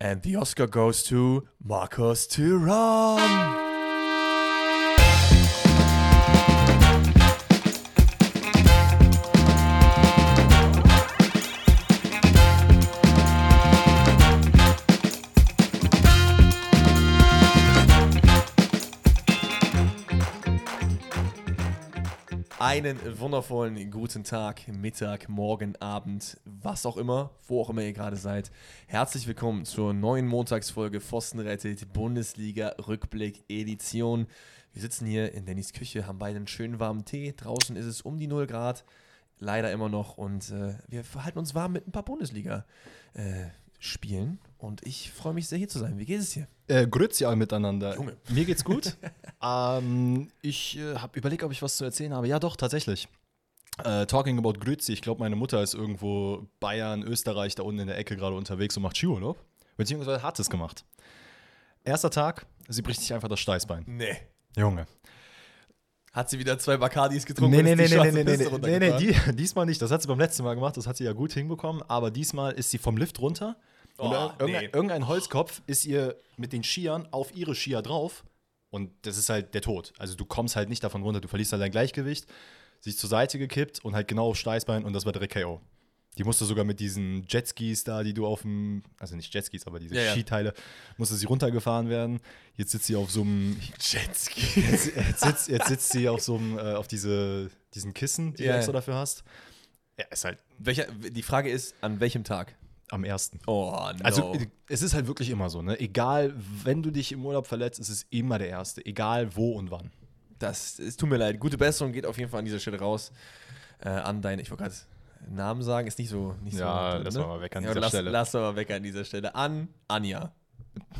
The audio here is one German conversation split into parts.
And the Oscar goes to Marcos Thuram. Einen wundervollen guten Tag, Mittag, Morgen, Abend, was auch immer, wo auch immer ihr gerade seid. Herzlich willkommen zur neuen Montagsfolge Pfosten rettet, Bundesliga Rückblick Edition. Wir sitzen hier in Dannys Küche, haben beide einen schönen warmen Tee. Draußen ist es um die 0 Grad, leider immer noch. Und äh, wir verhalten uns warm mit ein paar Bundesliga. Äh, und ich freue mich sehr hier zu sein. Wie geht es dir? Äh, grüezi alle miteinander. Junge. Mir geht's gut. ähm, ich äh, habe überlegt, ob ich was zu erzählen habe. Ja, doch, tatsächlich. Äh, talking about Grüezi, ich glaube, meine Mutter ist irgendwo Bayern, Österreich, da unten in der Ecke gerade unterwegs und macht Skiurlaub. Beziehungsweise hat es gemacht. Erster Tag, sie bricht sich einfach das Steißbein. Nee. Junge. Hat sie wieder zwei Bacardis getrunken? Nee, nee, nee, nee, nee, nee, nee, nee, die, diesmal nicht. Das hat sie beim letzten Mal gemacht, das hat sie ja gut hinbekommen. Aber diesmal ist sie vom Lift runter und oh, irgendein, nee. irgendein, Holzkopf ist ihr mit den Skiern auf ihre Skier drauf. Und das ist halt der Tod. Also du kommst halt nicht davon runter, du verlierst halt dein Gleichgewicht. Sie ist zur Seite gekippt und halt genau auf Steißbein und das war direkt KO. Die musste sogar mit diesen Jetskis da, die du auf dem, also nicht Jetskis, aber diese ja, Skiteile, musste sie runtergefahren werden. Jetzt sitzt sie auf so einem Jetski. Jetzt, jetzt, sitzt, jetzt sitzt sie auf so einem, äh, auf diese, diesen Kissen, die ja, du extra dafür hast. Ja, ist halt. Welcher, die Frage ist, an welchem Tag? Am ersten. Oh, no. Also es ist halt wirklich immer so, ne? Egal, wenn du dich im Urlaub verletzt, ist es immer der erste. Egal wo und wann. Das, es tut mir leid. Gute Besserung geht auf jeden Fall an dieser Stelle raus. Äh, an deine, ich wollte gerade Namen sagen, ist nicht so. Nicht ja, so, lass ne? mal weg an ja, dieser lass, Stelle. Lass mal weg an dieser Stelle. An Anja.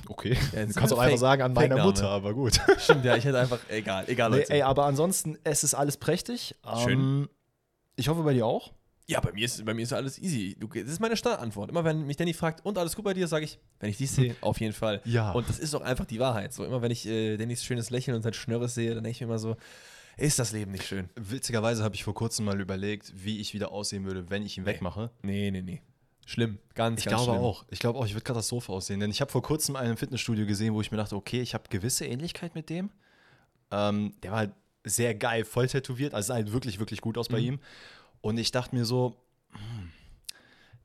Okay. Ja, du kannst auch einfach sagen an meiner Mutter, aber gut. Stimmt, ja, ich hätte einfach, egal, egal. Nee, ey, aber ansonsten, es ist alles prächtig. Schön. Ähm, ich hoffe bei dir auch. Ja, bei mir ist, bei mir ist alles easy. Du, das ist meine Standardantwort. Immer wenn mich Danny fragt, und alles gut bei dir, sage ich, wenn ich dich sehe, auf jeden Fall. Ja. Und das ist auch einfach die Wahrheit. So, immer wenn ich äh, Dannys schönes Lächeln und sein Schnörres sehe, dann denke ich mir immer so, ist das Leben nicht schön. Witzigerweise habe ich vor kurzem mal überlegt, wie ich wieder aussehen würde, wenn ich ihn nee. wegmache. Nee, nee, nee. Schlimm, ganz, ich ganz glaube auch. Ich glaube auch, ich würde Katastrophe aussehen. Denn ich habe vor kurzem einen Fitnessstudio gesehen, wo ich mir dachte, okay, ich habe gewisse Ähnlichkeit mit dem. Ähm, der war halt sehr geil, voll tätowiert. Also sah halt wirklich, wirklich gut aus bei mhm. ihm. Und ich dachte mir so,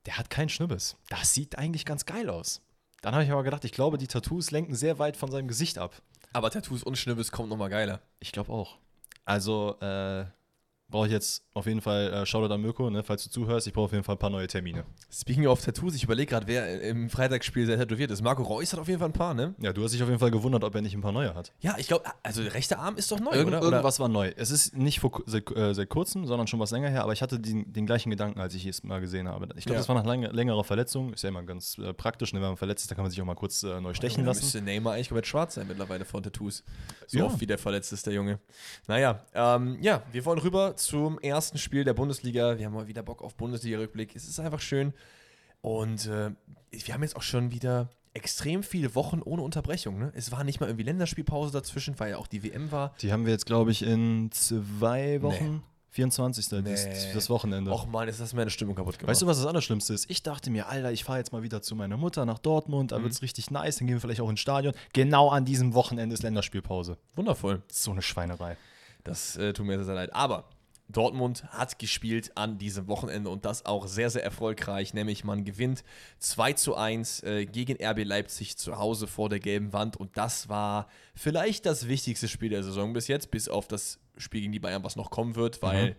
der hat keinen Schnibbes. Das sieht eigentlich ganz geil aus. Dann habe ich aber gedacht, ich glaube, die Tattoos lenken sehr weit von seinem Gesicht ab. Aber Tattoos und Schnibbes kommt nochmal geiler. Ich glaube auch. Also, äh, brauche ich jetzt auf jeden Fall, äh, Shoutout an Mirko, ne, falls du zuhörst, ich brauche auf jeden Fall ein paar neue Termine. Speaking of Tattoos, ich überlege gerade, wer im Freitagsspiel sehr tätowiert ist. Marco Reus hat auf jeden Fall ein paar, ne? Ja, du hast dich auf jeden Fall gewundert, ob er nicht ein paar neue hat. Ja, ich glaube, also der rechte Arm ist doch neu, Irgend, oder? Irgendwas war neu. Es ist nicht vor, seit, äh, seit, kurzem, sondern schon was länger her, aber ich hatte den, den gleichen Gedanken, als ich es mal gesehen habe. Ich glaube, ja. das war nach lang, längerer Verletzung. Ist ja immer ganz äh, praktisch, ne? wenn man verletzt ist, da kann man sich auch mal kurz äh, neu stechen ja, lassen. müsste Neymar eigentlich komplett schwarz sein mittlerweile von Tattoos. So ja. oft wie der verletzt ist, der Junge. Naja, ähm, ja, wir wollen rüber zum ersten Spiel der Bundesliga. Wir haben mal wieder Bock auf Bundesliga-Rückblick. Es ist einfach schön. Und äh, wir haben jetzt auch schon wieder extrem viele Wochen ohne Unterbrechung. Ne? Es war nicht mal irgendwie Länderspielpause dazwischen, weil ja auch die WM war. Die haben wir jetzt, glaube ich, in zwei Wochen. Nee. 24. Nee. Das, das, Wochenende. Och man, ist das meine Stimmung kaputt gemacht. Weißt du, was das Allerschlimmste ist? Ich dachte mir, Alter, ich fahre jetzt mal wieder zu meiner Mutter nach Dortmund, da mhm. wird es richtig nice, dann gehen wir vielleicht auch ins Stadion. Genau an diesem Wochenende ist Länderspielpause. Wundervoll. So eine Schweinerei. Das äh, tut mir sehr, sehr leid. Aber Dortmund hat gespielt an diesem Wochenende und das auch sehr, sehr erfolgreich, nämlich man gewinnt 2 zu 1 äh, gegen RB Leipzig zu Hause vor der gelben Wand und das war vielleicht das wichtigste Spiel der Saison bis jetzt, bis auf das Spiel gegen die Bayern, was noch kommen wird, weil mhm.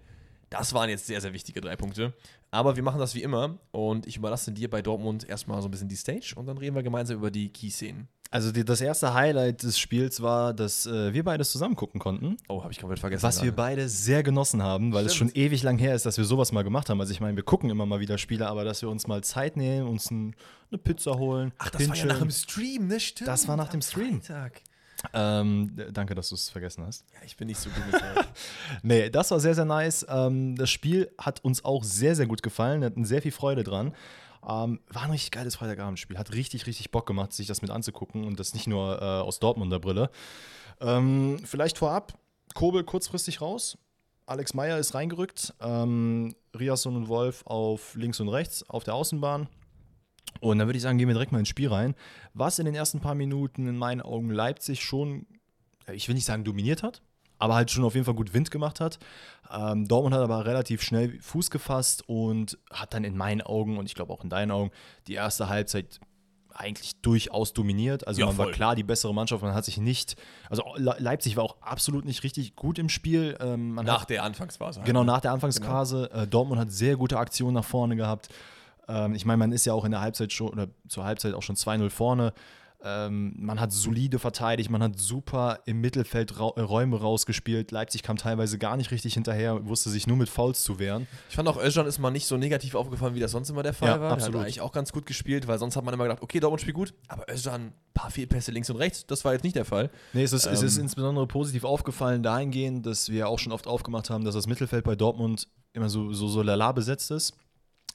das waren jetzt sehr, sehr wichtige drei Punkte. Aber wir machen das wie immer und ich überlasse dir bei Dortmund erstmal so ein bisschen die Stage und dann reden wir gemeinsam über die Key-Szenen. Also die, das erste Highlight des Spiels war, dass äh, wir beide zusammen gucken konnten. Oh, habe ich komplett vergessen. Was gerade. wir beide sehr genossen haben, weil Stimmt. es schon ewig lang her ist, dass wir sowas mal gemacht haben. Also ich meine, wir gucken immer mal wieder Spiele, aber dass wir uns mal Zeit nehmen, uns ein, eine Pizza holen. Ach, das war ja nach dem Stream, ne? Stimmt. Das war nach dem Stream. Freitag. Ähm, danke, dass du es vergessen hast. Ja, ich bin nicht so gut mit Nee, das war sehr, sehr nice. Ähm, das Spiel hat uns auch sehr, sehr gut gefallen. Wir hatten sehr viel Freude dran. Ähm, war ein richtig geiles Freitagabendspiel. Hat richtig, richtig Bock gemacht, sich das mit anzugucken und das nicht nur äh, aus Dortmunder Brille. Ähm, vielleicht vorab, Kobel kurzfristig raus. Alex Meyer ist reingerückt. Ähm, Riasson und Wolf auf links und rechts auf der Außenbahn. Und dann würde ich sagen, gehen wir direkt mal ins Spiel rein. Was in den ersten paar Minuten in meinen Augen Leipzig schon, ich will nicht sagen dominiert hat, aber halt schon auf jeden Fall gut Wind gemacht hat. Ähm, Dortmund hat aber relativ schnell Fuß gefasst und hat dann in meinen Augen und ich glaube auch in deinen Augen die erste Halbzeit eigentlich durchaus dominiert. Also ja, man voll. war klar die bessere Mannschaft, man hat sich nicht, also Leipzig war auch absolut nicht richtig gut im Spiel. Ähm, nach hat, der Anfangsphase. Halt. Genau, nach der Anfangsphase. Genau. Äh, Dortmund hat sehr gute Aktionen nach vorne gehabt. Ähm, ich meine, man ist ja auch in der Halbzeit schon, oder zur Halbzeit auch schon 2-0 vorne. Ähm, man hat solide verteidigt, man hat super im Mittelfeld Ra äh, Räume rausgespielt. Leipzig kam teilweise gar nicht richtig hinterher, wusste sich nur mit Fouls zu wehren. Ich fand auch, Özcan ist mal nicht so negativ aufgefallen, wie das sonst immer der Fall ja, war. Absolut. Er hat eigentlich auch ganz gut gespielt, weil sonst hat man immer gedacht, okay, Dortmund spielt gut, aber Özcan, ein paar Fehlpässe links und rechts, das war jetzt nicht der Fall. Nee, es ist, ähm, es ist ähm, insbesondere positiv aufgefallen dahingehend, dass wir auch schon oft aufgemacht haben, dass das Mittelfeld bei Dortmund immer so, so, so lala besetzt ist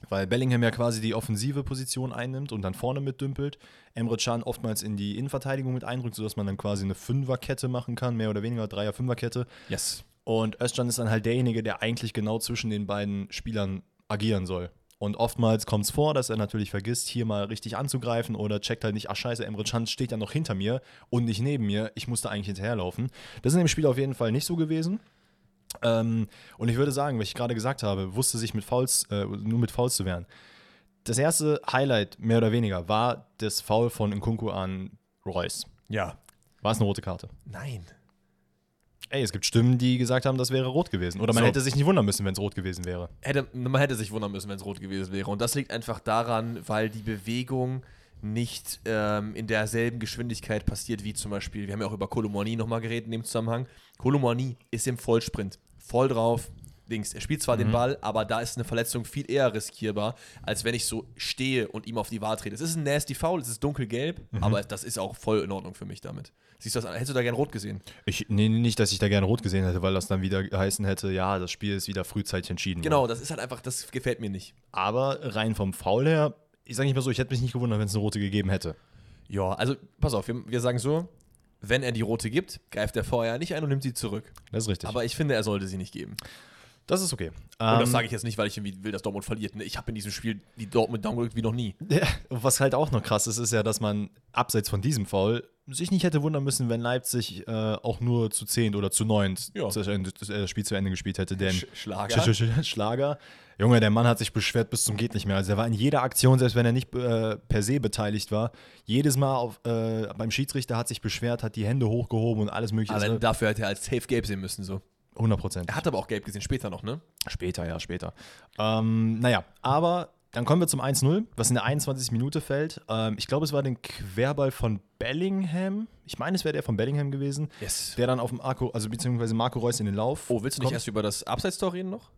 weil Bellingham ja quasi die offensive Position einnimmt und dann vorne mitdümpelt. Emre Can oftmals in die Innenverteidigung mit eindrückt, sodass man dann quasi eine Fünferkette machen kann, mehr oder weniger Dreier-Fünferkette. Yes. Und Özcan ist dann halt derjenige, der eigentlich genau zwischen den beiden Spielern agieren soll. Und oftmals kommt es vor, dass er natürlich vergisst, hier mal richtig anzugreifen oder checkt halt nicht, ach scheiße, Emre Can steht ja noch hinter mir und nicht neben mir, ich musste eigentlich hinterherlaufen. Das ist in dem Spiel auf jeden Fall nicht so gewesen. Ähm, und ich würde sagen, was ich gerade gesagt habe, wusste sich mit Fouls, äh, nur mit Fouls zu wehren. Das erste Highlight, mehr oder weniger, war das Foul von Nkunku an Royce. Ja. War es eine rote Karte? Nein. Ey, es gibt Stimmen, die gesagt haben, das wäre rot gewesen. Oder man so. hätte sich nicht wundern müssen, wenn es rot gewesen wäre. Hätte, man hätte sich wundern müssen, wenn es rot gewesen wäre. Und das liegt einfach daran, weil die Bewegung nicht ähm, in derselben Geschwindigkeit passiert wie zum Beispiel, wir haben ja auch über Kolomoni nochmal geredet in dem Zusammenhang. Kolomoni ist im Vollsprint, voll drauf, Dings. Er spielt zwar mhm. den Ball, aber da ist eine Verletzung viel eher riskierbar, als wenn ich so stehe und ihm auf die Wahl trete. Es ist ein nasty Foul, es ist dunkelgelb, mhm. aber das ist auch voll in Ordnung für mich damit. Siehst du das? Hättest du da gern rot gesehen? Ich, nee, nicht, dass ich da gerne rot gesehen hätte, weil das dann wieder heißen hätte, ja, das Spiel ist wieder frühzeitig entschieden. Genau, das ist halt einfach, das gefällt mir nicht. Aber rein vom Foul her ich sage nicht mal so, ich hätte mich nicht gewundert, wenn es eine rote gegeben hätte. Ja, also pass auf, wir, wir sagen so, wenn er die rote gibt, greift er vorher nicht ein und nimmt sie zurück. Das ist richtig. Aber ich finde, er sollte sie nicht geben. Das ist okay. Und das ähm, sage ich jetzt nicht, weil ich irgendwie will, dass Dortmund verliert. Ich habe in diesem Spiel die Dortmund downgerückt wie noch nie. Ja, was halt auch noch krass ist, ist ja, dass man abseits von diesem Foul sich nicht hätte wundern müssen, wenn Leipzig äh, auch nur zu 10 oder zu 9 ja. das Spiel zu Ende gespielt hätte. Denn Sch Schlager. Sch Sch Schlager. Junge, der Mann hat sich beschwert bis zum geht nicht mehr. Also er war in jeder Aktion, selbst wenn er nicht äh, per se beteiligt war, jedes Mal auf, äh, beim Schiedsrichter hat sich beschwert, hat die Hände hochgehoben und alles mögliche. Aber also, dafür hätte er als Safe Gelb sehen müssen so. 100 Prozent. Er hat aber auch gelb gesehen, später noch, ne? Später, ja, später. Ähm, naja, aber dann kommen wir zum 1-0, was in der 21. Minute fällt. Ähm, ich glaube, es war den Querball von Bellingham. Ich meine, es wäre der von Bellingham gewesen. Yes. Der dann auf dem Marco, also beziehungsweise Marco Reus in den Lauf. Oh, willst du nicht kommt. erst über das Abseits-Tor reden noch?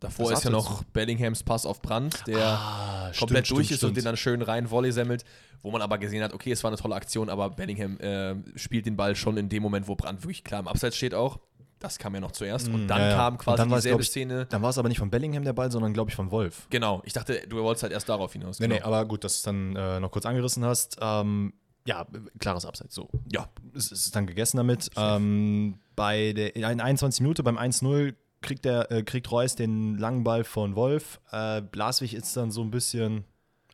Davor das ist ja noch Bellinghams Pass auf Brand, der ah, komplett stimmt, durch stimmt, ist und den dann schön rein Volley semmelt, wo man aber gesehen hat, okay, es war eine tolle Aktion, aber Bellingham äh, spielt den Ball schon in dem Moment, wo Brand wirklich klar im Abseits steht auch. Das kam ja noch zuerst. Und mm, dann ja, ja. kam quasi dann dieselbe ich, Szene. Dann war es aber nicht von Bellingham der Ball, sondern, glaube ich, von Wolf. Genau. Ich dachte, du wolltest halt erst darauf hinaus. Nee, genau. nee, aber gut, dass du es dann äh, noch kurz angerissen hast. Ähm, ja, klares Abseits. So. Ja. Es ist dann gegessen damit. Ähm, bei der, in 21 Minuten beim 1-0 kriegt, der, äh, kriegt Reus den langen Ball von Wolf. Äh, Blaswig ist dann so ein bisschen.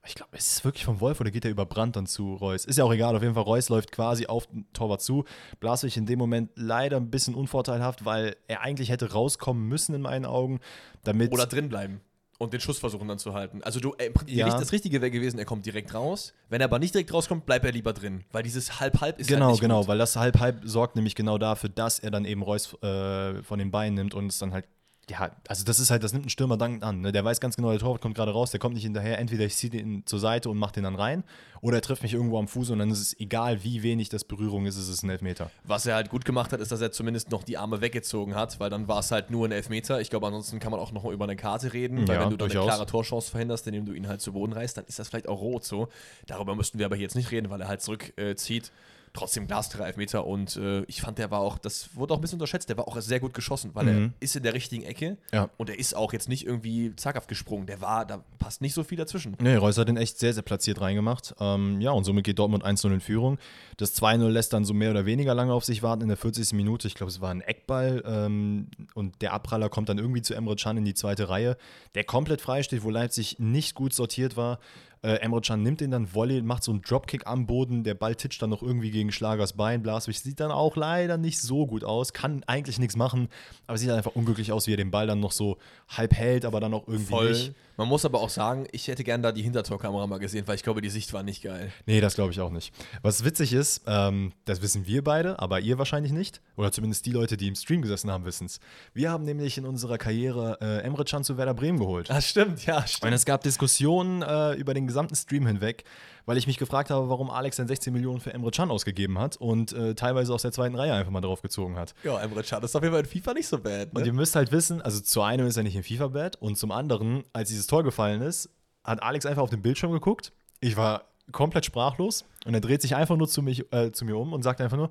Ich glaube, ist es wirklich von Wolf oder geht er über Brand dann zu Reus? Ist ja auch egal, auf jeden Fall, Reus läuft quasi auf den Torwart zu. Blaswig in dem Moment leider ein bisschen unvorteilhaft, weil er eigentlich hätte rauskommen müssen in meinen Augen. Damit oder drin bleiben und den Schuss versuchen dann zu halten. Also du, äh, ja. das Richtige wäre gewesen, er kommt direkt raus. Wenn er aber nicht direkt rauskommt, bleibt er lieber drin, weil dieses halb-halb ist genau halt nicht genau, gut. weil das halb-halb sorgt nämlich genau dafür, dass er dann eben Reus äh, von den Beinen nimmt und es dann halt ja, also das ist halt, das nimmt ein Stürmer dankend an. Ne? Der weiß ganz genau, der Torwart kommt gerade raus, der kommt nicht hinterher. Entweder ich ziehe den zur Seite und mache den dann rein, oder er trifft mich irgendwo am Fuß und dann ist es egal, wie wenig das Berührung ist, ist es ein Elfmeter. Was er halt gut gemacht hat, ist, dass er zumindest noch die Arme weggezogen hat, weil dann war es halt nur ein Elfmeter. Ich glaube, ansonsten kann man auch noch mal über eine Karte reden, weil ja, wenn du dann eine klare Torchance verhinderst, indem du ihn halt zu Boden reißt, dann ist das vielleicht auch rot so. Darüber müssten wir aber jetzt nicht reden, weil er halt zurückzieht. Äh, trotzdem glasklare Elfmeter und äh, ich fand, der war auch, das wurde auch ein bisschen unterschätzt, der war auch sehr gut geschossen, weil mhm. er ist in der richtigen Ecke ja. und er ist auch jetzt nicht irgendwie zaghaft gesprungen. Der war, da passt nicht so viel dazwischen. Nee, Reus hat den echt sehr, sehr platziert reingemacht. Ähm, ja, und somit geht Dortmund 1-0 in Führung. Das 2-0 lässt dann so mehr oder weniger lange auf sich warten in der 40. Minute. Ich glaube, es war ein Eckball ähm, und der Abpraller kommt dann irgendwie zu Emre Can in die zweite Reihe, der komplett frei steht, wo Leipzig nicht gut sortiert war. Äh, Emre Can nimmt den dann Volley, macht so einen Dropkick am Boden, der Ball titscht dann noch irgendwie gegen Schlagers Bein. Blaswig sieht dann auch leider nicht so gut aus, kann eigentlich nichts machen, aber sieht einfach unglücklich aus, wie er den Ball dann noch so halb hält, aber dann auch irgendwie Voll. nicht. Man muss aber auch sagen, ich hätte gern da die Hintertorkamera mal gesehen, weil ich glaube, die Sicht war nicht geil. Nee, das glaube ich auch nicht. Was witzig ist, ähm, das wissen wir beide, aber ihr wahrscheinlich nicht. Oder zumindest die Leute, die im Stream gesessen haben, wissen es. Wir haben nämlich in unserer Karriere äh, Emre Can zu Werder Bremen geholt. Ah, stimmt, ja, stimmt. Und es gab Diskussionen äh, über den gesamten Stream hinweg, weil ich mich gefragt habe, warum Alex dann 16 Millionen für Emre Can ausgegeben hat und äh, teilweise aus der zweiten Reihe einfach mal drauf gezogen hat. Ja, Emre Can ist auf jeden Fall in FIFA nicht so bad. Ne? Und ihr müsst halt wissen, also zu einem ist er nicht in FIFA bad und zum anderen, als dieses Tor gefallen ist, hat Alex einfach auf den Bildschirm geguckt. Ich war komplett sprachlos und er dreht sich einfach nur zu, mich, äh, zu mir um und sagt einfach nur,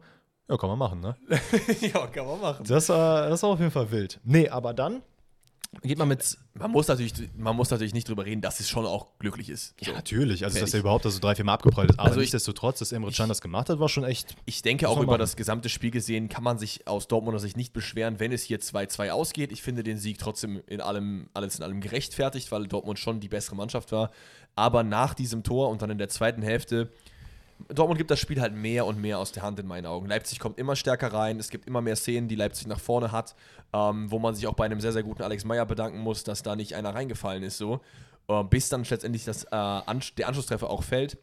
ja, kann man machen, ne? ja, kann man machen. Das, äh, das war auf jeden Fall wild. Nee, aber dann geht man mit. Man muss, natürlich, man muss natürlich nicht drüber reden, dass es schon auch glücklich ist. So. Ja, natürlich. Also, dass er überhaupt so drei, vier Mal abgeprallt ist. Aber also nichtsdestotrotz, dass Emre Can das gemacht hat, war schon echt. Ich denke auch über machen. das gesamte Spiel gesehen, kann man sich aus Dortmunder Sicht nicht beschweren, wenn es hier 2-2 ausgeht. Ich finde den Sieg trotzdem in allem, alles in allem gerechtfertigt, weil Dortmund schon die bessere Mannschaft war. Aber nach diesem Tor und dann in der zweiten Hälfte Dortmund gibt das Spiel halt mehr und mehr aus der Hand in meinen Augen. Leipzig kommt immer stärker rein. Es gibt immer mehr Szenen, die Leipzig nach vorne hat, ähm, wo man sich auch bei einem sehr, sehr guten Alex Meyer bedanken muss, dass da nicht einer reingefallen ist, so. Äh, bis dann letztendlich das, äh, der Anschlusstreffer auch fällt.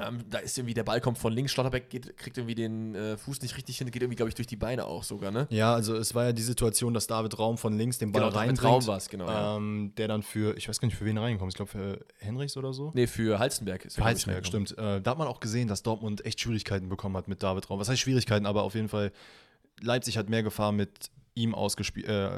Ähm, da ist irgendwie, der Ball kommt von links, Schlotterbeck geht, kriegt irgendwie den äh, Fuß nicht richtig hin, geht irgendwie, glaube ich, durch die Beine auch sogar, ne? Ja, also es war ja die Situation, dass David Raum von links den Ball genau, reinbringt. Raum war es, genau. Ähm, der dann für, ich weiß gar nicht, für wen reingekommen ist, ich glaube für Henrichs oder so? Nee, für Halstenberg ist Für Halstenberg, stimmt. Äh, da hat man auch gesehen, dass Dortmund echt Schwierigkeiten bekommen hat mit David Raum. Was heißt Schwierigkeiten, aber auf jeden Fall, Leipzig hat mehr Gefahr mit ihm äh,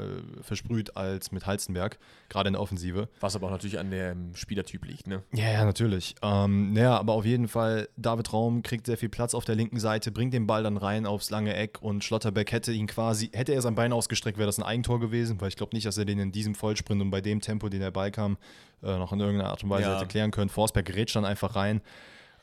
versprüht als mit Halzenberg, gerade in der Offensive. Was aber auch natürlich an dem Spielertyp liegt, ne? Ja, ja, natürlich. Ähm, naja, aber auf jeden Fall, David Raum kriegt sehr viel Platz auf der linken Seite, bringt den Ball dann rein aufs lange Eck und Schlotterbeck hätte ihn quasi, hätte er sein Bein ausgestreckt, wäre das ein Eigentor gewesen, weil ich glaube nicht, dass er den in diesem Vollsprint und bei dem Tempo, den der Ball kam, äh, noch in irgendeiner Art und Weise ja. hätte klären können. Forsberg gerät dann einfach rein.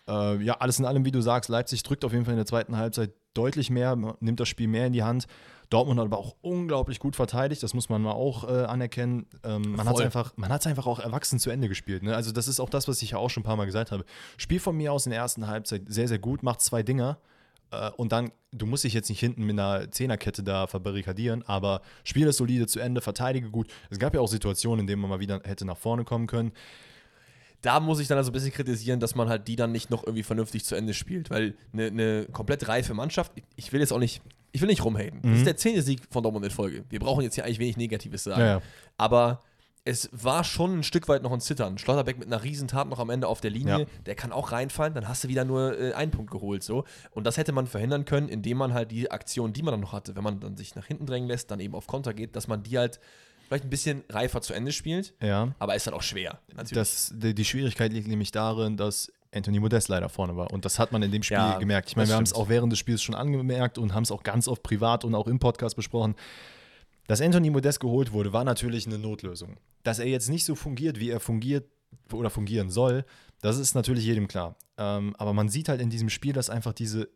Äh, ja, alles in allem, wie du sagst, Leipzig drückt auf jeden Fall in der zweiten Halbzeit deutlich mehr, nimmt das Spiel mehr in die Hand. Dortmund hat aber auch unglaublich gut verteidigt, das muss man mal auch äh, anerkennen. Ähm, man hat es einfach, einfach auch erwachsen zu Ende gespielt. Ne? Also, das ist auch das, was ich ja auch schon ein paar Mal gesagt habe. Spiel von mir aus in der ersten Halbzeit sehr, sehr gut, macht zwei Dinger. Äh, und dann, du musst dich jetzt nicht hinten mit einer Zehnerkette da verbarrikadieren, aber spiel das solide zu Ende, verteidige gut. Es gab ja auch Situationen, in denen man mal wieder hätte nach vorne kommen können da muss ich dann also ein bisschen kritisieren, dass man halt die dann nicht noch irgendwie vernünftig zu Ende spielt, weil eine, eine komplett reife Mannschaft, ich will jetzt auch nicht, ich will nicht rumhaten. Mhm. Das ist der zehnte Sieg von Dortmund in Folge. Wir brauchen jetzt hier eigentlich wenig Negatives sagen. Ja, ja. Aber es war schon ein Stück weit noch ein Zittern. Schlotterbeck mit einer Riesentat noch am Ende auf der Linie, ja. der kann auch reinfallen, dann hast du wieder nur äh, einen Punkt geholt. So. Und das hätte man verhindern können, indem man halt die Aktion, die man dann noch hatte, wenn man dann sich nach hinten drängen lässt, dann eben auf Konter geht, dass man die halt vielleicht ein bisschen reifer zu Ende spielt. Ja. Aber ist dann auch schwer. Natürlich. Das, die, die Schwierigkeit liegt nämlich darin, dass Anthony Modest leider vorne war. Und das hat man in dem Spiel ja, gemerkt. Ich meine, wir haben es auch während des Spiels schon angemerkt und haben es auch ganz oft privat und auch im Podcast besprochen. Dass Anthony Modest geholt wurde, war natürlich eine Notlösung. Dass er jetzt nicht so fungiert, wie er fungiert oder fungieren soll, das ist natürlich jedem klar. Ähm, aber man sieht halt in diesem Spiel, dass einfach diese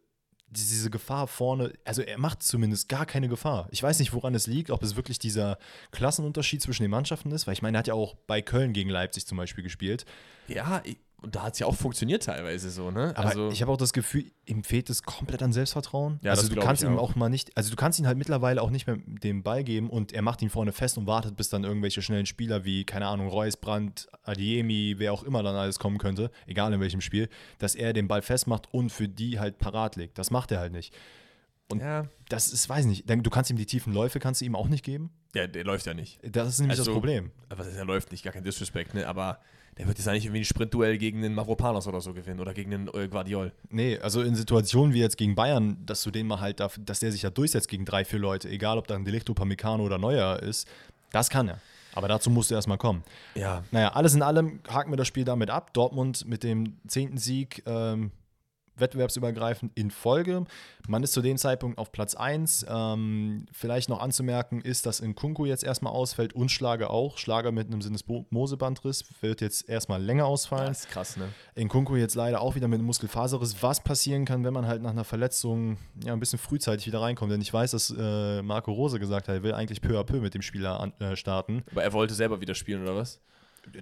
diese Gefahr vorne, also er macht zumindest gar keine Gefahr. Ich weiß nicht, woran es liegt, ob es wirklich dieser Klassenunterschied zwischen den Mannschaften ist, weil ich meine, er hat ja auch bei Köln gegen Leipzig zum Beispiel gespielt. Ja, und da hat es ja auch funktioniert teilweise so, ne? Aber also, ich habe auch das Gefühl, ihm fehlt es komplett an Selbstvertrauen. Ja, also du kannst ihm auch. auch mal nicht, also du kannst ihn halt mittlerweile auch nicht mehr den Ball geben und er macht ihn vorne fest und wartet, bis dann irgendwelche schnellen Spieler wie, keine Ahnung, Reus, Brandt, Adiemi, wer auch immer dann alles kommen könnte, egal in welchem Spiel, dass er den Ball festmacht und für die halt parat legt. Das macht er halt nicht. Und ja. das ist, weiß nicht, du kannst ihm die tiefen Läufe, kannst du ihm auch nicht geben. Ja, der läuft ja nicht. Das ist nämlich also, das Problem. Was ist, er läuft nicht, gar kein Disrespect, ne? Aber der wird jetzt eigentlich irgendwie ein Sprintduell gegen den Mavropanos oder so gewinnen oder gegen den äh, Guardiol. Nee, also in Situationen wie jetzt gegen Bayern, dass du den mal halt, darf, dass der sich ja durchsetzt gegen drei, vier Leute, egal ob da ein Delicto, Pamecano oder Neuer ist, das kann er. Aber dazu musst du erstmal kommen. Ja. Naja, alles in allem haken wir das Spiel damit ab. Dortmund mit dem zehnten Sieg ähm, wettbewerbsübergreifend in Folge. Man ist zu dem Zeitpunkt auf Platz 1. Ähm, vielleicht noch anzumerken ist, dass in Kunku jetzt erstmal ausfällt und Schlager auch. Schlager mit einem Sinnesmosebandriss wird jetzt erstmal länger ausfallen. Das ist krass, ne? In Kunku jetzt leider auch wieder mit einem Muskelfaserriss. Was passieren kann, wenn man halt nach einer Verletzung ja, ein bisschen frühzeitig wieder reinkommt. Denn ich weiß, dass äh, Marco Rose gesagt hat, er will eigentlich peu à peu mit dem Spieler an, äh, starten. Aber er wollte selber wieder spielen, oder was?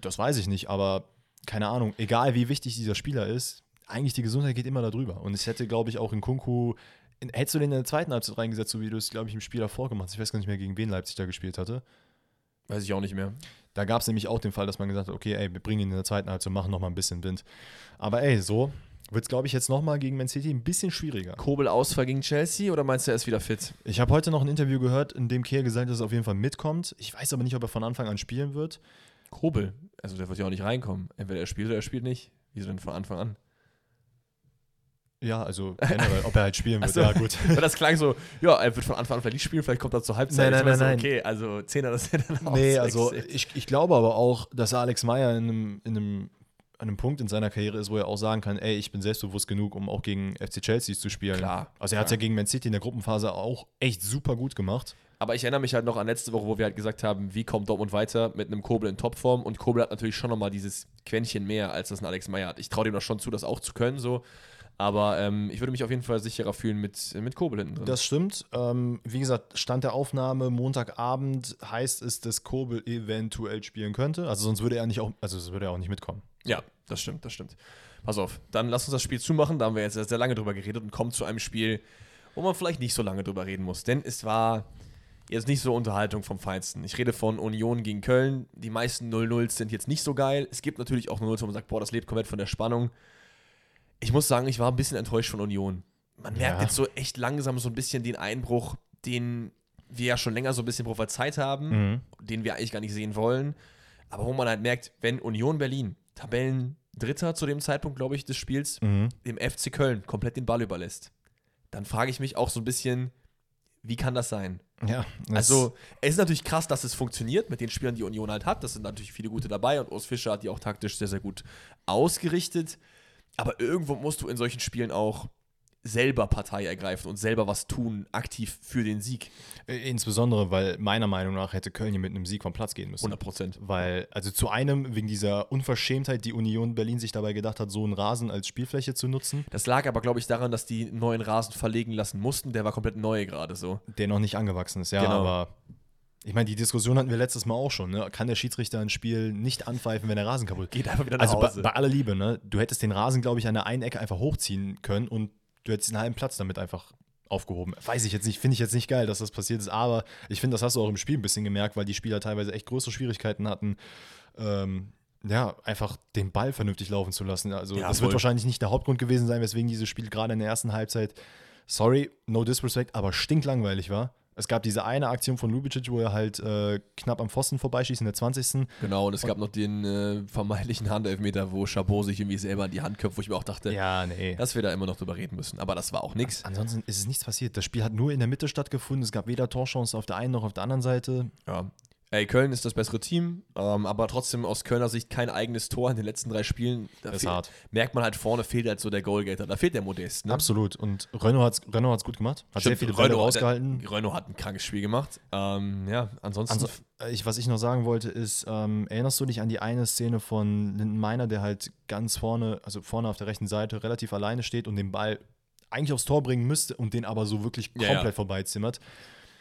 Das weiß ich nicht, aber keine Ahnung, egal wie wichtig dieser Spieler ist, eigentlich die Gesundheit geht immer darüber. Und es hätte, glaube ich, auch in Kunku, in, hättest du den in der zweiten Halbzeit reingesetzt, so wie du es, glaube ich, im Spiel davor gemacht hast. Ich weiß gar nicht mehr, gegen wen Leipzig da gespielt hatte. Weiß ich auch nicht mehr. Da gab es nämlich auch den Fall, dass man gesagt hat, okay, ey, wir bringen ihn in der zweiten Halbzeit, machen nochmal ein bisschen Wind. Aber ey, so wird es, glaube ich, jetzt nochmal gegen Man City ein bisschen schwieriger. Kobel Ausfall gegen Chelsea oder meinst du, er ist wieder fit? Ich habe heute noch ein Interview gehört, in dem Kehr gesagt hat, dass er auf jeden Fall mitkommt. Ich weiß aber nicht, ob er von Anfang an spielen wird. Kobel, also der wird ja auch nicht reinkommen. Entweder er spielt oder er spielt nicht. Wieso denn von Anfang an? Ja, also generell, ob er halt spielen wird. So. Ja, gut. das klang so, ja, er wird von Anfang an vielleicht nicht spielen, vielleicht kommt er zur Halbzeit. Nein, nein, nein, nein. Okay, also Zehner, das ist dann auch Nee, also ich, ich glaube aber auch, dass Alex Meyer in einem, in einem an einem Punkt in seiner Karriere ist, wo er auch sagen kann, ey, ich bin selbstbewusst genug, um auch gegen FC Chelsea zu spielen. Klar. Also er hat ja gegen Man City in der Gruppenphase auch echt super gut gemacht. Aber ich erinnere mich halt noch an letzte Woche, wo wir halt gesagt haben, wie kommt Dortmund weiter mit einem Kobel in Topform und Kobel hat natürlich schon nochmal dieses Quäntchen mehr, als das ein Alex Meyer hat. Ich traue dem doch schon zu, das auch zu können, so. Aber ähm, ich würde mich auf jeden Fall sicherer fühlen mit, mit Kobel hinten drin. Das stimmt. Ähm, wie gesagt, Stand der Aufnahme Montagabend heißt es, dass Kobel eventuell spielen könnte. Also sonst würde er nicht auch, also würde er auch nicht mitkommen. Ja, das stimmt, das stimmt. Pass auf, dann lass uns das Spiel zumachen. Da haben wir jetzt sehr, sehr lange drüber geredet und kommen zu einem Spiel, wo man vielleicht nicht so lange drüber reden muss. Denn es war jetzt nicht so Unterhaltung vom Feinsten. Ich rede von Union gegen Köln. Die meisten 0-0s sind jetzt nicht so geil. Es gibt natürlich auch 0-0s, wo man sagt, boah, das lebt komplett von der Spannung ich muss sagen, ich war ein bisschen enttäuscht von Union. Man merkt ja. jetzt so echt langsam so ein bisschen den Einbruch, den wir ja schon länger so ein bisschen prophezeit haben, mhm. den wir eigentlich gar nicht sehen wollen. Aber wo man halt merkt, wenn Union Berlin, Tabellendritter zu dem Zeitpunkt, glaube ich, des Spiels, mhm. dem FC Köln komplett den Ball überlässt, dann frage ich mich auch so ein bisschen, wie kann das sein? Ja. also, es ist natürlich krass, dass es funktioniert mit den Spielern, die Union halt hat. Das sind natürlich viele gute dabei und Urs Fischer hat die auch taktisch sehr, sehr gut ausgerichtet. Aber irgendwo musst du in solchen Spielen auch selber Partei ergreifen und selber was tun, aktiv für den Sieg. Äh, insbesondere, weil meiner Meinung nach hätte Köln hier mit einem Sieg vom Platz gehen müssen. 100 Prozent. Weil, also zu einem, wegen dieser Unverschämtheit, die Union Berlin sich dabei gedacht hat, so einen Rasen als Spielfläche zu nutzen. Das lag aber, glaube ich, daran, dass die neuen Rasen verlegen lassen mussten. Der war komplett neu gerade so. Der noch nicht angewachsen ist, ja, genau. aber ich meine, die Diskussion hatten wir letztes Mal auch schon. Ne? Kann der Schiedsrichter ein Spiel nicht anpfeifen, wenn der Rasen kaputt geht? einfach wieder nach also Hause. Bei, bei aller Liebe, ne? du hättest den Rasen, glaube ich, an der einen Ecke einfach hochziehen können und du hättest den halben Platz damit einfach aufgehoben. Weiß ich jetzt nicht, finde ich jetzt nicht geil, dass das passiert ist, aber ich finde, das hast du auch im Spiel ein bisschen gemerkt, weil die Spieler teilweise echt größere Schwierigkeiten hatten. Ähm, ja, einfach den Ball vernünftig laufen zu lassen. Also, ja, das voll. wird wahrscheinlich nicht der Hauptgrund gewesen sein, weswegen dieses Spiel gerade in der ersten Halbzeit, sorry, no disrespect, aber stinklangweilig war. Es gab diese eine Aktion von Lubicic, wo er halt äh, knapp am Pfosten vorbeischießt in der 20. Genau, und es und gab noch den äh, vermeintlichen Handelfmeter, wo Chabot sich irgendwie selber in die Hand köpft, wo ich mir auch dachte, ja, nee. dass wir da immer noch drüber reden müssen. Aber das war auch nichts. Ansonsten ist es nichts passiert. Das Spiel hat nur in der Mitte stattgefunden. Es gab weder Torchance auf der einen noch auf der anderen Seite. Ja, Ey, Köln ist das bessere Team, ähm, aber trotzdem aus Kölner Sicht kein eigenes Tor in den letzten drei Spielen. Da das ist hart. Merkt man halt vorne fehlt halt so der Goalgetter. Da fehlt der Modest. Ne? Absolut. Und Renault hat es Renault gut gemacht. Hat Stimmt, sehr viele Bälle rausgehalten. Renault hat ein krankes Spiel gemacht. Ähm, ja, ansonsten. Also, ich, was ich noch sagen wollte, ist, ähm, erinnerst du dich an die eine Szene von Linden Meiner, der halt ganz vorne, also vorne auf der rechten Seite, relativ alleine steht und den Ball eigentlich aufs Tor bringen müsste und den aber so wirklich komplett ja, ja. vorbeizimmert?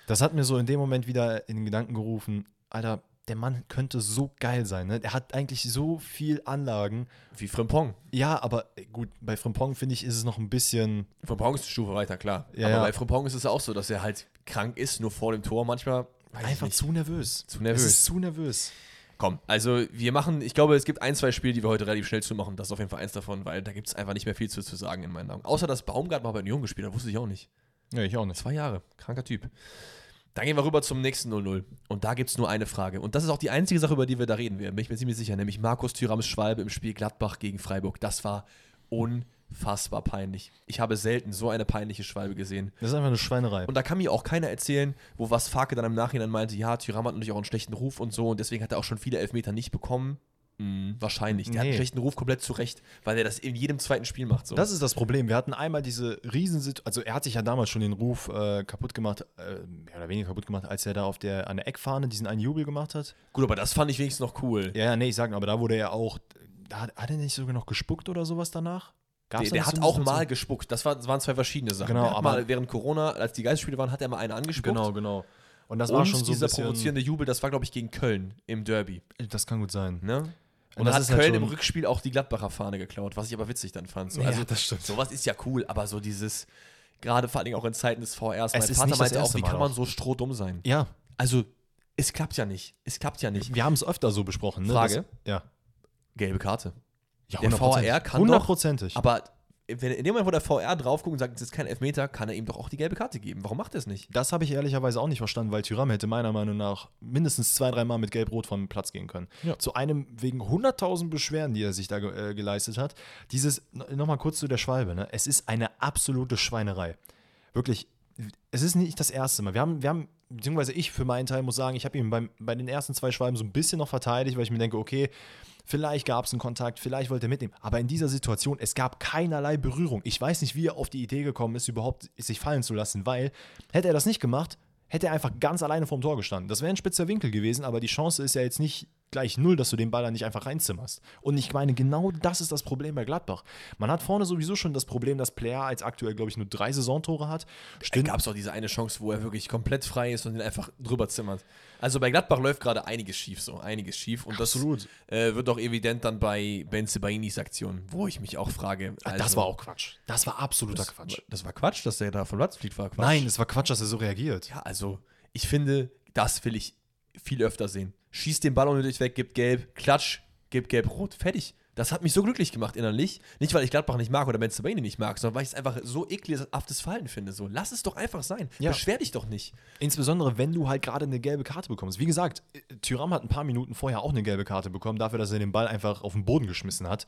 Das hat mir so in dem Moment wieder in den Gedanken gerufen, Alter, der Mann könnte so geil sein. Ne? Er hat eigentlich so viel Anlagen. Wie Frimpong. Ja, aber äh, gut, bei Frimpong finde ich, ist es noch ein bisschen. Frimpong ist eine Stufe weiter, klar. Ja, aber ja. bei Frimpong ist es auch so, dass er halt krank ist, nur vor dem Tor manchmal. Einfach zu nervös. Zu nervös. Es ist zu nervös. Komm, also wir machen, ich glaube, es gibt ein, zwei Spiele, die wir heute relativ schnell zu machen. Das ist auf jeden Fall eins davon, weil da gibt es einfach nicht mehr viel zu, zu sagen in meinen Augen. Außer, dass Baumgart mal bei Union gespielt hat, wusste ich auch nicht. Ja, ich auch nicht. Zwei Jahre, kranker Typ. Dann gehen wir rüber zum nächsten 0-0. Und da gibt es nur eine Frage. Und das ist auch die einzige Sache, über die wir da reden werden, bin ich mir ziemlich sicher. Nämlich Markus Thürams Schwalbe im Spiel Gladbach gegen Freiburg. Das war unfassbar peinlich. Ich habe selten so eine peinliche Schwalbe gesehen. Das ist einfach eine Schweinerei. Und da kann mir auch keiner erzählen, wo was Farke dann im Nachhinein meinte, ja, Thüram hat natürlich auch einen schlechten Ruf und so und deswegen hat er auch schon viele Elfmeter nicht bekommen. Mm, wahrscheinlich. Der nee. hat einen schlechten Ruf komplett zurecht, weil er das in jedem zweiten Spiel macht. So. Das ist das Problem. Wir hatten einmal diese Riesensituation, also er hat sich ja damals schon den Ruf äh, kaputt gemacht, äh, mehr oder weniger kaputt gemacht, als er da auf der, an der Eckfahne diesen einen Jubel gemacht hat. Gut, aber das fand ich wenigstens noch cool. Ja, nee, ich sag, aber da wurde er auch, da hat, hat er nicht sogar noch gespuckt oder sowas danach? Gab's der, der hat auch mal gespuckt. Das, war, das, waren zwei verschiedene Sachen. Genau, aber mal während Corona, als die Geistspiele waren, hat er mal einen angespuckt. Genau, genau. Und das war schon so dieser provozierende Jubel, das war, glaube ich, gegen Köln im Derby. Das kann gut sein. Ne? Und, und da hat halt Köln halt im Rückspiel auch die Gladbacher Fahne geklaut, was ich aber witzig dann fand. So, ja, also, das stimmt. Sowas ist ja cool, aber so dieses, gerade vor allen Dingen auch in Zeiten des VRs, mein Vater meinte auch, wie kann man so strohdumm sein? Ja. Also, es klappt ja nicht. Es klappt ja nicht. Wir haben es öfter so besprochen. Ne? Frage? Das, ja. Gelbe Karte. Ja, der VR kann Hundertprozentig. Aber wenn, in dem Moment, wo der VR drauf guckt und sagt, es ist kein Elfmeter, kann er ihm doch auch die gelbe Karte geben. Warum macht er es nicht? Das habe ich ehrlicherweise auch nicht verstanden, weil Tyram hätte meiner Meinung nach mindestens zwei, dreimal mit Gelb-Rot vom Platz gehen können. Ja. Zu einem wegen 100.000 Beschwerden, die er sich da äh, geleistet hat. Dieses, nochmal kurz zu der Schwalbe, ne? es ist eine absolute Schweinerei. Wirklich, es ist nicht das erste Mal. Wir haben, wir haben beziehungsweise ich für meinen Teil muss sagen, ich habe ihn beim, bei den ersten zwei Schwalben so ein bisschen noch verteidigt, weil ich mir denke, okay, Vielleicht gab es einen Kontakt, vielleicht wollte er mitnehmen. Aber in dieser Situation, es gab keinerlei Berührung. Ich weiß nicht, wie er auf die Idee gekommen ist, überhaupt sich fallen zu lassen, weil hätte er das nicht gemacht, hätte er einfach ganz alleine vorm Tor gestanden. Das wäre ein spitzer Winkel gewesen, aber die Chance ist ja jetzt nicht gleich null, dass du den Ball dann nicht einfach reinzimmerst. Und ich meine, genau das ist das Problem bei Gladbach. Man hat vorne sowieso schon das Problem, dass Player als aktuell, glaube ich, nur drei Saisontore hat. Stimmt. Gab es auch diese eine Chance, wo er wirklich komplett frei ist und den einfach drüber zimmert. Also bei Gladbach läuft gerade einiges schief, so einiges schief. Und Absolut. das äh, wird auch evident dann bei Benze Bainis Aktion, wo ich mich auch frage. Also, das war auch Quatsch. Das war absoluter das, Quatsch. Das war Quatsch, dass der da vom Platz fliegt, war Quatsch. Nein, es war Quatsch, dass er so reagiert. Ja, also ich finde, das will ich viel öfter sehen. Schießt den Ball unnötig weg, gibt gelb, klatsch, gibt gelb-rot, fertig. Das hat mich so glücklich gemacht innerlich. Nicht, weil ich Gladbach nicht mag oder Ben Sabine nicht mag, sondern weil ich es einfach so ekelhaftes Verhalten finde. So, lass es doch einfach sein. Ja. Beschwer dich doch nicht. Insbesondere, wenn du halt gerade eine gelbe Karte bekommst. Wie gesagt, Tyram hat ein paar Minuten vorher auch eine gelbe Karte bekommen, dafür, dass er den Ball einfach auf den Boden geschmissen hat.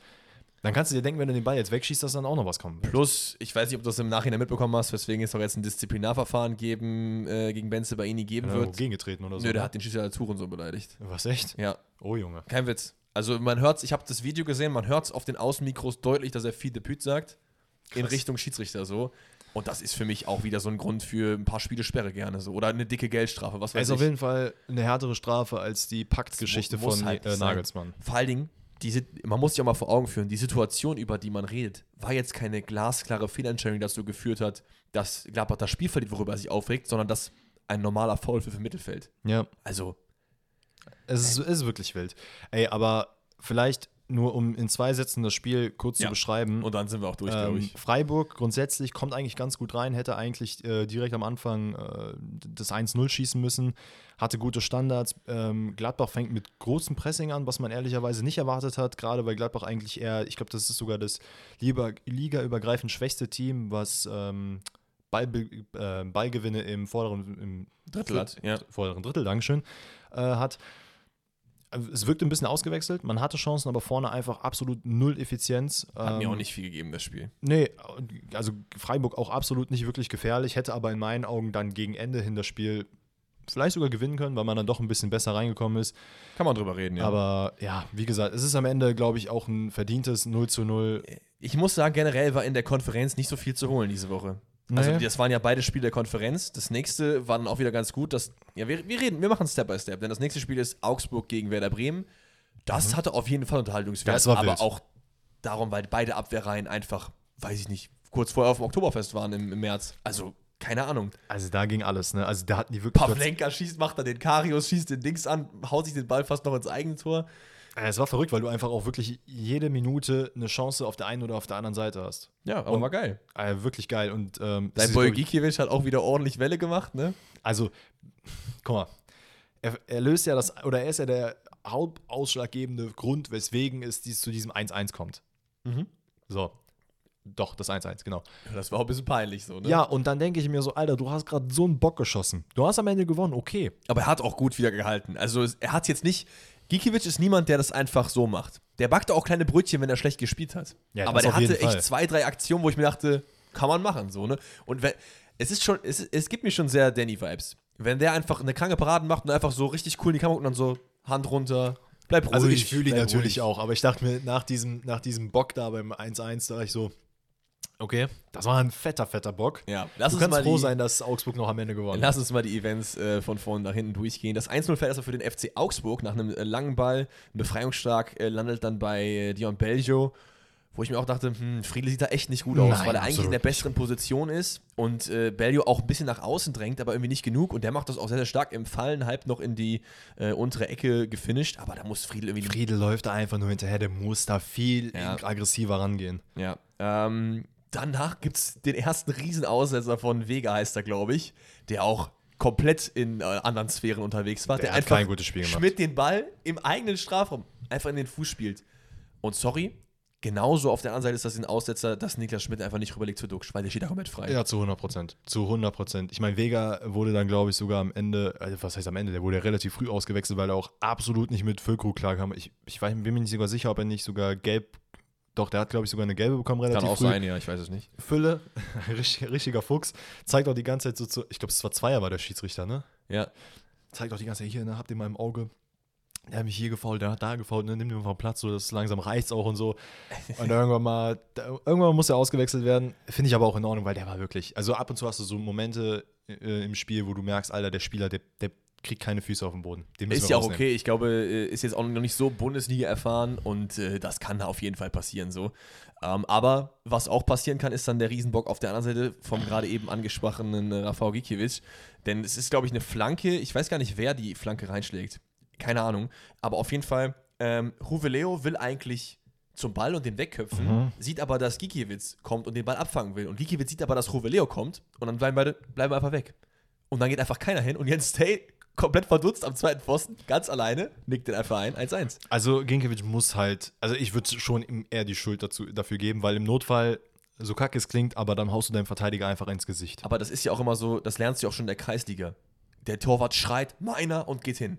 Dann kannst du dir denken, wenn du den Ball jetzt wegschießt, dass dann auch noch was kommt. Plus, ich weiß nicht, ob du das im Nachhinein mitbekommen hast, weswegen es doch jetzt ein Disziplinarverfahren geben, äh, gegen Benze bei Ihnen geben wird. Gegengetreten oder so. Nö, der ne? hat den Schießer als so beleidigt. Was, echt? Ja. Oh, Junge. Kein Witz. Also man hört ich habe das Video gesehen, man hört es auf den Außenmikros deutlich, dass er viel Debüt sagt. Krass. In Richtung Schiedsrichter so. Und das ist für mich auch wieder so ein Grund für ein paar Spiele Sperre gerne so. Oder eine dicke Geldstrafe, was weiß also ich. Ist auf jeden Fall eine härtere Strafe als die Paktgeschichte von halt äh, Nagelsmann. Vor allen Dingen, die, man muss sich auch mal vor Augen führen, die Situation, über die man redet, war jetzt keine glasklare Fehlentscheidung, die dazu geführt hat, dass Gladbach das Spiel verliert, worüber er sich aufregt, sondern dass ein normaler Foul für, für Mittelfeld. Ja. Also. Es ist, es ist wirklich wild. Ey, aber vielleicht nur um in zwei Sätzen das Spiel kurz ja. zu beschreiben. Und dann sind wir auch durch, ähm, glaube ich. Freiburg grundsätzlich kommt eigentlich ganz gut rein, hätte eigentlich äh, direkt am Anfang äh, das 1-0 schießen müssen, hatte gute Standards. Ähm, Gladbach fängt mit großem Pressing an, was man ehrlicherweise nicht erwartet hat, gerade weil Gladbach eigentlich eher, ich glaube, das ist sogar das ligaübergreifend schwächste Team, was ähm, Ball, äh, Ballgewinne im vorderen im Drittel hat, ja. vorderen Drittel, Dankeschön, äh, hat es wirkte ein bisschen ausgewechselt. Man hatte Chancen, aber vorne einfach absolut null Effizienz. Hat ähm, mir auch nicht viel gegeben, das Spiel. Nee, also Freiburg auch absolut nicht wirklich gefährlich, hätte aber in meinen Augen dann gegen Ende hin das Spiel vielleicht sogar gewinnen können, weil man dann doch ein bisschen besser reingekommen ist. Kann man drüber reden, ja. Aber ja, wie gesagt, es ist am Ende, glaube ich, auch ein verdientes 0 zu 0. Ich muss sagen, generell war in der Konferenz nicht so viel zu holen diese Woche. Also das waren ja beide Spiele der Konferenz. Das nächste war dann auch wieder ganz gut. Dass, ja, wir, wir reden, wir machen Step by Step, denn das nächste Spiel ist Augsburg gegen Werder Bremen. Das mhm. hatte auf jeden Fall Unterhaltungswert, aber wild. auch darum, weil beide Abwehrreihen einfach, weiß ich nicht, kurz vorher auf dem Oktoberfest waren im, im März. Also keine Ahnung. Also da ging alles, ne? Also da hatten die wirklich. Pavlenka schießt, macht dann den Karius, schießt den Dings an, haut sich den Ball fast noch ins Eigentor. Es war verrückt, weil du einfach auch wirklich jede Minute eine Chance auf der einen oder auf der anderen Seite hast. Ja, aber und, war geil. Äh, wirklich geil. Und ähm, dein Boy Gikiewicz hat auch wieder ordentlich Welle gemacht, ne? Also, guck mal, er, er, löst ja das, oder er ist ja der hauptausschlaggebende Grund, weswegen es dies, zu diesem 1-1 kommt. Mhm. So. Doch, das 1-1, genau. Das war auch ein bisschen peinlich so, ne? Ja, und dann denke ich mir so, Alter, du hast gerade so einen Bock geschossen. Du hast am Ende gewonnen, okay. Aber er hat auch gut wieder gehalten. Also er hat jetzt nicht, Gikiewicz ist niemand, der das einfach so macht. Der backt auch kleine Brötchen, wenn er schlecht gespielt hat. Ja, Aber der hatte echt zwei, drei Aktionen, wo ich mir dachte, kann man machen, so, ne? Und wenn, es ist schon, es, es gibt mir schon sehr Danny-Vibes. Wenn der einfach eine kranke Parade macht und einfach so richtig cool in die Kamera und dann so Hand runter, Bleib ruhig. Also ich fühle ihn natürlich ruhig. auch, aber ich dachte mir, nach diesem, nach diesem Bock da beim 1-1, da war ich so, okay, das war ein fetter, fetter Bock. Ja, lass du uns kannst mal froh die, sein, dass Augsburg noch am Ende gewonnen hat. Lass uns mal die Events äh, von vorn nach hinten durchgehen. Das 1-0 fällt erstmal für den FC Augsburg nach einem äh, langen Ball. Ein Befreiungsschlag äh, landet dann bei äh, Dion Belgio, wo ich mir auch dachte, hm, Friedel sieht da echt nicht gut aus, Nein, weil er eigentlich in der besseren Position ist und äh, Belgio auch ein bisschen nach außen drängt, aber irgendwie nicht genug. Und der macht das auch sehr, sehr stark im Fallen, halb noch in die äh, untere Ecke gefinisht. Aber da muss Friedel irgendwie Friedel läuft da einfach nur hinterher, der muss da viel Ja. aggressiver rangehen. Ja. Ähm, danach gibt es den ersten Riesenaussetzer von Vega, heißt er, glaube ich, der auch komplett in äh, anderen Sphären unterwegs war. Der hat kein gutes Spiel gemacht. Schmidt den Ball im eigenen Strafraum einfach in den Fuß spielt. Und sorry, genauso auf der anderen Seite ist das ein Aussetzer, dass Niklas Schmidt einfach nicht rüberlegt zu Duxch, weil der steht da komplett frei. Ja, zu 100 Prozent. Zu 100 Prozent. Ich meine, Vega wurde dann, glaube ich, sogar am Ende, also was heißt am Ende, der wurde relativ früh ausgewechselt, weil er auch absolut nicht mit Füllkrug klarkam. Ich, ich weiß, bin mir nicht sogar sicher, ob er nicht sogar gelb, doch, der hat, glaube ich, sogar eine gelbe bekommen, relativ Kann auch früh. sein, ja, ich weiß es nicht. Fülle, richtig, richtiger Fuchs, zeigt auch die ganze Zeit so zu, ich glaube, es war Zweier war der Schiedsrichter, ne? Ja, Zeigt auch die ganze Zeit hier, ne, habt ihr mal im Auge. Der hat mich hier gefault, der hat da gefault, ne, nimm dir mal Platz, so, das langsam reicht's auch und so. Und irgendwann mal, da, irgendwann muss er ausgewechselt werden. Finde ich aber auch in Ordnung, weil der war wirklich, also ab und zu hast du so Momente äh, im Spiel, wo du merkst, Alter, der Spieler, der, der kriegt keine Füße auf den Boden. Ist ja auch okay. Ich glaube, äh, ist jetzt auch noch nicht so Bundesliga erfahren und äh, das kann auf jeden Fall passieren so. Ähm, aber was auch passieren kann, ist dann der Riesenbock auf der anderen Seite vom gerade eben angesprochenen äh, Rafał Gikiewicz. Denn es ist, glaube ich, eine Flanke. Ich weiß gar nicht, wer die Flanke reinschlägt. Keine Ahnung. Aber auf jeden Fall, ähm, Ruveleo will eigentlich zum Ball und den wegköpfen, Mhm. sieht aber, dass Gikiewicz kommt und den Ball abfangen will. Und Gikiewicz sieht aber, dass Ruveleo kommt und dann bleiben beide bleiben einfach weg. Und dann geht einfach keiner hin und Jens Tay komplett verdutzt am zweiten Pfosten, ganz alleine, nickt den einfach ein, 1-1. Also Ginkiewicz muss halt, also ich würde schon ihm eher die Schuld dazu, dafür geben, weil im Notfall, so kacke es klingt, aber dann haust du deinem Verteidiger einfach ins Gesicht. Aber das ist ja auch immer so, das lernst du ja auch schon in der Kreisliga. Der Torwart schreit, meiner und geht hin.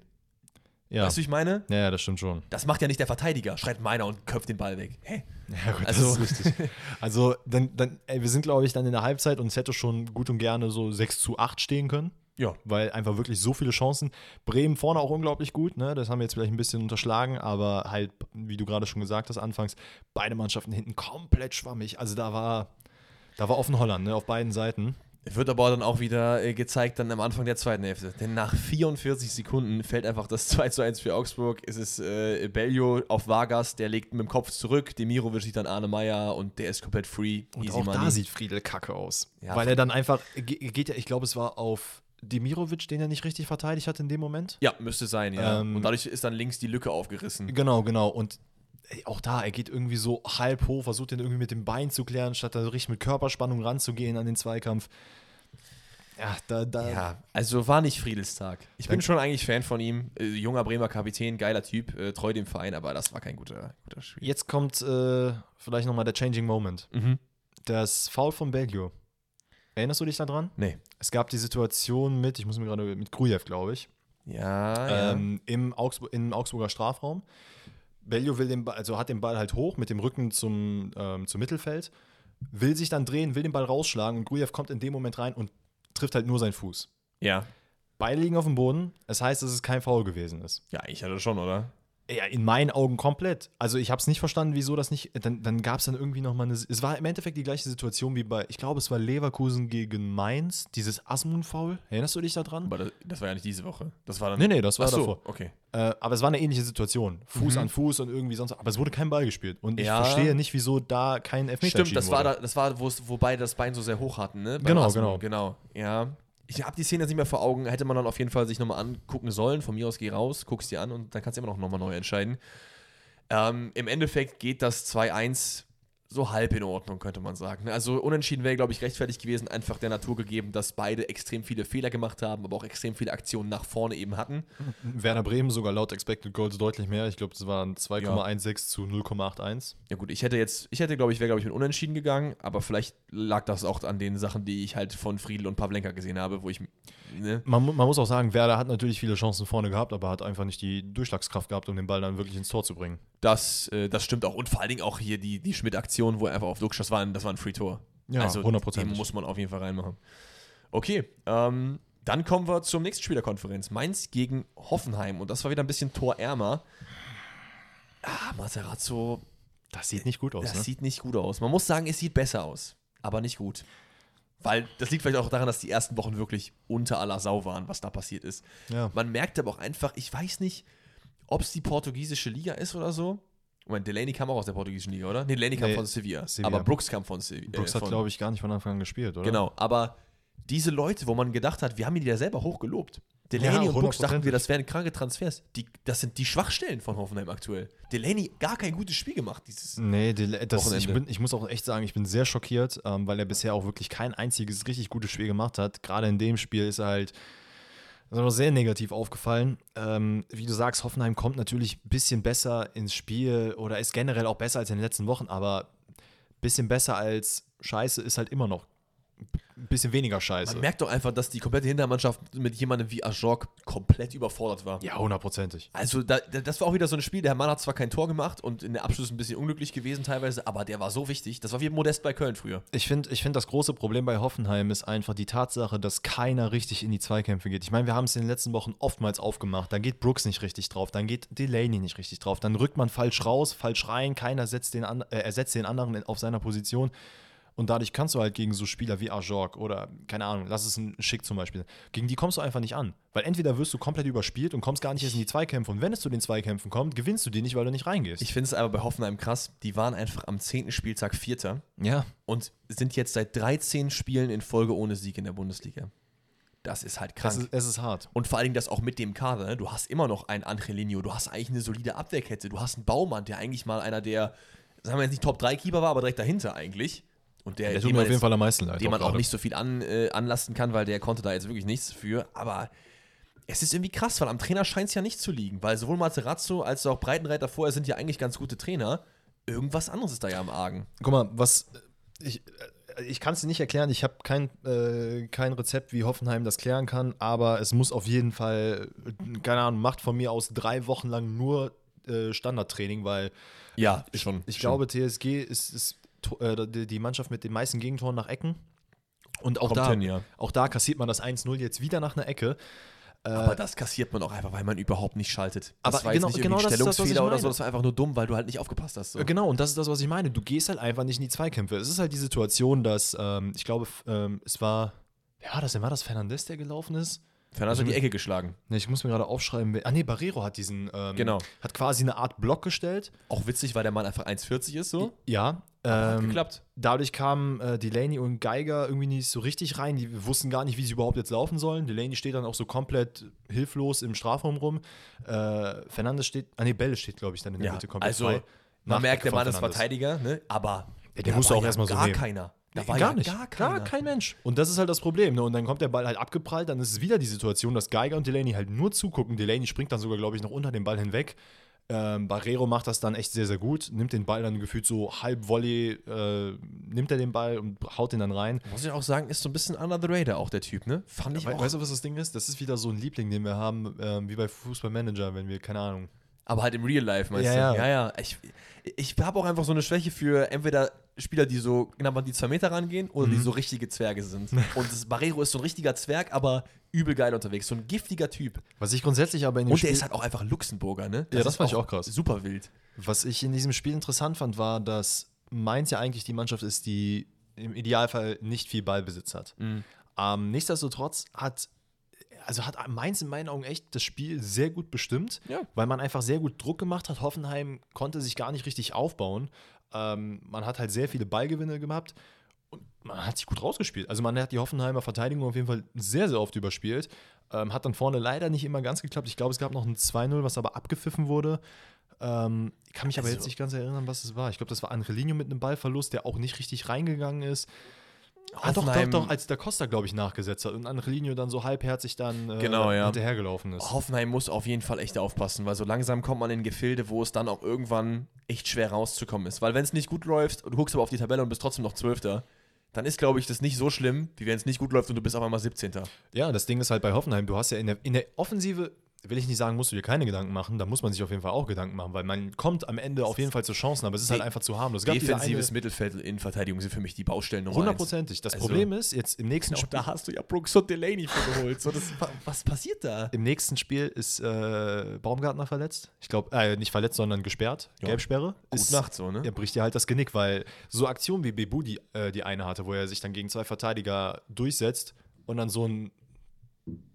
Ja, Weißt du, wie ich meine? ja, ja, das stimmt schon. Das macht ja nicht der Verteidiger, schreit meiner und köpft den Ball weg. Hä? Ja, gut, Also- das ist richtig. Also, dann, dann ey, wir sind, glaube ich, dann in der Halbzeit und es hätte schon gut und gerne so 6 zu 8 stehen können, Ja. weil einfach wirklich so viele Chancen. Bremen vorne auch unglaublich gut, ne? das haben wir jetzt vielleicht ein bisschen unterschlagen, aber halt, wie du gerade schon gesagt hast, anfangs, beide Mannschaften hinten komplett schwammig. Also, da war, da war offen Holland, ne? auf beiden Seiten. Wird aber dann auch wieder äh, gezeigt, dann am Anfang der zweiten Hälfte. Denn nach 44 Sekunden fällt einfach das 2 zu 1 für Augsburg. Es ist äh, Bellio auf Vargas, der legt mit dem Kopf zurück. Demirovic sieht dann Arne Meyer und der ist komplett free. Und Easy auch money. da sieht Friedel kacke aus. Ja, weil er dann einfach, ge- geht ja, ich glaube, es war auf Demirovic, den er nicht richtig verteidigt hat in dem Moment. Ja, müsste sein, ja. Ähm, und dadurch ist dann links die Lücke aufgerissen. Genau, genau. Und ey, auch da, er geht irgendwie so halb hoch, versucht den irgendwie mit dem Bein zu klären, statt da richtig mit Körperspannung ranzugehen an den Zweikampf. Ja, da, da. Ja, also war nicht Friedels Tag. Ich bin schon eigentlich Fan von ihm. Äh, junger Bremer Kapitän, geiler Typ, äh, treu dem Verein, aber das war kein guter, guter Spiel. Jetzt kommt äh, vielleicht nochmal der Changing Moment. Mhm. Das Foul von Belgio. Erinnerst du dich daran? Nee. Es gab die Situation mit, ich muss mir gerade, mit Grujew, glaube ich, Ja, ja. ähm, im, Augsburg, im Augsburger Strafraum. Belgio will den Ball, also hat den Ball halt hoch mit dem Rücken zum, ähm, zum Mittelfeld, will sich dann drehen, will den Ball rausschlagen und Grujew kommt in dem Moment rein und trifft halt nur seinen Fuß. ja. Beide liegen auf dem Boden. Das heißt, dass es kein Foul gewesen ist. Ja, ich hatte schon, oder? Ja, in meinen Augen komplett. Also ich habe es nicht verstanden, wieso das nicht. Dann, dann gab es dann irgendwie noch mal eine. Es war im Endeffekt die gleiche Situation wie bei. Ich glaube, es war Leverkusen gegen Mainz. Dieses Asmun-Foul. Erinnerst du dich daran? Aber das, das war ja nicht diese Woche. Das war dann. Nee, nee, das war Ach so, davor. okay. Äh, aber es war eine ähnliche Situation. Fuß Mhm. an Fuß und irgendwie sonst. Aber es wurde kein Ball gespielt. Und ich Ja. verstehe nicht, wieso da kein Elfmeter Stimmt, das war, da, das war, wo es- wo beide das Bein so sehr hoch hatten, ne? Beim Genau, Asmun. genau. Genau, ja. Ich habe die Szene jetzt nicht mehr vor Augen, hätte man dann auf jeden Fall sich nochmal angucken sollen. Von mir aus geh raus, guckst dir an und dann kannst du immer noch nochmal neu entscheiden. Ähm, Im Endeffekt geht das 2-1 so halb in Ordnung, könnte man sagen. Also unentschieden wäre, glaube ich, rechtfertigt gewesen, einfach der Natur gegeben, dass beide extrem viele Fehler gemacht haben, aber auch extrem viele Aktionen nach vorne eben hatten. Werder Bremen sogar laut Expected Goals deutlich mehr. Ich glaube, das waren 2,16 zu 0,81. Ja gut, ich hätte jetzt, ich hätte, glaube ich, wäre, glaube ich, mit Unentschieden gegangen, aber vielleicht lag das auch an den Sachen, die ich halt von Friedel und Pavlenka gesehen habe, wo ich, ne? Man, man muss auch sagen, Werder hat natürlich viele Chancen vorne gehabt, aber hat einfach nicht die Durchschlagskraft gehabt, um den Ball dann wirklich ins Tor zu bringen. Das, äh, das stimmt auch. Und vor allen Dingen auch hier die, die Schmidt-Aktion, wo er einfach auf Duxch, das war ein, das war ein Free-Tor. Ja, also, hundertprozentig. Den muss man auf jeden Fall reinmachen. Okay, ähm, dann kommen wir zur nächsten Spielerkonferenz. Mainz gegen Hoffenheim. Und das war wieder ein bisschen torärmer. Ah, Materazzo. Das sieht nicht gut aus. Das ne? sieht nicht gut aus. Man muss sagen, es sieht besser aus, aber nicht gut. Weil das liegt vielleicht auch daran, dass die ersten Wochen wirklich unter aller Sau waren, was da passiert ist. Ja. Man merkt aber auch einfach, ich weiß nicht, ob es die portugiesische Liga ist oder so. Moment, Delaney kam auch aus der portugiesischen Liga, oder? Nee, Delaney kam Nee, von Sevilla. Sevilla. Aber Brooks kam von Sevilla. Brooks hat, glaube ich, gar nicht von Anfang an gespielt, oder? Genau, aber diese Leute, wo man gedacht hat, wir haben die ja selber hochgelobt. Delaney Ja, und Brooks dachten wir, das wären kranke Transfers. Die, das sind die Schwachstellen von Hoffenheim aktuell. Delaney gar kein gutes Spiel gemacht. Dieses Nee, die, das, ich, bin, ich muss auch echt sagen, ich bin sehr schockiert, ähm, weil er bisher auch wirklich kein einziges richtig gutes Spiel gemacht hat. Gerade in dem Spiel ist er halt ist er noch sehr negativ aufgefallen. Ähm, wie du sagst, Hoffenheim kommt natürlich ein bisschen besser ins Spiel oder ist generell auch besser als in den letzten Wochen, aber ein bisschen besser als Scheiße ist halt immer noch ein bisschen weniger Scheiße. Man merkt doch einfach, dass die komplette Hintermannschaft mit jemandem wie Ajok komplett überfordert war. ja, hundertprozentig. Also, da, da- das war auch wieder so ein Spiel. Der Mann hat zwar kein Tor gemacht und in der Abschluss ein bisschen unglücklich gewesen teilweise, aber der war so wichtig. Das war wie Modest bei Köln früher. Ich finde, ich find, das große Problem bei Hoffenheim ist einfach die Tatsache, dass keiner richtig in die Zweikämpfe geht. Ich meine, wir haben es in den letzten Wochen oftmals aufgemacht. Da geht Brooks nicht richtig drauf, dann geht Delaney nicht richtig drauf, dann rückt man falsch raus, falsch rein, keiner setzt den an, äh, ersetzt den anderen auf seiner Position. Und dadurch kannst du halt gegen so Spieler wie Ajorg oder, keine Ahnung, lass es ein Schick zum Beispiel, gegen die kommst du einfach nicht an. Weil entweder wirst du komplett überspielt und kommst gar nicht erst in die Zweikämpfe. Und wenn es zu den Zweikämpfen kommt, gewinnst du die nicht, weil du nicht reingehst. Ich finde es aber bei Hoffenheim krass. Die waren einfach am 10. Spieltag Vierter ja. und sind jetzt seit 13 Spielen in Folge ohne Sieg in der Bundesliga. Das ist halt krank. Es ist, es ist hart. und vor allen Dingen das auch mit dem Kader. Ne? Du hast immer noch einen Angelino, du hast eigentlich eine solide Abwehrkette, du hast einen Baumann, der eigentlich mal einer der, sagen wir jetzt nicht Top-3-Keeper war, aber direkt dahinter eigentlich. Und der, Der tut mir man auf jeden Fall am meisten leid. dem man auch nicht so viel an, äh, anlasten kann, weil der konnte da jetzt wirklich nichts für. Aber es ist irgendwie krass, weil am Trainer scheint es ja nicht zu liegen, weil sowohl Materazzo als auch Breitenreiter vorher sind ja eigentlich ganz gute Trainer. Irgendwas anderes ist da ja am Argen. Guck mal, was ich, äh, ich kann es dir nicht erklären. Ich habe kein, äh, kein Rezept, wie Hoffenheim das klären kann, aber es muss auf jeden Fall, äh, keine Ahnung, macht von mir aus drei Wochen lang nur äh, Standardtraining, weil Ja, schon. ich glaube, TSG ist, ist äh, die die Mannschaft mit den meisten Gegentoren nach Ecken. Und auch da, hin, ja. auch da kassiert man das 1-0 jetzt wieder nach einer Ecke. Aber das kassiert man auch einfach, weil man überhaupt nicht schaltet. Das Aber war genau- jetzt nicht genau das ist das, Stellungsfehler oder so, das war einfach nur dumm, weil du halt nicht aufgepasst hast. So. Äh, Genau, und das ist das, was ich meine. Du gehst halt einfach nicht in die Zweikämpfe. Es ist halt die Situation, dass, ähm, ich glaube, ähm, es war, wer war das denn? War das Fernandes, der gelaufen ist? Fernandes hat die Ecke geschlagen. Ne, ich muss mir gerade aufschreiben. Ah, nee, Barrero hat diesen, ähm, Genau. hat quasi eine Art Block gestellt. Auch witzig, weil der Mann einfach 1,40 ist so. Ja. Hat Ähm, geklappt. dadurch kamen äh, Delaney und Geiger irgendwie nicht so richtig rein. Die wussten gar nicht, wie sie überhaupt jetzt laufen sollen. Delaney steht dann auch so komplett hilflos im Strafraum rum. Äh, Fernandes steht, ah nee, Bell steht, glaube ich, dann in der Ja, Mitte komplett also frei. man merkt, der Mann ist. Verteidiger, ne? aber Ja, den da musst du war auch ja erstmal so gar nehmen. keiner. Da war gar ja nicht. gar. Gar kein Mensch. Und das ist halt das Problem. Ne? Und dann kommt der Ball halt abgeprallt, dann ist es wieder die Situation, dass Geiger und Delaney halt nur zugucken. Delaney springt dann sogar, glaube ich, noch unter den Ball hinweg. Ähm, Barrero macht das dann echt sehr, sehr gut. Nimmt den Ball dann gefühlt so halb Volley, äh, nimmt er den Ball und haut den dann rein. Muss ich auch sagen, ist so ein bisschen under the radar auch der Typ, ne? Fand ich We auch. weißt du, was das Ding ist? Das ist wieder so ein Liebling, den wir haben, ähm, wie bei Fußballmanager, wenn wir, keine Ahnung. Aber halt im Real Life, meinst Ja, du? ja. ja. ja. Ich, ich habe auch einfach so eine Schwäche für entweder Spieler, die so knapp an die zwei Meter rangehen oder die Mhm. so richtige Zwerge sind. Und das Barrero ist so ein richtiger Zwerg, aber übel geil unterwegs. So ein giftiger Typ. Was ich grundsätzlich aber in dem Und der Spiel, ist halt auch einfach Luxemburger, ne? Ja, das fand ich auch krass. Super wild. was ich in diesem Spiel interessant fand, war, dass Mainz ja eigentlich die Mannschaft ist, die im Idealfall nicht viel Ballbesitz hat. Mhm. Ähm, nichtsdestotrotz hat, also hat Mainz in meinen Augen echt das Spiel sehr gut bestimmt, Ja. weil man einfach sehr gut Druck gemacht hat. Hoffenheim konnte sich gar nicht richtig aufbauen. Ähm, man hat halt sehr viele Ballgewinne gehabt und man hat sich gut rausgespielt. Also man hat die Hoffenheimer Verteidigung auf jeden Fall sehr, sehr oft überspielt. Ähm, hat dann vorne leider nicht immer ganz geklappt. Ich glaube, es gab noch ein 2-0, was aber abgepfiffen wurde. Ähm, ich kann mich aber Also- jetzt nicht ganz erinnern, was es war. Ich glaube, das war Angelino mit einem Ballverlust, der auch nicht richtig reingegangen ist. Ah, doch, doch, doch, als der Costa, glaube ich, nachgesetzt hat und Angelino dann so halbherzig dann äh, Genau, ja. hinterhergelaufen ist. Hoffenheim muss auf jeden Fall echt aufpassen, weil so langsam kommt man in Gefilde, wo es dann auch irgendwann echt schwer rauszukommen ist. Weil wenn es nicht gut läuft und du guckst aber auf die Tabelle und bist trotzdem noch Zwölfter, dann ist, glaube ich, das nicht so schlimm, wie wenn es nicht gut läuft und du bist auf einmal 17. Ja, das Ding ist halt bei Hoffenheim, du hast ja in der, in der Offensive will ich nicht sagen, musst du dir keine Gedanken machen, da muss man sich auf jeden Fall auch Gedanken machen, weil man kommt am Ende auf jeden Fall zu Chancen, aber es ist halt einfach zu harmlos. Defensives Mittelfeld und Innenverteidigung sind für mich die Baustellen Nummer Hundertprozentig. Das also, Problem ist, jetzt im nächsten Spiel. Da hast du ja Brooks und Delaney für geholt. So, das, was passiert da? Im nächsten Spiel ist äh, Baumgartner verletzt. Ich glaube, äh, nicht verletzt, sondern gesperrt. Ja. Gelbsperre. Gut ist, Nacht so, ne? Er bricht dir halt das Genick, weil so Aktionen wie Bebu die, äh, die eine hatte, wo er sich dann gegen zwei Verteidiger durchsetzt und dann so ein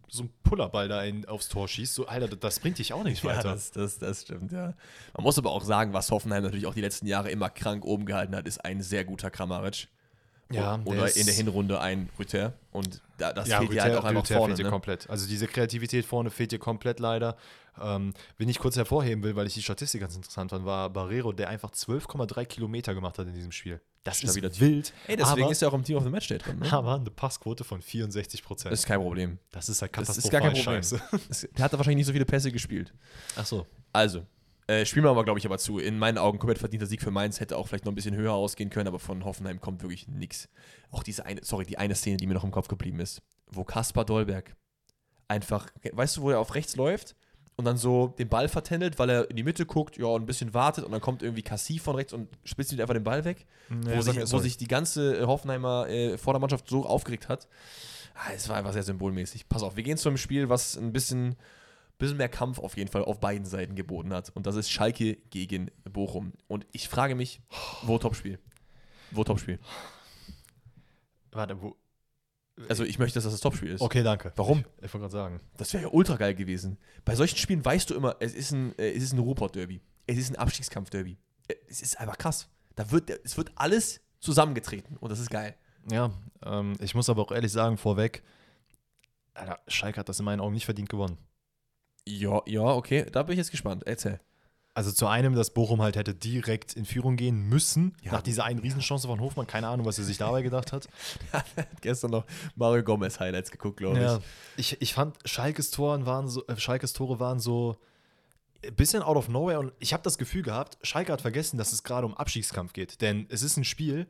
so ein Pullerball da in, aufs Tor schießt, so, Alter, das bringt dich auch nicht weiter. Ja, das, das, das stimmt, ja. Man muss aber auch sagen, was Hoffenheim natürlich auch die letzten Jahre immer krank oben gehalten hat, ist ein sehr guter Kramaric. Ja, oder in der Hinrunde ein Rüther. Und da, das ja, fehlt Rüther, dir halt auch einfach Rüther vorne. Fehlt ne? komplett. Also diese Kreativität vorne fehlt dir komplett leider. Ähm, wenn ich kurz hervorheben will, weil ich die Statistik ganz interessant fand, war Barrero, der einfach 12,3 Kilometer gemacht hat in diesem Spiel. Das ist wieder wild. Ey, deswegen aber, ist er auch im Team of the Match drin. Ne? Aber eine Passquote von 64 Prozent. Das ist kein Problem. Das ist halt katastrophal das ist gar kein Problem. Das, der hat wahrscheinlich nicht so viele Pässe gespielt. Ach so. Also, äh, spielen wir aber, glaube ich, aber zu. In meinen Augen komplett verdienter Sieg für Mainz, hätte auch vielleicht noch ein bisschen höher ausgehen können, aber von Hoffenheim kommt wirklich nichts. Auch diese eine, sorry, die eine Szene, die mir noch im Kopf geblieben ist, wo Kaspar Dolberg einfach, weißt du, wo er auf rechts läuft und dann so den Ball vertändelt, weil er in die Mitte guckt, ja, und ein bisschen wartet und dann kommt irgendwie Cassie von rechts und spitzt ihm einfach den Ball weg, nee, wo, sich, wo sich die ganze äh, Hoffenheimer äh, Vordermannschaft so aufgeregt hat. Ah, es war einfach sehr symbolmäßig. Pass auf, wir gehen zu einem Spiel, was ein bisschen, bisschen mehr Kampf auf jeden Fall auf beiden Seiten geboten hat. Und das ist Schalke gegen Bochum. Und ich frage mich, wo Topspiel? Wo Topspiel? Warte, wo, also ich möchte, dass das das Topspiel ist. Okay, danke. Warum? Ich, ich wollte gerade sagen. Das wäre ja ultra geil gewesen. Bei solchen Spielen weißt du immer, es ist ein, äh, es ist ein Ruhrpott-Derby. Es ist ein Abstiegskampf-Derby. Äh, es ist einfach krass. Da wird, es wird alles zusammengetreten und das ist geil. Ja, ähm, ich muss aber auch ehrlich sagen, vorweg, Alter, Schalke hat das in meinen Augen nicht verdient gewonnen. Ja, ja, okay, da bin ich jetzt gespannt. Erzähl. Also zu einem, dass Bochum halt hätte direkt in Führung gehen müssen, ja, nach dieser einen Riesenchance von Hofmann. Keine Ahnung, was er sich dabei gedacht hat. hat gestern noch Mario Gomez Highlights geguckt, glaube ja. ich. ich. Ich fand, Schalkes, Toren waren so, äh, Schalkes Tore waren so ein bisschen out of nowhere und ich habe das Gefühl gehabt, Schalke hat vergessen, dass es gerade um Abstiegskampf geht. Denn es ist ein Spiel,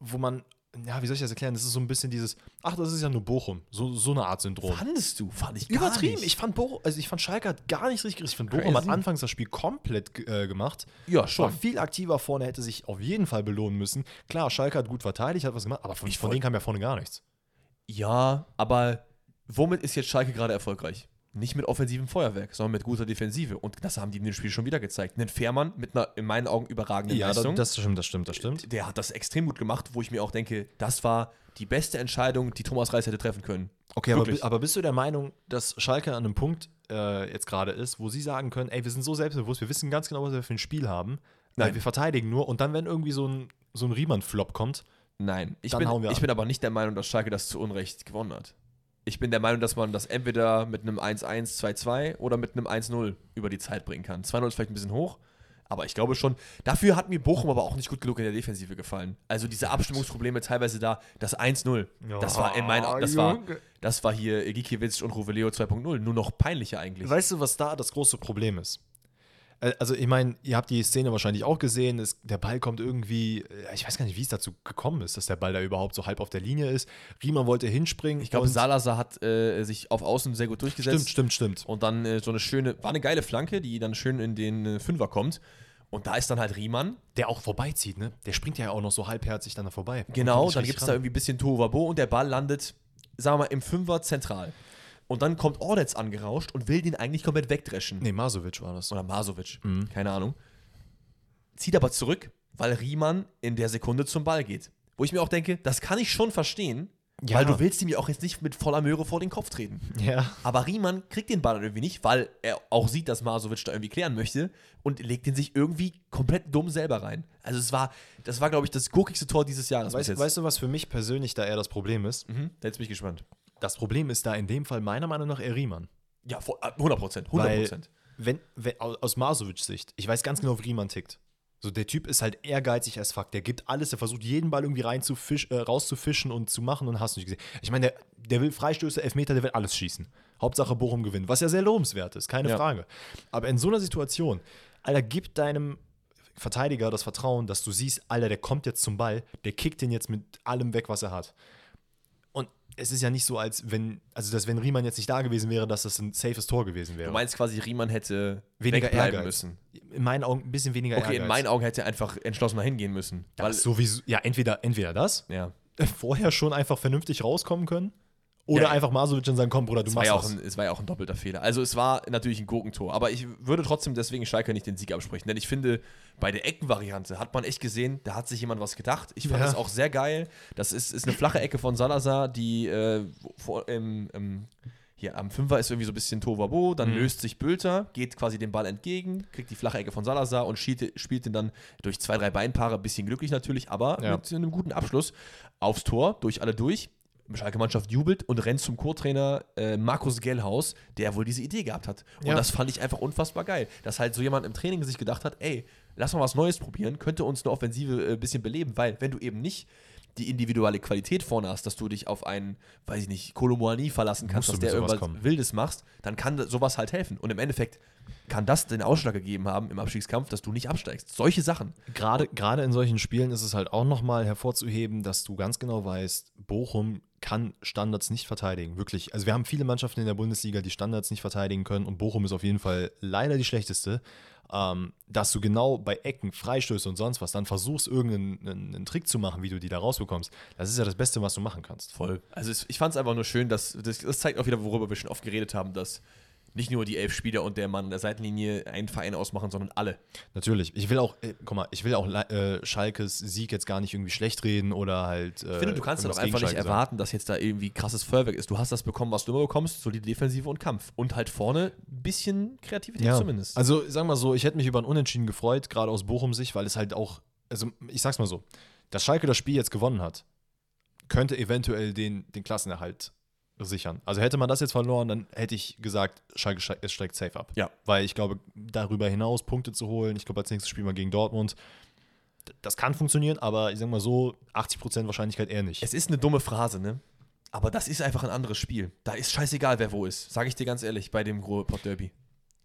wo man ja, wie soll ich das erklären? Das ist so ein bisschen dieses, ach, das ist ja nur Bochum. So, so eine Art Syndrom. Fandest du? Fand ich gar Übertrieben. Nicht. Ich fand Bochum, also ich fand Schalke hat gar nicht richtig. Ich fand Bochum hat anfangs das Spiel komplett äh, gemacht. Ja, schon. War viel aktiver vorne, hätte sich auf jeden Fall belohnen müssen. Klar, Schalke hat gut verteidigt, hat was gemacht, aber von, von denen kam ja vorne gar nichts. Ja, aber womit ist jetzt Schalke gerade erfolgreich? Nicht mit offensivem Feuerwerk, sondern mit guter Defensive. Und das haben die in dem Spiel schon wieder gezeigt. Einen Fährmann mit einer in meinen Augen überragenden ja, Leistung. Ja, das stimmt, das stimmt, das stimmt. Der hat das extrem gut gemacht, wo ich mir auch denke, das war die beste Entscheidung, die Thomas Reis hätte treffen können. Okay, aber, aber, bist du der Meinung, dass Schalke an einem Punkt äh, jetzt gerade ist, wo sie sagen können, ey, wir sind so selbstbewusst, wir wissen ganz genau, was wir für ein Spiel haben. Nein. Wir verteidigen nur und dann, wenn irgendwie so ein, so ein Riemann-Flop kommt, Nein, ich, bin, ich bin aber nicht der Meinung, dass Schalke das zu Unrecht gewonnen hat ich bin der Meinung, dass man das entweder mit einem 1-1, 2-2 oder mit einem 1-0 über die Zeit bringen kann. 2-0 ist vielleicht ein bisschen hoch, aber ich glaube schon, dafür hat mir Bochum aber auch nicht gut genug in der Defensive gefallen. Also diese Abstimmungsprobleme teilweise da, das 1-0, das war in meinen das war, das war hier Gikiewicz und Ruveleo 2.0, nur noch peinlicher eigentlich. Weißt du, was da das große Problem ist? Äh, also ich meine, ihr habt die Szene wahrscheinlich auch gesehen, es, der Ball kommt irgendwie, äh, ich weiß gar nicht, wie es dazu gekommen ist, dass der Ball da überhaupt so halb auf der Linie ist. Riemann wollte hinspringen. Ich glaube, Salazar hat äh, sich auf Außen sehr gut durchgesetzt. Stimmt, stimmt, stimmt. Und dann äh, so eine schöne, war eine geile Flanke, die dann schön in den äh, Fünfer kommt. Und da ist dann halt Riemann. Der auch vorbeizieht, ne? Der springt ja auch noch so halbherzig dann da vorbei. Genau, dann gibt es da irgendwie ein bisschen Tovabo und der Ball landet, sagen wir mal, im Fünfer zentral. Und dann kommt Ordetz angerauscht und will den eigentlich komplett wegdreschen. Nee, Masovic war das. Oder Masovic, mhm. keine Ahnung. Zieht aber zurück, weil Riemann in der Sekunde zum Ball geht. Wo ich mir auch denke, das kann ich schon verstehen, ja. weil du willst ihm ja auch jetzt nicht mit voller Möhre vor den Kopf treten. Ja. Aber Riemann kriegt den Ball dann irgendwie nicht, weil er auch sieht, dass Masovic da irgendwie klären möchte und legt den sich irgendwie komplett dumm selber rein. Also es war, das war, glaube ich, das gurkigste Tor dieses Jahres. Weißt, weißt, du, was für mich persönlich da eher das Problem ist? Mhm, da jetzt bin ich gespannt. Das Problem ist da in dem Fall meiner Meinung nach eher Riemann. Ja, 100 Prozent. 100 Prozent. Wenn, wenn, aus Masovics Sicht, ich weiß ganz genau, wie Riemann tickt. So, der Typ ist halt ehrgeizig als fuck. Der gibt alles, der versucht jeden Ball irgendwie rein zu fisch, äh, rauszufischen und zu machen und hast du nicht gesehen. Ich meine, der, der will Freistöße, Elfmeter, der will alles schießen. Hauptsache Bochum gewinnt, was ja sehr lobenswert ist, keine ja. Frage. Aber in so einer Situation, Alter, gib deinem Verteidiger das Vertrauen, dass du siehst, Alter, der kommt jetzt zum Ball, der kickt den jetzt mit allem weg, was er hat. Es ist ja nicht so, als wenn, also dass wenn Riemann jetzt nicht da gewesen wäre, dass das ein safes Tor gewesen wäre. Du meinst quasi, Riemann hätte weniger bleiben müssen. In meinen Augen ein bisschen weniger Okay, Ehrgeiz. in meinen Augen hätte er einfach entschlossener hingehen müssen. Das sowieso, ja, entweder, entweder das. Ja. Vorher schon einfach vernünftig rauskommen können. Oder ja, einfach Masovic dann sagen, komm, Bruder, du machst ja das. es war ja auch ein doppelter Fehler. Also es war natürlich ein Gurkentor. Aber ich würde trotzdem deswegen Schalke nicht den Sieg absprechen. Denn ich finde, bei der Eckenvariante hat man echt gesehen, da hat sich jemand was gedacht. Ich fand ja. das auch sehr geil. Das ist, ist eine flache Ecke von Salazar, die äh, vor, im, im, hier am Fünfer ist irgendwie so ein bisschen Tovabo, dann mhm. löst sich Bülter, geht quasi dem Ball entgegen, kriegt die flache Ecke von Salazar und spielt, spielt den dann durch zwei, drei Beinpaare, ein bisschen glücklich natürlich, aber ja. mit einem guten Abschluss aufs Tor, durch alle durch. Schalke-Mannschaft jubelt und rennt zum Co-Trainer äh, Markus Gellhaus, der wohl diese Idee gehabt hat. Und ja. das fand ich einfach unfassbar geil, dass halt so jemand im Training sich gedacht hat, ey, lass mal was Neues probieren, könnte uns eine Offensive ein äh, bisschen beleben, weil wenn du eben nicht die individuelle Qualität vorne hast, dass du dich auf einen, weiß ich nicht, Kolomoani verlassen kannst, dass der irgendwas kommen. Wildes machst, dann kann sowas halt helfen. Und im Endeffekt kann das den Ausschlag gegeben haben im Abstiegskampf, dass du nicht absteigst. Solche Sachen. Gerade, gerade in solchen Spielen ist es halt auch nochmal hervorzuheben, dass du ganz genau weißt, Bochum kann Standards nicht verteidigen. Wirklich. Also wir haben viele Mannschaften in der Bundesliga, die Standards nicht verteidigen können und Bochum ist auf jeden Fall leider die schlechteste. Ähm, dass du genau bei Ecken, Freistöße und sonst was dann versuchst, irgendeinen einen, einen Trick zu machen, wie du die da rausbekommst. Das ist ja das Beste, was du machen kannst. Voll. Also ich fand es einfach nur schön, dass das, das zeigt auch wieder, worüber wir schon oft geredet haben, dass nicht nur die elf Spieler und der Mann an der Seitenlinie einen Verein ausmachen, sondern alle. Natürlich. Ich will auch, äh, guck mal, ich will auch äh, Schalkes Sieg jetzt gar nicht irgendwie schlecht reden oder halt. Äh, ich finde, du kannst doch einfach nicht erwarten, dass jetzt da irgendwie krasses Feuerwerk ist. Du hast das bekommen, was du immer bekommst, solide Defensive und Kampf. Und halt vorne ein bisschen Kreativität ja. zumindest. Also, sagen wir mal so, ich hätte mich über ein Unentschieden gefreut, gerade aus Bochum-Sicht, weil es halt auch, also ich sag's mal so, dass Schalke das Spiel jetzt gewonnen hat, könnte eventuell den, den Klassenerhalt sichern. Also hätte man das jetzt verloren, dann hätte ich gesagt, Schalke es steigt safe ab. Ja. Weil ich glaube, darüber hinaus Punkte zu holen, ich glaube, als nächstes Spiel mal gegen Dortmund, das kann funktionieren, aber ich sag mal so, 80% Wahrscheinlichkeit eher nicht. Es ist eine dumme Phrase, ne? Aber das ist einfach ein anderes Spiel. Da ist scheißegal, wer wo ist. Sage ich dir ganz ehrlich, bei dem Ruhrpott Derby.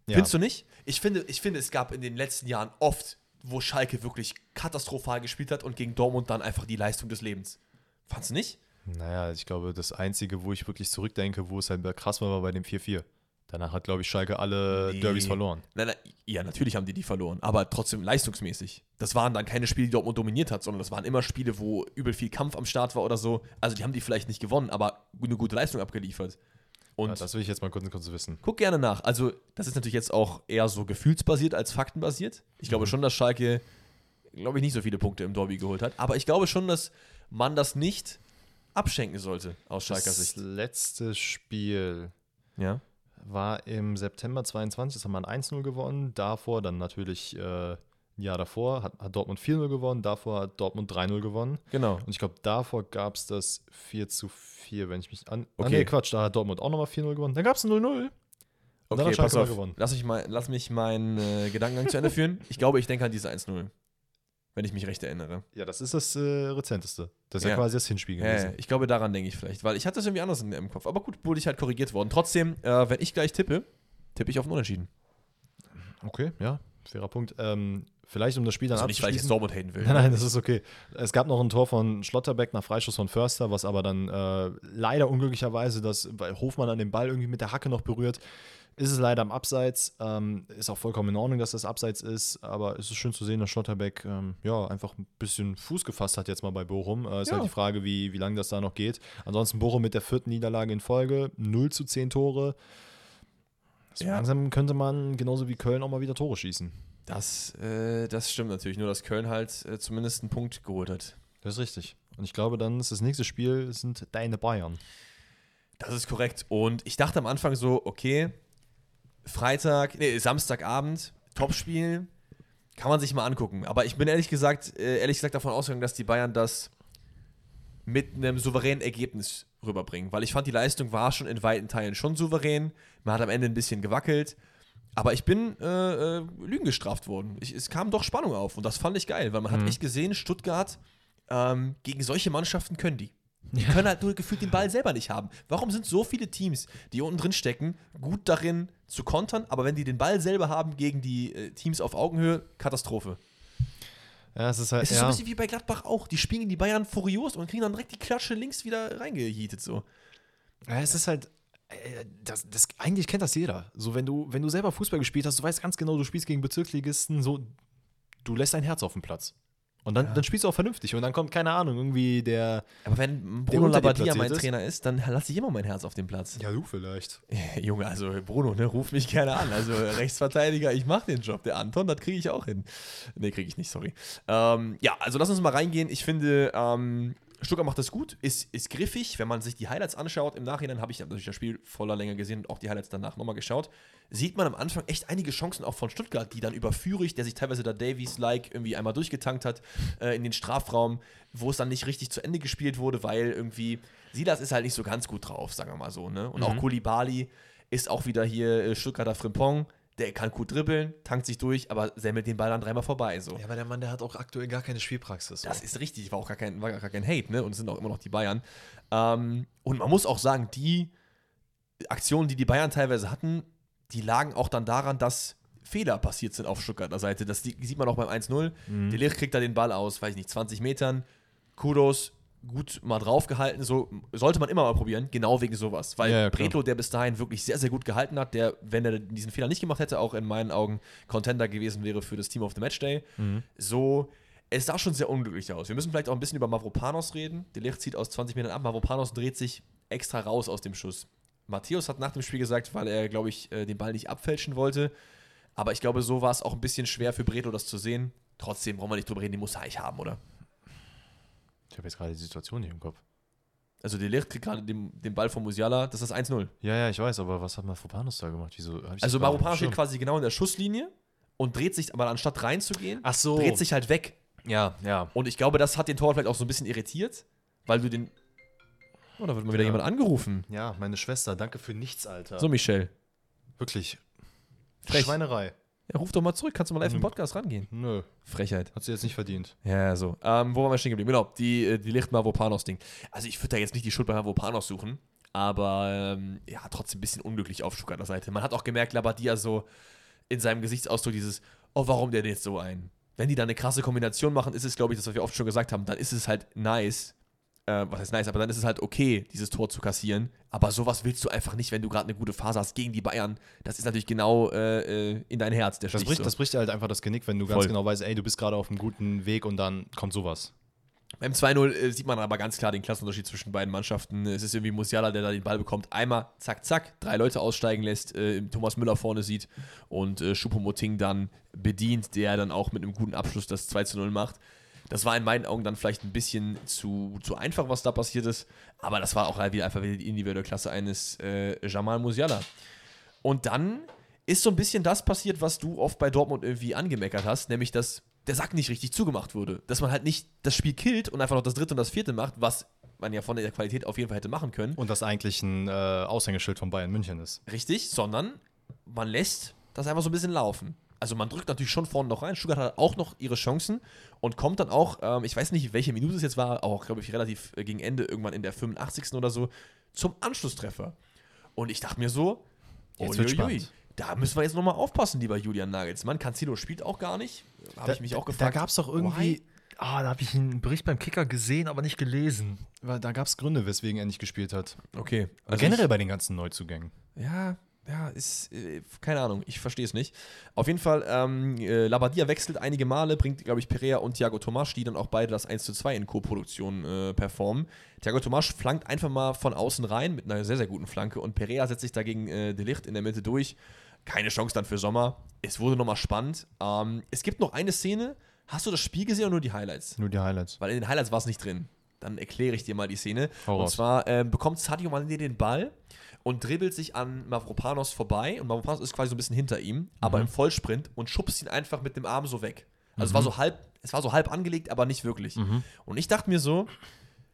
Ja. Findest du nicht? Ich finde, ich finde, es gab in den letzten Jahren oft, wo Schalke wirklich katastrophal gespielt hat und gegen Dortmund dann einfach die Leistung des Lebens. Fandest du nicht? Naja, ich glaube, das Einzige, wo ich wirklich zurückdenke, wo es halt krass war, war bei dem 4-4. Danach hat, glaube ich, Schalke alle nee. Derbys verloren. Nein, nein, ja, natürlich haben die die verloren, aber trotzdem leistungsmäßig. Das waren dann keine Spiele, die Dortmund dominiert hat, sondern das waren immer Spiele, wo übel viel Kampf am Start war oder so. Also die haben die vielleicht nicht gewonnen, aber eine gute Leistung abgeliefert. Und ja, das will ich jetzt mal kurz, kurz wissen. Guck gerne nach. Also, das ist natürlich jetzt auch eher so gefühlsbasiert als faktenbasiert. Ich glaube mhm. schon, dass Schalke, glaube ich, nicht so viele Punkte im Derby geholt hat. Aber ich glaube schon, dass man das nicht abschenken sollte, aus Schalker Sicht. Das letzte Spiel ja. war im September 22, das haben wir 1-0 gewonnen. Davor dann natürlich äh, ein Jahr davor hat, hat Dortmund 4-0 gewonnen, davor hat Dortmund 3-0 gewonnen. Genau. Und ich glaube, davor gab es das 4 zu 4, wenn ich mich an. Okay. Ah, nee, Quatsch, da hat Dortmund auch nochmal 4-0 gewonnen. Dann gab es ein 0-0. Okay, pass auf. Gewonnen. Lass, mich mal, lass mich meinen äh, Gedankengang zu Ende führen. Ich glaube, ich denke an diese 1-0 wenn ich mich recht erinnere. Ja, das ist das äh, Rezenteste. Das ist ja. ja, quasi das Hinspiel gewesen. Ja, ich glaube, daran denke ich vielleicht, weil ich hatte das irgendwie anders im Kopf. Aber gut, wurde ich halt korrigiert worden. Trotzdem, äh, wenn ich gleich tippe, tippe ich auf einen Unentschieden. Okay, ja, fairer Punkt. Ähm, vielleicht um das Spiel dann also nicht, weil ich Dortmund haten will. Nein, nein, das ist okay. Es gab noch ein Tor von Schlotterbeck nach Freischuss von Förster, was aber dann äh, leider unglücklicherweise, das, weil Hofmann an den Ball irgendwie mit der Hacke noch berührt, ist es leider am Abseits. Ähm, ist auch vollkommen in Ordnung, dass das Abseits ist. Aber es ist schön zu sehen, dass Schlotterbeck ähm, ja, einfach ein bisschen Fuß gefasst hat jetzt mal bei Bochum. Äh, ist ja. halt die Frage, wie, wie lange das da noch geht. Ansonsten Bochum mit der vierten Niederlage in Folge. 0 zu 10 Tore. So ja. Langsam könnte man genauso wie Köln auch mal wieder Tore schießen. Das, äh, das stimmt natürlich. Nur, dass Köln halt äh, zumindest einen Punkt geholt hat. Das ist richtig. Und ich glaube, dann ist das nächste Spiel sind deine Bayern. Das ist korrekt. Und ich dachte am Anfang so, okay, Freitag, nee, Samstagabend, Topspiel, kann man sich mal angucken. Aber ich bin ehrlich gesagt, äh, ehrlich gesagt davon ausgegangen, dass die Bayern das mit einem souveränen Ergebnis rüberbringen. Weil ich fand, die Leistung war schon in weiten Teilen schon souverän. Man hat am Ende ein bisschen gewackelt. Aber ich bin äh, äh, Lügen gestraft worden. Ich, es kam doch Spannung auf und das fand ich geil, weil man mhm. hat echt gesehen, Stuttgart ähm, gegen solche Mannschaften können die. Die können halt nur gefühlt den Ball selber nicht haben. Warum sind so viele Teams, die unten drin stecken, gut darin zu kontern, aber wenn die den Ball selber haben gegen die äh, Teams auf Augenhöhe, Katastrophe. Ja, es ist halt. Es ist ja. so ein bisschen wie bei Gladbach auch. Die spielen die Bayern furios und kriegen dann direkt die Klatsche links wieder reingehietet. So. Ja, es ist halt. Äh, das, das, eigentlich kennt das jeder. So, wenn du, wenn du selber Fußball gespielt hast, du weißt ganz genau, du spielst gegen Bezirksligisten, so, du lässt dein Herz auf dem Platz. Und dann, ja. dann spielst du auch vernünftig. Und dann kommt, keine Ahnung, irgendwie der. Aber wenn Bruno Labbadia mein Trainer ist, dann lasse ich immer mein Herz auf dem Platz. Ja, du vielleicht. Junge, also Bruno, ne, ruf mich gerne an. Also Rechtsverteidiger, ich mache den Job. Der Anton, das kriege ich auch hin. Ne, kriege ich nicht, sorry. Ähm, ja, also lass uns mal reingehen. Ich finde, ähm, Stuttgart macht das gut, ist, ist griffig. Wenn man sich die Highlights anschaut, im Nachhinein habe ich natürlich das Spiel voller Länge gesehen und auch die Highlights danach nochmal geschaut, sieht man am Anfang echt einige Chancen auch von Stuttgart, die dann über Führig, der sich teilweise da Davies-like irgendwie einmal durchgetankt hat, äh, in den Strafraum, wo es dann nicht richtig zu Ende gespielt wurde, weil irgendwie Silas ist halt nicht so ganz gut drauf, sagen wir mal so. Ne? Und mhm. auch Kulibali ist auch wieder hier äh, Stuttgarter Frimpong der kann gut dribbeln, tankt sich durch, aber semmelt den Ball dann dreimal vorbei. So. Ja, aber der Mann, der hat auch aktuell gar keine Spielpraxis. So. Das ist richtig, war auch gar kein, war gar kein Hate, ne? Und es sind auch immer noch die Bayern. Ähm, und man muss auch sagen, die Aktionen, die die Bayern teilweise hatten, die lagen auch dann daran, dass Fehler passiert sind auf Stuttgarter Seite. Das sieht man auch beim 1-0. Mhm. Der Lich kriegt da den Ball aus, weiß ich nicht, 20 Metern. Kudos, gut mal draufgehalten. So sollte man immer mal probieren, genau wegen sowas. Weil ja, ja, Bretlo, der bis dahin wirklich sehr, sehr gut gehalten hat, der, wenn er diesen Fehler nicht gemacht hätte, auch in meinen Augen Contender gewesen wäre für das Team of the Matchday. Mhm. So, es sah schon sehr unglücklich aus. Wir müssen vielleicht auch ein bisschen über Mavropanos reden. Der Licht zieht aus 20 Metern ab. Mavropanos dreht sich extra raus aus dem Schuss. Matthäus hat nach dem Spiel gesagt, weil er, glaube ich, äh, den Ball nicht abfälschen wollte. Aber ich glaube, so war es auch ein bisschen schwer für Bretlo, das zu sehen. Trotzdem brauchen wir nicht drüber reden, die muss er eigentlich haben, oder? Ich habe jetzt gerade die Situation nicht im Kopf. Also der Licht kriegt gerade den, den Ball von Musiala, das ist 1-0. Ja, ja, ich weiß, aber was hat Maropanos da gemacht? Wieso, also Maropanos steht quasi genau in der Schusslinie und dreht sich, aber anstatt reinzugehen, Ach so. dreht sich halt weg. Ja, ja. Und ich glaube, das hat den Tor vielleicht auch so ein bisschen irritiert, weil du den. Oh, da wird mal wieder ja. jemand angerufen. Ja, meine Schwester, danke für nichts, Alter. So, Michelle. Wirklich. Frech. Schweinerei. Ja, ruf doch mal zurück. Kannst du mal live im Podcast rangehen? Nö. Frechheit. Hat sie jetzt nicht verdient. Ja, so. Ähm, wo waren wir stehen geblieben? Genau, die, äh, die Licht-Mavopanos-Ding. Also, ich würde da jetzt nicht die Schuld bei Mavopanos suchen, aber ähm, ja, trotzdem ein bisschen unglücklich auf Stuttgarter Seite. Man hat auch gemerkt, Labadia so in seinem Gesichtsausdruck dieses, oh, warum der denn jetzt so ein? Wenn die da eine krasse Kombination machen, ist es, glaube ich, das, was wir oft schon gesagt haben, dann ist es halt nice, äh, was heißt nice, aber dann ist es halt okay, dieses Tor zu kassieren. Aber sowas willst du einfach nicht, wenn du gerade eine gute Phase hast gegen die Bayern. Das ist natürlich genau äh, äh in dein Herz, der das bricht, so. das bricht dir halt einfach das Genick, wenn du Voll. ganz genau weißt, ey, du bist gerade auf einem guten Weg und dann kommt sowas. Beim 2-0 äh, sieht man aber ganz klar den Klassenunterschied zwischen beiden Mannschaften. Es ist irgendwie Musiala, der da den Ball bekommt. Einmal, zack, zack, drei Leute aussteigen lässt, äh, Thomas Müller vorne sieht und äh, Schuppomoting dann bedient, der dann auch mit einem guten Abschluss das 2-0 macht. Das war in meinen Augen dann vielleicht ein bisschen zu, zu einfach, was da passiert ist. Aber das war auch halt wieder einfach wieder die individuelle Klasse eines äh, Jamal Musiala. Und dann ist so ein bisschen das passiert, was du oft bei Dortmund irgendwie angemeckert hast, nämlich dass der Sack nicht richtig zugemacht wurde. Dass man halt nicht das Spiel killt und einfach noch das dritte und das vierte macht, was man ja von der Qualität auf jeden Fall hätte machen können. Und das eigentlich ein äh, Aushängeschild von Bayern München ist. Richtig, sondern man lässt das einfach so ein bisschen laufen also man drückt natürlich schon vorne noch rein. Stuttgart hat auch noch ihre Chancen und kommt dann auch, ähm, ich weiß nicht, welche Minute es jetzt war, auch glaube ich relativ äh, gegen Ende, irgendwann in der 85. oder so, zum Anschlusstreffer. Und ich dachte mir so, jetzt wird spannend. Da müssen wir jetzt nochmal aufpassen, lieber Julian Nagelsmann. Cancelo spielt auch gar nicht. Habe ich mich auch gefragt. Da gab es doch irgendwie, ah, da habe ich einen Bericht beim Kicker gesehen, aber nicht gelesen. Weil da gab es Gründe, weswegen er nicht gespielt hat. Okay. Also generell ich, bei den ganzen Neuzugängen. Ja, ja, ist, äh, keine Ahnung, ich verstehe es nicht. Auf jeden Fall, ähm, äh, Labadia wechselt einige Male, bringt, glaube ich, Perea und Thiago Tomasch, die dann auch beide das 1 zu 2 in Co-Produktion äh, performen. Thiago Tomasch flankt einfach mal von außen rein mit einer sehr, sehr guten Flanke und Perea setzt sich dagegen äh, De Licht in der Mitte durch. Keine Chance dann für Sommer. Es wurde nochmal spannend. Ähm, es gibt noch eine Szene. Hast du das Spiel gesehen oder nur die Highlights? Nur die Highlights. Weil in den Highlights war es nicht drin. Dann erkläre ich dir mal die Szene. Hau und raus. zwar äh, bekommt Sadio Mané den Ball und dribbelt sich an Mavropanos vorbei und Mavropanos ist quasi so ein bisschen hinter ihm, mhm. aber im Vollsprint und schubst ihn einfach mit dem Arm so weg. Also mhm. es war so halb, es war so halb angelegt, aber nicht wirklich. Mhm. Und ich dachte mir so,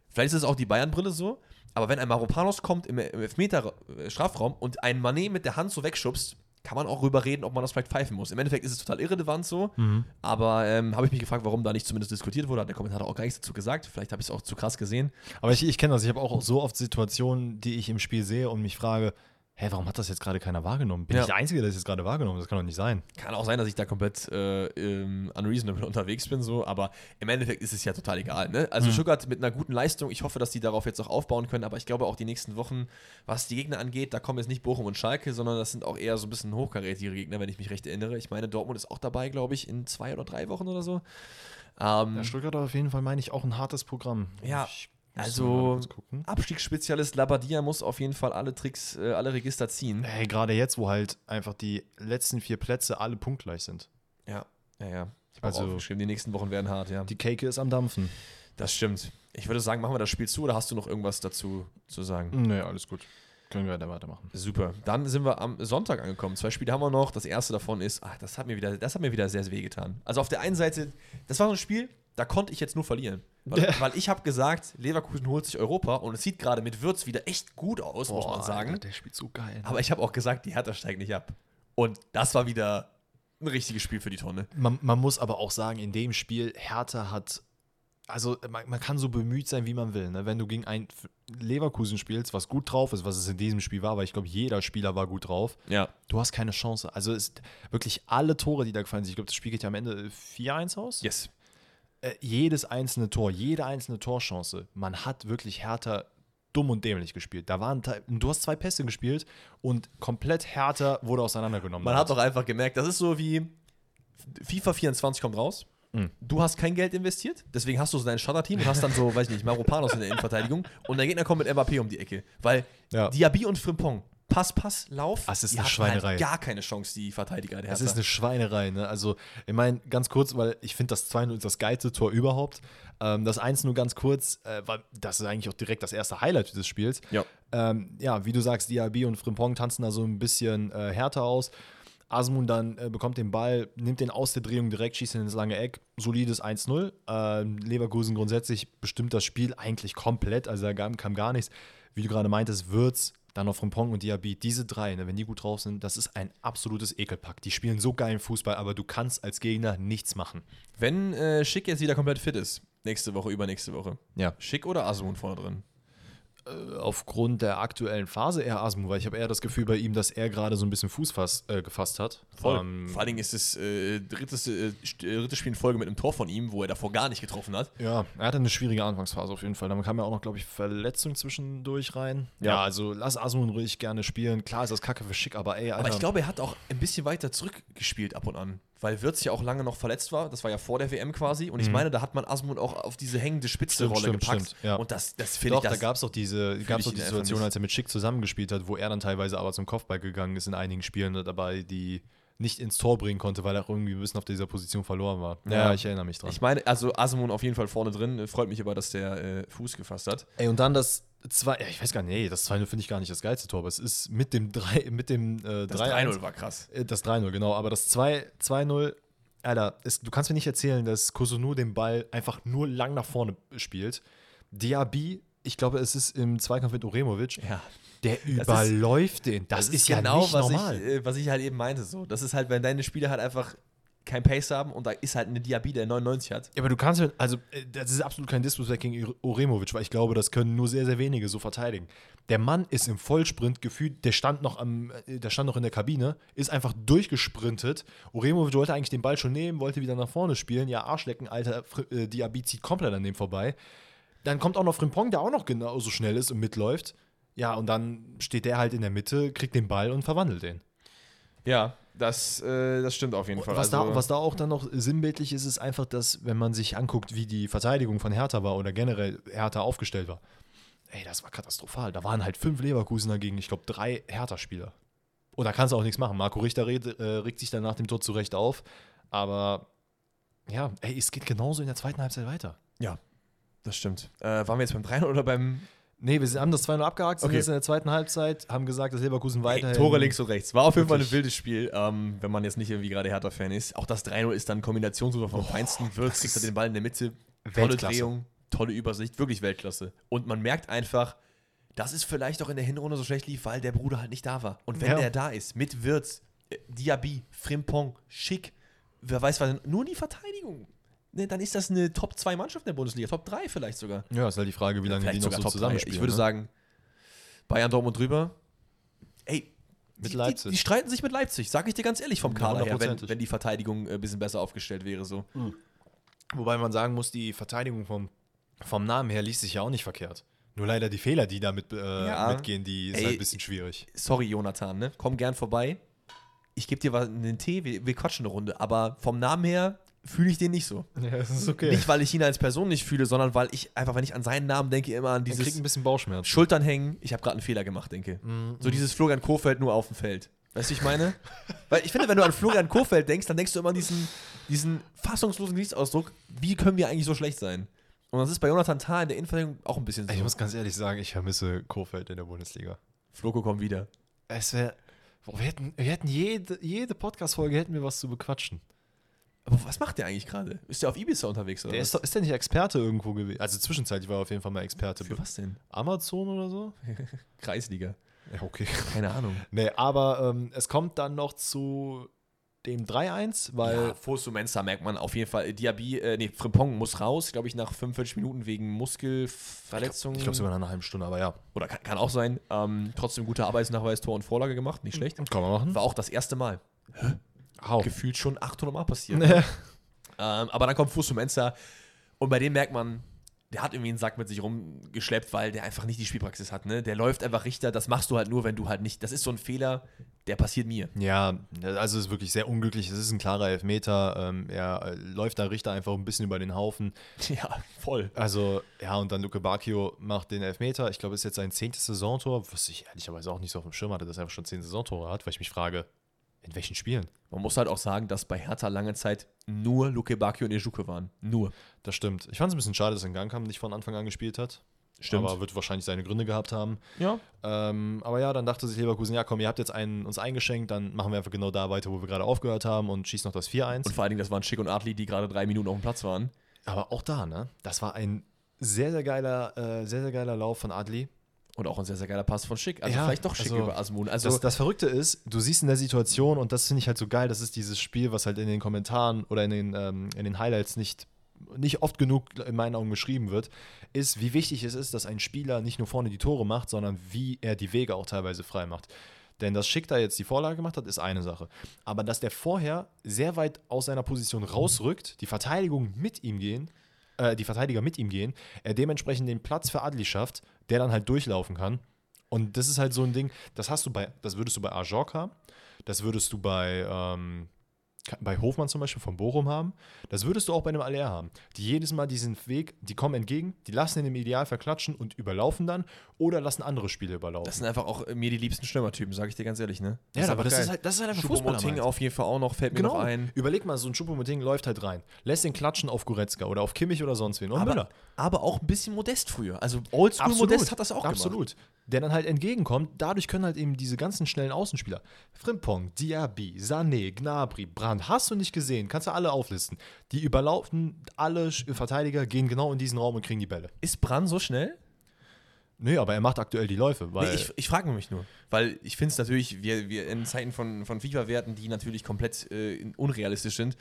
vielleicht ist es auch die Bayern-Brille so, aber wenn ein Maropanos kommt im, im Elfmeter-Strafraum und einen Manet mit der Hand so wegschubst, kann man auch rüber reden, ob man das vielleicht pfeifen muss. Im Endeffekt ist es total irrelevant so, mhm. aber ähm, habe ich mich gefragt, warum da nicht zumindest diskutiert wurde. Hat der Kommentator auch gar nichts dazu gesagt. Vielleicht habe ich es auch zu krass gesehen. Aber ich, ich kenne das. Ich habe auch so oft Situationen, die ich im Spiel sehe und mich frage, hä, warum hat das jetzt gerade keiner wahrgenommen? Bin ja. ich der Einzige, der das jetzt gerade wahrgenommen hat? Das kann doch nicht sein. Kann auch sein, dass ich da komplett äh, unreasonable unterwegs bin, so, aber im Endeffekt ist es ja total egal. Ne? Also mhm. Stuttgart mit einer guten Leistung, ich hoffe, dass die darauf jetzt auch aufbauen können, aber ich glaube auch die nächsten Wochen, was die Gegner angeht, da kommen jetzt nicht Bochum und Schalke, sondern das sind auch eher so ein bisschen hochkarätige Gegner, wenn ich mich recht erinnere. Ich meine, Dortmund ist auch dabei, glaube ich, in zwei oder drei Wochen oder so. Ähm, ja, Stuttgart auf jeden Fall, meine ich, auch ein hartes Programm. Ja, ich also Abstiegsspezialist Labadia muss auf jeden Fall alle Tricks, äh, alle Register ziehen. Hey, gerade jetzt, wo halt einfach die letzten vier Plätze alle punktgleich sind. Ja, ja, ja. Ich also die nächsten Wochen werden hart, ja. Die Cake ist am Dampfen. Das stimmt. Ich würde sagen, machen wir das Spiel zu oder hast du noch irgendwas dazu zu sagen? Nee, alles gut. Können wir weiter weitermachen. Super. Dann sind wir am Sonntag angekommen. Zwei Spiele haben wir noch. Das erste davon ist, ach, das hat mir wieder, das hat mir wieder sehr, sehr weh getan. Also auf der einen Seite, das war so ein Spiel, da konnte ich jetzt nur verlieren. Weil, ja. weil ich habe gesagt, Leverkusen holt sich Europa und es sieht gerade mit Würz wieder echt gut aus, Boah, muss man sagen. Alter, der spielt so geil. Ne? Aber ich habe auch gesagt, die Hertha steigt nicht ab. Und das war wieder ein richtiges Spiel für die Tonne. Man, man muss aber auch sagen, in dem Spiel, Hertha hat also man, man, kann so bemüht sein, wie man will. Ne? Wenn du gegen ein Leverkusen spielst, was gut drauf ist, was es in diesem Spiel war, weil ich glaube, jeder Spieler war gut drauf, ja. du hast keine Chance. Also ist wirklich alle Tore, die da gefallen sind, ich glaube, das Spiel geht ja am Ende 4-1 aus. Yes äh, jedes einzelne Tor, jede einzelne Torchance, man hat wirklich härter dumm und dämlich gespielt. Da waren du hast zwei Pässe gespielt und komplett härter wurde auseinandergenommen. Man hat doch einfach gemerkt, das ist so wie FIFA 24 kommt raus. Mhm. Du hast kein Geld investiert, deswegen hast du so dein Starter-Team und hast dann so, weiß ich nicht, Maropanos in der Innenverteidigung und der Gegner kommt mit Mbappé um die Ecke. Weil ja. Diaby und Frimpong Pass, Pass, Lauf. Das ist eine halt Schweinerei. Halt gar keine Chance, die Verteidiger der Das ist eine Schweinerei. Ne? Also, ich meine, ganz kurz, weil ich finde, das 2-0 ist das geilste Tor überhaupt. Ähm, das 1 nur ganz kurz, äh, weil das ist eigentlich auch direkt das erste Highlight des Spiels. Ja, ähm, ja wie du sagst, Diaby und Frimpong tanzen da so ein bisschen äh, härter aus. Asmun dann äh, bekommt den Ball, nimmt den aus der Drehung direkt, schießt ihn ins lange Eck. Solides 1-0. Ähm, Leverkusen grundsätzlich bestimmt das Spiel eigentlich komplett. Also da kam gar nichts. Wie du gerade meintest, Würz dann noch Frimpong und Diaby, diese drei, ne, wenn die gut drauf sind, das ist ein absolutes Ekelpack. Die spielen so geilen Fußball, aber du kannst als Gegner nichts machen. Wenn äh, Schick jetzt wieder komplett fit ist, nächste Woche, übernächste Woche. Ja. Schick oder Asun vorne drin? Äh, aufgrund der aktuellen Phase eher Asmu, weil ich habe eher das Gefühl bei ihm, dass er gerade so ein bisschen Fuß fass, äh, gefasst hat. Voll. Ähm, Vor allen Dingen ist es äh, drittes, äh, drittes Spiel in Folge mit einem Tor von ihm, wo er davor gar nicht getroffen hat. Ja, er hatte eine schwierige Anfangsphase auf jeden Fall. Dann kam ja auch noch, glaube ich, Verletzung zwischendurch rein. Ja, ja also lass Asmu ruhig gerne spielen. Klar ist das kacke für Schick, aber ey, Alter. Aber ich glaube, er hat auch ein bisschen weiter zurückgespielt ab und an weil Wirtz ja auch lange noch verletzt war. Das war ja vor der WM quasi. Und ich mhm. meine, da hat man Asmund auch auf diese hängende Spitze-Rolle gepackt. Stimmt, ja. Und das, das finde ich. Doch, da gab es doch diese gab's doch die Situation, als er mit Schick zusammengespielt hat, wo er dann teilweise aber zum Kopfball gegangen ist in einigen Spielen dabei, die nicht ins Tor bringen konnte, weil er irgendwie ein bisschen auf dieser Position verloren war. Ja, ja ich erinnere mich dran. Ich meine, also Asmund auf jeden Fall vorne drin. Freut mich aber, dass der äh, Fuß gefasst hat. Ey, und dann das zwei, ich weiß gar nicht, nee, das 2-0 finde ich gar nicht das geilste Tor, aber es ist mit dem 3, mit dem äh, Das 3-0 war krass. Äh, das 3-0, genau, aber das 2-0 Alter, es, du kannst mir nicht erzählen, dass Kosunu den Ball einfach nur lang nach vorne spielt. Diaby, ich glaube, es ist im Zweikampf mit Uremovic. Ja. Der überläuft den. Das, das ist, ist, ja genau, nicht was normal. Ich, äh, was ich halt eben meinte. So. Das ist halt, wenn deine Spieler halt einfach kein Pace haben und da ist halt eine Diaby, der 99 hat. Ja, aber du kannst halt, also äh, das ist absolut kein Disrespect gegen Uremovic, weil ich glaube, das können nur sehr, sehr wenige so verteidigen. Der Mann ist im Vollsprint gefühlt, der stand noch am, äh, der stand noch in der Kabine, ist einfach durchgesprintet. Uremovic wollte eigentlich den Ball schon nehmen, wollte wieder nach vorne spielen. Ja, Arschlecken, Alter, äh, zieht komplett an dem vorbei. Dann kommt auch noch Frimpong, der auch noch genauso schnell ist und mitläuft. Ja, und dann steht der halt in der Mitte, kriegt den Ball und verwandelt den. Ja, das, äh, das stimmt auf jeden Fall. Was, also, da, was da auch dann noch sinnbildlich ist, ist einfach, dass, wenn man sich anguckt, wie die Verteidigung von Hertha war oder generell Hertha aufgestellt war, ey, das war katastrophal. Da waren halt fünf Leverkusen dagegen, ich glaube, drei Hertha-Spieler. Und da kannst du auch nichts machen. Marco Richter regt, äh, regt sich dann nach dem Tor zurecht auf. Aber ja, ey, es geht genauso in der zweiten Halbzeit weiter. Ja, das stimmt. Äh, waren wir jetzt beim 3 oder beim Nee, wir haben das 2-0 abgehakt, sind okay. jetzt in der zweiten Halbzeit, haben gesagt, dass Leverkusen weiterhin. Tore links und rechts. War auf jeden Fall ein wildes Spiel, ähm, wenn man jetzt nicht irgendwie gerade Hertha-Fan ist. Auch das 3-0 ist dann Kombinationssuche vom oh, Feinsten. Wirtz kriegt er den Ball in der Mitte. Tolle Drehung, tolle Übersicht, wirklich Weltklasse. Und man merkt einfach, dass es vielleicht auch in der Hinrunde so schlecht lief, weil der Bruder halt nicht da war. Und wenn ja. der da ist, mit Wirtz, äh, Diaby, Frimpong, Schick, wer weiß was, nur die Verteidigung ne, dann ist das eine Top 2 Mannschaft in der Bundesliga, Top 3 vielleicht sogar. Ja, ist halt die Frage, wie lange die noch so zusammenspielen. Ich würde ne? sagen, Bayern Dortmund drüber. ey, Mit die, Leipzig. Die, die streiten sich mit Leipzig, sag ich dir ganz ehrlich vom Kader her, wenn, wenn die Verteidigung äh, ein bisschen besser aufgestellt wäre. So. Wobei man sagen muss, die Verteidigung vom, vom Namen her liest sich ja auch nicht verkehrt. Nur leider die Fehler, die damit äh, Ja. mitgehen, die Ey, halt ein bisschen schwierig. Sorry, Jonathan, ne? Komm gern vorbei. Ich gebe dir was einen Tee, wir, wir quatschen eine Runde. Aber vom Namen her fühle ich den nicht so. Ja, das ist okay. Nicht, weil ich ihn als Person nicht fühle, sondern weil ich einfach, wenn ich an seinen Namen denke, immer an dieses ein bisschen Bauchschmerz. Schultern hängen. Ich habe gerade einen Fehler gemacht, denke. So dieses Florian Kohfeldt nur auf dem Feld. Weißt du, ich meine? Weil ich finde, wenn du an Florian Kohfeldt denkst, dann denkst du immer an diesen, diesen fassungslosen Gesichtsausdruck, wie können wir eigentlich so schlecht sein? Und das ist bei Jonathan Tah in der Innenverteidigung auch ein bisschen so. Ich muss ganz ehrlich sagen, ich vermisse Kofeld in der Bundesliga. Floko kommt wieder. Es wäre. Wir hätten, wir hätten jede, jede Podcast-Folge hätten wir was zu bequatschen. Aber was macht der eigentlich gerade? Ist der auf Ibiza unterwegs oder Der was? ist, doch- ist der nicht Experte irgendwo gewesen? Also zwischenzeitlich war er auf jeden Fall mal Experte. Für was denn? Amazon oder so? Kreisliga. Ja, okay. Keine Ahnung. Nee, aber ähm, es kommt dann noch zu dem 3-1, weil. Ja, Fosu Mensa merkt man auf jeden Fall. Diaby, äh, nee, Frimpong muss raus, glaube ich, nach 45 Minuten wegen Muskelverletzung. Ich glaube sogar nach einer halben Stunde, aber ja. Oder kann, kann auch sein. Ähm, trotzdem guter Arbeitsnachweis, Tor und Vorlage gemacht, nicht schlecht. Kann man machen. War auch das erste Mal. Hau. Gefühlt schon 800 Mal passiert. ähm, aber dann kommt Fosu Mensa und bei dem merkt man, der hat irgendwie einen Sack mit sich rumgeschleppt, weil der einfach nicht die Spielpraxis hat. Ne? Der läuft einfach Richter. Das machst du halt nur, wenn du halt nicht. Das ist so ein Fehler, der passiert mir. Ja, also es ist wirklich sehr unglücklich. Es ist ein klarer Elfmeter. Ähm, er äh, läuft da Richter einfach ein bisschen über den Haufen. Ja, voll. Also, ja, und dann Luke Bacchio macht den Elfmeter. Ich glaube, es ist jetzt sein zehntes Saisontor, was ich ehrlicherweise auch nicht so auf dem Schirm hatte, dass er einfach schon zehn Saisontore hat, weil ich mich frage, in welchen Spielen? Man muss halt auch sagen, dass bei Hertha lange Zeit nur Luke Bacchio und Ejuke waren. Nur. Das stimmt. Ich fand es ein bisschen schade, dass Ngankam nicht von Anfang an gespielt hat. Stimmt. Aber wird wahrscheinlich seine Gründe gehabt haben. Ja. Ähm, aber ja, dann dachte sich Leverkusen, ja komm, ihr habt jetzt einen, uns eingeschenkt, dann machen wir einfach genau da weiter, wo wir gerade aufgehört haben und schießen noch das 4-1. Und vor allen Dingen, das waren Schick und Adli, die gerade drei Minuten auf dem Platz waren. Aber auch da, ne? Das war ein sehr, sehr geiler, äh, sehr, sehr geiler Lauf von Adli. Und auch ein sehr, sehr geiler Pass von Schick. Also Ja, vielleicht doch Schick also über Asmun. Also das, das Verrückte ist, du siehst in der Situation, und das finde ich halt so geil, das ist dieses Spiel, was halt in den Kommentaren oder in den, ähm, in den Highlights nicht, nicht oft genug in meinen Augen beschrieben wird, ist, wie wichtig es ist, dass ein Spieler nicht nur vorne die Tore macht, sondern wie er die Wege auch teilweise frei macht. Denn dass Schick da jetzt die Vorlage gemacht hat, ist eine Sache. Aber dass der vorher sehr weit aus seiner Position rausrückt, die Verteidigung mit ihm gehen, äh, die Verteidiger mit ihm gehen, er dementsprechend den Platz für Adli schafft, der dann halt durchlaufen kann. Und das ist halt so ein Ding, das hast du bei, das würdest du bei Ajork haben, das würdest du bei, ähm, bei Hofmann zum Beispiel von Bochum haben, das würdest du auch bei einem Aller haben. Die jedes Mal diesen Weg, die kommen entgegen, die lassen ihn im Idealfall klatschen und überlaufen dann oder lassen andere Spiele überlaufen. das sind einfach auch äh, mir die liebsten Stürmertypen, sage ich dir ganz ehrlich, ne? ja, aber das geil. ist, halt, das ist halt einfach Fußball. auf jeden Fall auch noch, fällt mir Genau. noch ein. Überleg mal, so ein Choupo-Moting läuft halt rein. Lässt den klatschen auf Goretzka oder auf Kimmich oder sonst wen. Und Aber, Müller. aber auch ein bisschen modest früher. Also Oldschool Modest hat das auch gemacht. Absolut. Der dann halt entgegenkommt. Dadurch können halt eben diese ganzen schnellen Außenspieler, Frimpong, Diaby, Sané, Gnabry, Brand, hast du nicht gesehen, kannst du alle auflisten. Die überlaufen, alle Verteidiger gehen genau in diesen Raum und kriegen die Bälle. Ist Bran so schnell? Nee, aber er macht aktuell die Läufe, weil Nee, ich ich frage mich nur. Weil ich finde es natürlich, wir, wir in Zeiten von, von FIFA-Werten, die natürlich komplett äh, unrealistisch sind,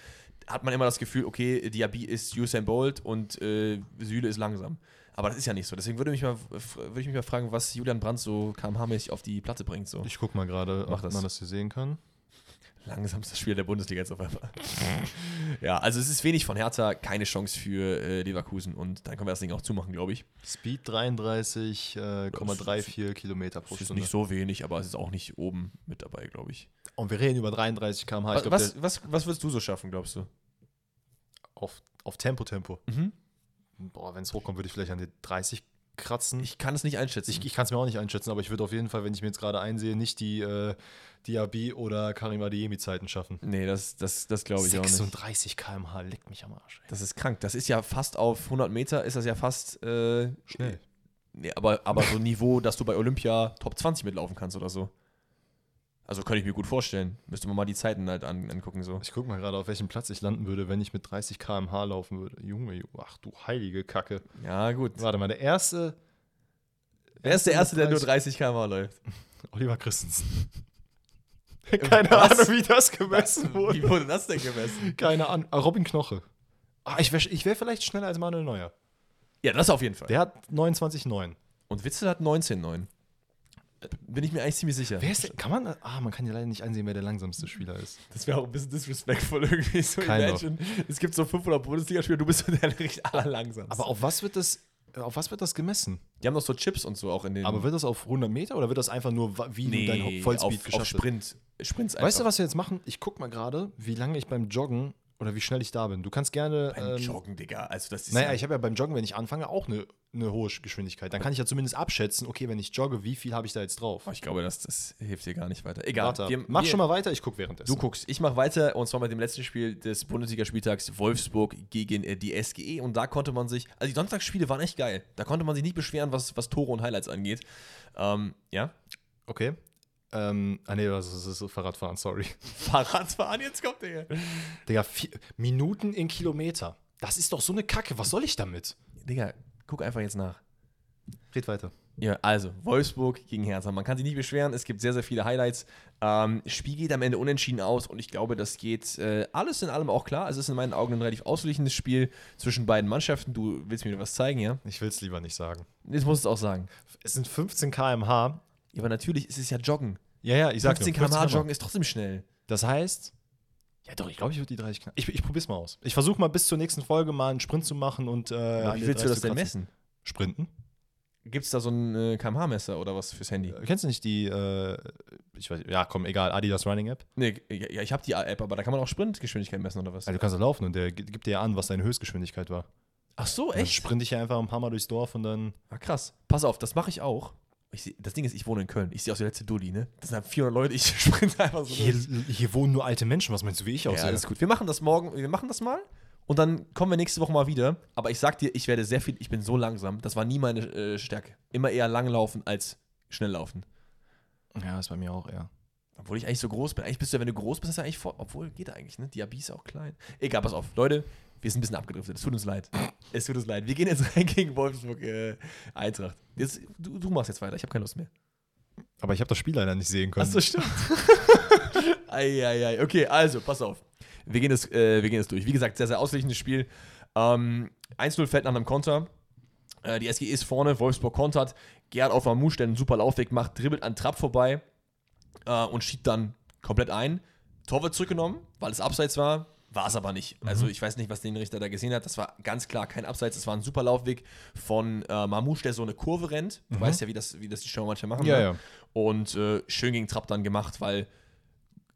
hat man immer das Gefühl, okay, Diaby ist Usain Bolt und äh, Süle ist langsam. Aber das ist ja nicht so. Deswegen würde, mich mal, würde ich mich mal fragen, was Julian Brandt so kmh-mäßig auf die Platte bringt. So. ich guck mal gerade, ob das. man das hier sehen kann. Langsamster Spieler der Bundesliga jetzt auf einmal. ja, also es ist wenig von Hertha, keine Chance für äh, Leverkusen und dann können wir das Ding auch zumachen, glaube ich. Speed 33,34 Kilometer pro Es ist Stunde. nicht so wenig, aber es ist auch nicht oben mit dabei, glaube ich. Und wir reden über 33 km/h. Was, glaub, was, was, was würdest du so schaffen, glaubst du? auf, auf Tempo, Tempo. Mhm. Boah, wenn es hochkommt, würde ich vielleicht an die 30 kratzen. Ich kann es nicht einschätzen. Ich, ich kann es mir auch nicht einschätzen, aber ich würde auf jeden Fall, wenn ich mir jetzt gerade einsehe, nicht die äh, Diaby oder Karim Adeyemi-Zeiten schaffen. nee, das, das, das glaube ich auch nicht. 36 km/h leckt mich am Arsch. Ey. Das ist krank. Das ist ja fast auf 100 Meter, ist das ja fast äh, Schnell. Nee, aber, aber so ein Niveau, dass du bei Olympia Top 20 mitlaufen kannst oder so. Also könnte ich mir gut vorstellen. Müsste man mal die Zeiten halt an, angucken. So. Ich gucke mal gerade, auf welchem Platz ich landen würde, wenn ich mit 30 km/h laufen würde. Junge, ach du heilige Kacke. Ja, gut. Warte mal, der erste. Wer ist der Erste, der nur 30 30 km läuft? Oliver Christensen. Keine Was? Ahnung, wie das gemessen wurde. Wie wurde das denn gemessen? Keine Ahnung. Ah, Robin Knoche. Ah, ich wäre wär vielleicht schneller als Manuel Neuer. Ja, das auf jeden Fall. Der hat 29,9. Und Witzel hat 19,9. Bin ich mir eigentlich ziemlich sicher. Wer ist der, kann man, ah, man kann ja leider nicht einsehen, wer der langsamste Spieler ist. Das wäre auch ein bisschen disrespectful irgendwie. So Kein imagine, es gibt so 500 Bundesligaspieler, du bist der allerlangsamste. Aber auf was wird das, auf was wird das gemessen? Die haben doch so Chips und so auch in den. Aber wird das auf 100 Meter oder wird das einfach nur, wie nee, du dein Vollspeed auf, geschafft auf Sprint. Sprints einfach. Weißt du, was wir jetzt machen? Ich guck mal gerade, wie lange ich beim Joggen oder wie schnell ich da bin. Du kannst gerne. Beim ähm, Joggen, Digga. Also das ist naja, ja ich habe ja beim Joggen, wenn ich anfange, auch eine, eine hohe Geschwindigkeit. Dann kann ich ja zumindest abschätzen, okay, wenn ich jogge, wie viel habe ich da jetzt drauf? Oh, ich glaube, das, das hilft dir gar nicht weiter. Egal. Warte, wir, mach wir, schon mal weiter, ich gucke währenddessen. Du guckst. Ich mache weiter und zwar mit dem letzten Spiel des Bundesligaspieltags Wolfsburg gegen äh, die SGE. Und da konnte man sich. Also die Sonntagsspiele waren echt geil. Da konnte man sich nicht beschweren, was, was Tore und Highlights angeht. Ähm, ja. Okay. Ähm, ah nee, das ist, das ist Fahrradfahren, sorry. Fahrradfahren, jetzt kommt der. Digga, vier, Minuten in Kilometer. Das ist doch so eine Kacke. Was soll ich damit? Digga, guck einfach jetzt nach. Red weiter. Ja, also Wolfsburg gegen Hertha. Man kann sich nicht beschweren, es gibt sehr, sehr viele Highlights. Ähm, Spiel geht am Ende unentschieden aus und ich glaube, das geht äh, alles in allem auch klar. Es ist in meinen Augen ein relativ ausgleichendes Spiel zwischen beiden Mannschaften. Du willst mir was zeigen, ja? Ich will es lieber nicht sagen. Jetzt musst du es auch sagen. Es sind 15 km/h ja, aber natürlich ist es ja Joggen. Ja, ja, ich sag 15 km/h Joggen ist trotzdem schnell. Das heißt, ja doch, ich glaube, ich würde die 30 km. Ich, ich probier's mal aus. Ich versuche mal bis zur nächsten Folge mal einen Sprint zu machen und. Äh, wie willst du das denn messen? Sprinten? Gibt es da so ein äh, kmh-Messer oder was fürs Handy? Äh, kennst du nicht die, äh, ich weiß, ja komm, egal, Adidas Running App? Nee, ja, ich habe die App, aber da kann man auch Sprintgeschwindigkeit messen oder was? Ja, du kannst da laufen und der gibt dir ja an, was deine Höchstgeschwindigkeit war. Ach so, echt? Dann sprinte ich ja einfach ein paar Mal durchs Dorf und dann. Ah, krass. Pass auf, das mache ich auch. Seh, das Ding ist, ich wohne in Köln. Ich sehe aus der letzte Dulli, ne? Das sind 400 Leute, ich sprinte einfach so. Hier, hier, wohnen nur alte Menschen, was meinst du, wie ich aussehe? Ja, alles gut. Wir machen das morgen, wir machen das mal und dann kommen wir nächste Woche mal wieder. Aber ich sag dir, ich werde sehr viel, ich bin so langsam. Das war nie meine äh, Stärke. Immer eher langlaufen als schnell laufen. Ja, ist bei mir auch eher. Obwohl ich eigentlich so groß bin. Eigentlich bist du ja, wenn du groß bist, ist ja eigentlich vor. Obwohl, geht eigentlich, ne? Diaby ist auch klein. Egal, pass auf. Leute, wir sind ein bisschen abgedriftet. Es tut uns leid. Es tut uns leid. Wir gehen jetzt rein gegen Wolfsburg äh, Eintracht. Jetzt, du, du machst jetzt weiter. Ich habe keine Lust mehr. Aber ich habe das Spiel leider nicht sehen können. Achso, stimmt. Eieiei. Okay, also, pass auf. Wir gehen, das, äh, wir gehen das durch. Wie gesagt, sehr, sehr ausgleichendes Spiel. Ähm, 1-0 fällt nach einem Konter. Äh, die SG ist vorne, Wolfsburg kontert. Gerhard auf Mamouche, der einen super Laufweg macht, dribbelt an Trapp vorbei äh, und schiebt dann komplett ein. Tor wird zurückgenommen, weil es abseits war. War es aber nicht. Mhm. Also ich weiß nicht, was den Richter da gesehen hat. Das war ganz klar kein Abseits. Das war ein super Laufweg von äh, Mamouche, der so eine Kurve rennt. Du mhm. weißt ja, wie das, wie das die Show manchmal machen. Ja, ne? ja. Und äh, schön gegen Trapp dann gemacht, weil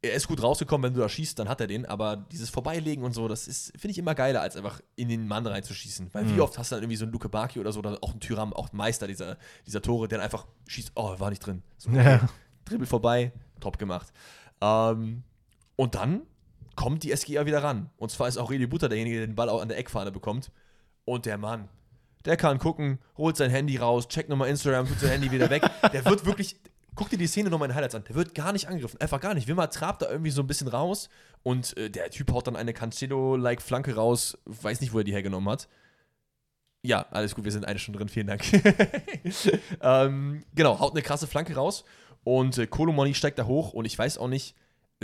er ist gut rausgekommen, wenn du da schießt, dann hat er den. Aber dieses Vorbeilegen und so, das ist, finde ich immer geiler, als einfach in den Mann reinzuschießen. Weil mhm. wie oft hast du dann irgendwie so einen Luke Baki oder so, oder auch einen Tyram, auch ein Meister dieser, dieser Tore, der dann einfach schießt, oh, war nicht drin. So, okay. ja. Dribbel vorbei, top gemacht. Ähm, und dann kommt die SGA wieder ran. Und zwar ist auch Redi Butter derjenige, der den Ball auch an der Eckfahne bekommt. Und der Mann, der kann gucken, holt sein Handy raus, checkt nochmal Instagram, tut sein Handy wieder weg. Der wird wirklich, guck dir die Szene nochmal in Highlights an, der wird gar nicht angegriffen, einfach gar nicht. Wimmer trabt da irgendwie so ein bisschen raus und äh, der Typ haut dann eine Cancelo-like Flanke raus, weiß nicht, wo er die hergenommen hat. Ja, alles gut, wir sind eine Stunde drin, vielen Dank. ähm, genau, haut eine krasse Flanke raus und äh, Kolomoni steigt da hoch und ich weiß auch nicht,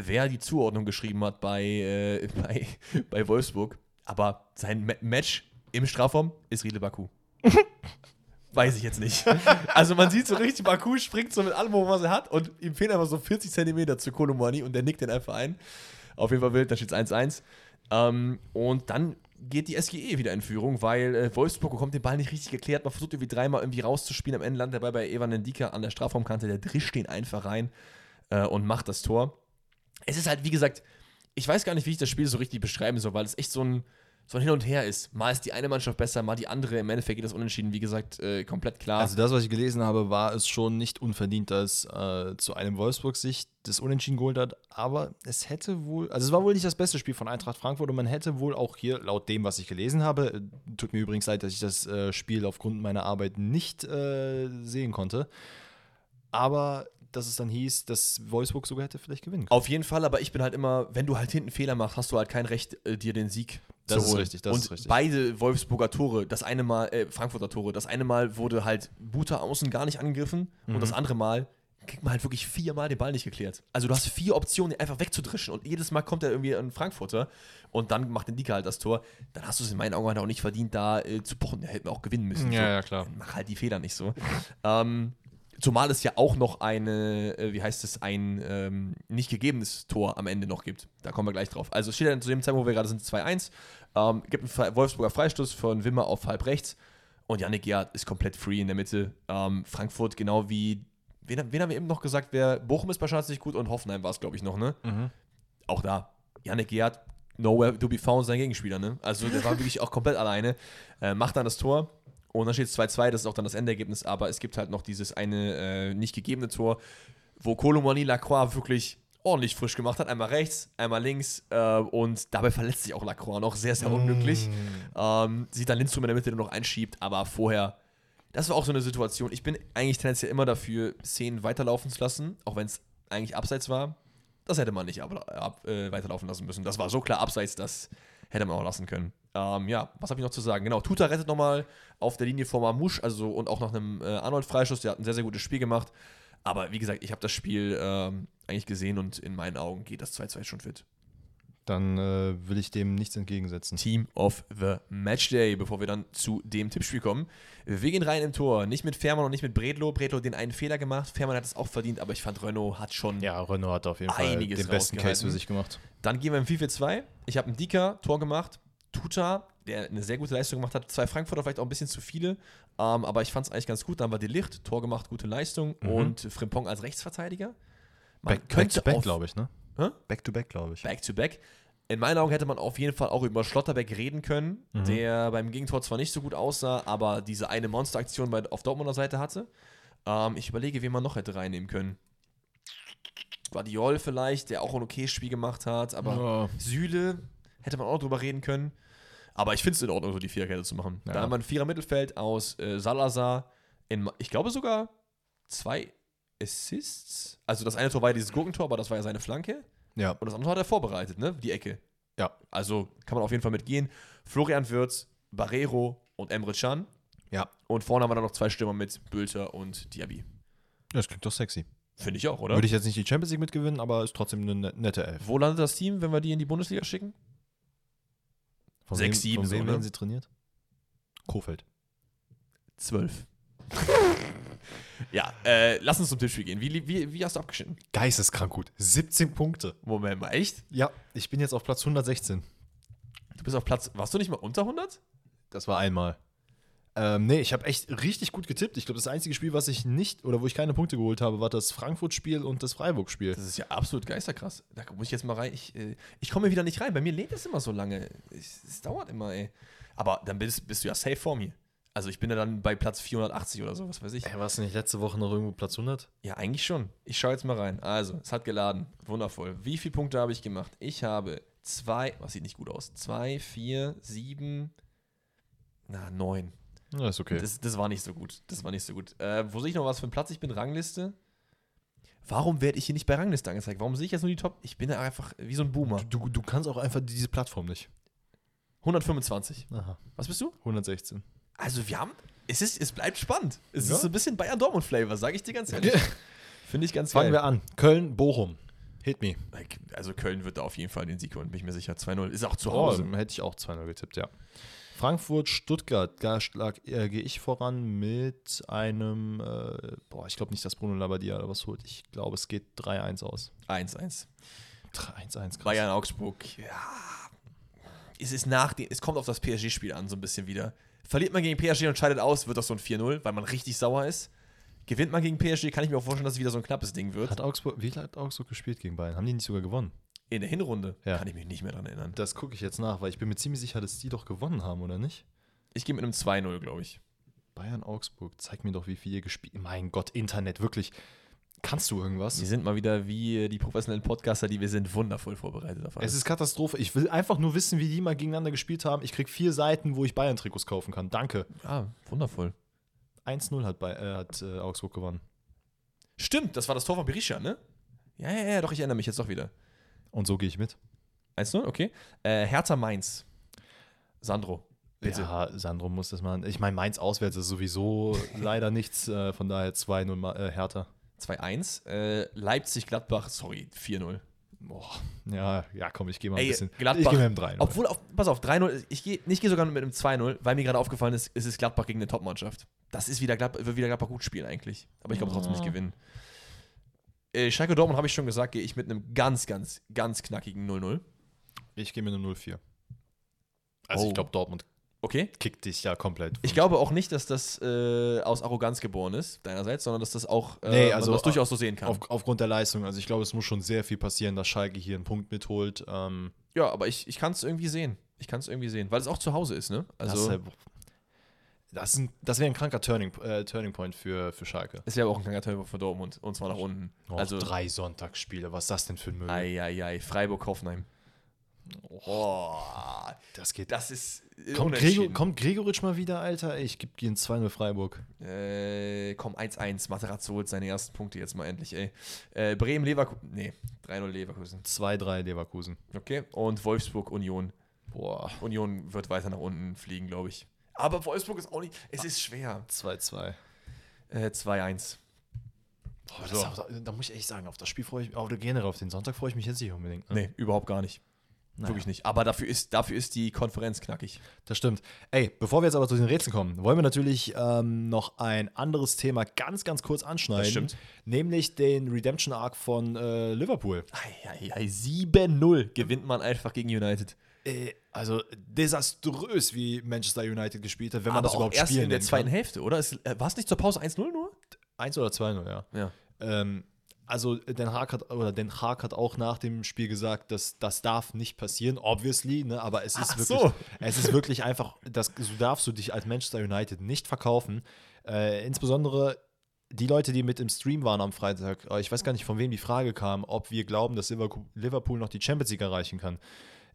wer die Zuordnung geschrieben hat bei, äh, bei, bei Wolfsburg. Aber sein Ma Match im Strafraum ist Riedle Baku. Weiß ich jetzt nicht. Also man sieht so richtig, Baku springt so mit allem, was er hat und ihm fehlen einfach so 40 Zentimeter zu Kolomani und der nickt den einfach ein. Auf jeden Fall wild, da steht es 1-1. Ähm, und dann geht die SGE wieder in Führung, weil äh, Wolfsburg bekommt den Ball nicht richtig geklärt. Man versucht irgendwie dreimal irgendwie rauszuspielen. Am Ende landet er dabei bei Evan Ndika an der Strafraumkante. Der drischt den einfach rein äh, und macht das Tor es ist halt, wie gesagt, ich weiß gar nicht, wie ich das Spiel so richtig beschreiben soll, weil es echt so ein, so ein Hin und Her ist. Mal ist die eine Mannschaft besser, mal die andere. Im Endeffekt geht das unentschieden, wie gesagt, äh, komplett klar. Also das, was ich gelesen habe, war es schon nicht unverdient, dass äh, zu einem Wolfsburg-Sicht das Unentschieden geholt hat. Aber es hätte wohl, also es war wohl nicht das beste Spiel von Eintracht Frankfurt und man hätte wohl auch hier, laut dem, was ich gelesen habe, äh, tut mir übrigens leid, dass ich das äh, Spiel aufgrund meiner Arbeit nicht äh, sehen konnte. Aber dass es dann hieß, dass Wolfsburg sogar hätte vielleicht gewinnen können. Auf jeden Fall, aber ich bin halt immer, wenn du halt hinten Fehler machst, hast du halt kein Recht, äh, dir den Sieg das zu holen. Ist richtig, das und ist richtig. beide Wolfsburger Tore, das eine Mal, äh, Frankfurter Tore, das eine Mal wurde halt Buta außen gar nicht angegriffen mhm. und das andere Mal kriegt man halt wirklich viermal den Ball nicht geklärt. Also du hast vier Optionen, einfach wegzudrischen und jedes Mal kommt er irgendwie ein Frankfurter und dann macht den Dika halt das Tor. Dann hast du es in meinen Augen halt auch nicht verdient, da äh, zu pochen. Der hätte auch gewinnen müssen. Ja, so. ja, klar. Mach halt die Fehler nicht so. ähm, Zumal es ja auch noch eine, äh, wie heißt es, ein ähm, nicht gegebenes Tor am Ende noch gibt. Da kommen wir gleich drauf. Also es steht dann zu dem Zeitpunkt, wo wir gerade sind, 2-1. Ähm, gibt einen Wolfsburger Freistoß von Wimmer auf halb rechts. Und Janik Gerhardt ist komplett free in der Mitte. Ähm, Frankfurt, genau wie, wen, wen, haben wir eben noch gesagt? Wer, Bochum ist wahrscheinlich nicht gut und Hoffenheim war es, glaube ich, noch, ne? Mhm. Auch da, Janik Gerhardt, nowhere to be found, sein Gegenspieler, ne? Also der war wirklich auch komplett alleine. Äh, macht dann das Tor. Und dann steht es 2-2, das ist auch dann das Endergebnis, aber es gibt halt noch dieses eine äh, nicht gegebene Tor, wo Colomani Lacroix wirklich ordentlich frisch gemacht hat. Einmal rechts, einmal links äh, und dabei verletzt sich auch Lacroix noch sehr, sehr unglücklich. Mm. Ähm, sieht dann Lindstrom in der Mitte noch einschiebt, aber vorher, das war auch so eine Situation. Ich bin eigentlich tendenziell immer dafür, Szenen weiterlaufen zu lassen, auch wenn es eigentlich abseits war. Das hätte man nicht ab, ab, äh, weiterlaufen lassen müssen. Das war so klar abseits, das hätte man auch lassen können. Ähm, ja, was habe ich noch zu sagen? Genau, Tuta rettet nochmal auf der Linie vor Mamouche, also und auch nach einem äh, Arnold-Freischuss. Der hat ein sehr, sehr gutes Spiel gemacht. Aber wie gesagt, ich habe das Spiel ähm, eigentlich gesehen und in meinen Augen geht das 2-2 schon fit. Dann äh, will ich dem nichts entgegensetzen. Team of the Matchday, bevor wir dann zu dem Tippspiel kommen. Wir gehen rein im Tor. Nicht mit Fährmann und nicht mit Bredlo. Bredlo den einen Fehler gemacht. Fährmann hat es auch verdient, aber ich fand, Renault hat schon. Ja, Renault hat auf jeden Fall den besten Case für sich gemacht. Dann gehen wir im 4-4-2. Ich habe einen Dika Tor gemacht. Tuta, der eine sehr gute Leistung gemacht hat. Zwei Frankfurter vielleicht auch ein bisschen zu viele, ähm, aber ich fand es eigentlich ganz gut. Dann war die Licht, Tor gemacht, gute Leistung mhm. und Frimpong als Rechtsverteidiger. Man back, back to back, glaube ich, ne? Hä? Back to back, glaube ich. Back to back. In meinen Augen hätte man auf jeden Fall auch über Schlotterbeck reden können, mhm. der beim Gegentor zwar nicht so gut aussah, aber diese eine Monsteraktion auf Dortmunder Seite hatte. Ähm, ich überlege, wen man noch hätte reinnehmen können. Guardiol vielleicht, der auch ein okayes Spiel gemacht hat, aber ja. Süle hätte man auch noch drüber reden können. Aber ich finde es in Ordnung, so die Viererkette zu machen. Ja. Da haben wir ein Vierer-Mittelfeld aus äh, Salazar, in, ich glaube sogar zwei Assists. Also das eine Tor war ja dieses Gurkentor, aber das war ja seine Flanke. Ja. Und das andere hat er vorbereitet, ne? Die Ecke. Ja. Also kann man auf jeden Fall mitgehen. Florian Wirz, Barrero und Emre Can. Ja. Und vorne haben wir dann noch zwei Stürmer mit Bülter und Diaby. Das klingt doch sexy. Finde ich auch, oder? Würde ich jetzt nicht die Champions League mitgewinnen, aber ist trotzdem eine ne-, nette Elf. Wo landet das Team, wenn wir die in die Bundesliga schicken? Von 6, 7, von wem so, ne? werden sie trainiert? Kofeld. 12. ja, äh, lass uns zum Tippspiel gehen. Wie, wie, wie hast du abgeschnitten? Geisteskrank gut. 17 Punkte. Moment mal, echt? Ja, ich bin jetzt auf Platz 116. Du bist auf Platz, warst du nicht mal unter 100? Das war einmal. Ähm, nee, ich habe echt richtig gut getippt. Ich glaube, das einzige Spiel, was ich nicht oder wo ich keine Punkte geholt habe, war das Frankfurt-Spiel und das Freiburg-Spiel. Das ist ja absolut geisterkrass. Da muss ich jetzt mal rein. Ich, äh, ich komme wieder nicht rein. Bei mir lädt es immer so lange. Es dauert immer, ey. Aber dann bist, bist, du ja safe vor mir. Also ich bin ja dann bei Platz 480 oder so, was weiß ich. Ey, warst du nicht letzte Woche noch irgendwo Platz 100? Ja, eigentlich schon. Ich schaue jetzt mal rein. Also, es hat geladen. Wundervoll. Wie viele Punkte habe ich gemacht? Ich habe zwei, was sieht nicht gut aus, zwei, vier, sieben, na, neun. Ja, ist okay. Das, das war nicht so gut. Das war nicht so gut. Äh, wo sehe ich noch was für einen Platz ich bin? Rangliste? Warum werde ich hier nicht bei Rangliste angezeigt? Warum sehe ich jetzt nur die Top? Ich bin einfach wie so ein Boomer. Du, du kannst auch einfach diese Plattform nicht. 125. Aha. Was bist du? 116. Also wir haben, es, ist, es bleibt spannend. Es ja. ist so ein bisschen Bayern-Dortmund-Flavor, sage ich dir ganz ehrlich. Finde ich ganz Fangen geil. Fangen wir an. Köln, Bochum. Hit me. Also Köln wird da auf jeden Fall den Sieg holen, bin ich mir sicher. 2-0. Ist auch zu Hause. Oh, hätte ich auch 2-0 getippt, ja. Frankfurt, Stuttgart, da äh, gehe ich voran mit einem, äh, boah, ich glaube nicht, dass Bruno Labbadia was holt. Ich glaube, es geht 3-1 aus. 1-1. 3-1, Bayern, Augsburg, ja. Es ist nach es kommt auf das PSG-Spiel an, so ein bisschen wieder. Verliert man gegen PSG und scheidet aus, wird das so ein 4-0, weil man richtig sauer ist. Gewinnt man gegen PSG, kann ich mir auch vorstellen, dass es wieder so ein knappes Ding wird. Hat Augsburg, wie hat Augsburg gespielt gegen Bayern? Haben die nicht sogar gewonnen? In der Hinrunde? Ja. Kann ich mich nicht mehr dran erinnern. Das gucke ich jetzt nach, weil ich bin mir ziemlich sicher, dass die doch gewonnen haben, oder nicht? Ich gehe mit einem 2-0, glaube ich. Bayern Augsburg, zeig mir doch, wie viel ihr gespielt Mein Gott, Internet, wirklich. Kannst du irgendwas? Wir sind mal wieder wie die professionellen Podcaster, die wir sind, wundervoll vorbereitet auf alles. Es ist Katastrophe. Ich will einfach nur wissen, wie die mal gegeneinander gespielt haben. Ich krieg vier Seiten, wo ich Bayern-Trikots kaufen kann. Danke. Ah, wundervoll. 1-0 hat, äh, hat äh, Augsburg gewonnen. Stimmt, das war das Tor von Berisha, ne? Ja, ja, ja, doch, ich erinnere mich jetzt doch wieder. Und so gehe ich mit. 1-0, okay. Äh, Hertha Mainz. Sandro. Bitte. Ja, Sandro muss das machen. Ich meine, Mainz auswärts ist sowieso leider nichts, äh, von daher 2-0 äh, Hertha. 2-1. Äh, Leipzig-Gladbach, sorry, 4-0. Boah, ja, ja, komm, ich gehe mal Ey, ein bisschen. Gladbach, ich gehe mit dem 3 Obwohl, auf, pass auf, 3-0, ich gehe ich geh sogar mit einem 2-0, weil mir gerade aufgefallen ist, es ist Gladbach gegen eine Top-Mannschaft. Das ist wieder Gladbach, wird wieder Gladbach gut spielen eigentlich. Aber ich glaube trotzdem nicht gewinnen. Äh, Schalke Dortmund habe ich schon gesagt, gehe ich mit einem ganz, ganz, ganz knackigen 0-0. Ich gehe mit einem 0-4. Also Oh. ich glaube, Dortmund Okay. kickt dich ja komplett. Ich glaube auch nicht, dass das äh, aus Arroganz geboren ist, deinerseits, sondern dass das auch äh, Nee, also, man das durchaus so sehen kann. Auf, aufgrund der Leistung, also ich glaube, es muss schon sehr viel passieren, dass Schalke hier einen Punkt mitholt. Ähm, ja, aber ich, ich kann es irgendwie sehen. Ich kann es irgendwie sehen, weil es auch zu Hause ist, ne? Also, das das, ein- das wäre ein kranker Turning, äh, Turning Point für, für Schalke. ist ja auch ein kleiner Teil für Dortmund und zwar nach unten. Oh, also, drei Sonntagsspiele, was ist das denn für ein Müll? Eieiei, Freiburg-Hoffenheim. Oh, das geht. das ist Kommt. Gregor, kommt Gregoritsch mal wieder, Alter? Ich gebe dir ein 2-0 Freiburg. Äh, komm, 1-1. Materazzo holt seine ersten Punkte jetzt mal endlich, ey. Äh, Bremen, Leverkusen. Nee, 3-0 Leverkusen. 2-3 Leverkusen. Okay. Und Wolfsburg, Union. Boah, Union wird weiter nach unten fliegen, glaube ich. Aber Wolfsburg ist auch nicht. Es ist schwer. 2-2. Äh, 2-1. Boah, das So. da muss ich echt sagen, auf das Spiel freue ich mich, generell auf den Sonntag freue ich mich jetzt nicht unbedingt. Ne? Nee, überhaupt gar nicht. Naja. Wirklich nicht. Aber dafür ist, dafür ist die Konferenz knackig. Das stimmt. Ey, bevor wir jetzt aber zu den Rätseln kommen, wollen wir natürlich ähm, noch ein anderes Thema ganz, ganz kurz anschneiden. Das stimmt. Nämlich den Redemption Arc von äh, Liverpool. Eieiei, 7-0 gewinnt man einfach gegen United. Äh, also desaströs, wie Manchester United gespielt hat, wenn man Aber das überhaupt erst spielen in der zweiten kann. Hälfte, oder? Äh, War es nicht zur Pause 1-0 nur? 1 oder 2-0, ja. Ja. Ähm, also Den Haag hat oder Den Haag hat auch nach dem Spiel gesagt, dass das darf nicht passieren, obviously, ne? Aber es ist Ach wirklich, so. es ist wirklich einfach, das, so darfst du dich als Manchester United nicht verkaufen. Äh, insbesondere die Leute, die mit im Stream waren am Freitag. äh, Ich weiß gar nicht, von wem die Frage kam, ob wir glauben, dass Liverpool noch die Champions League erreichen kann.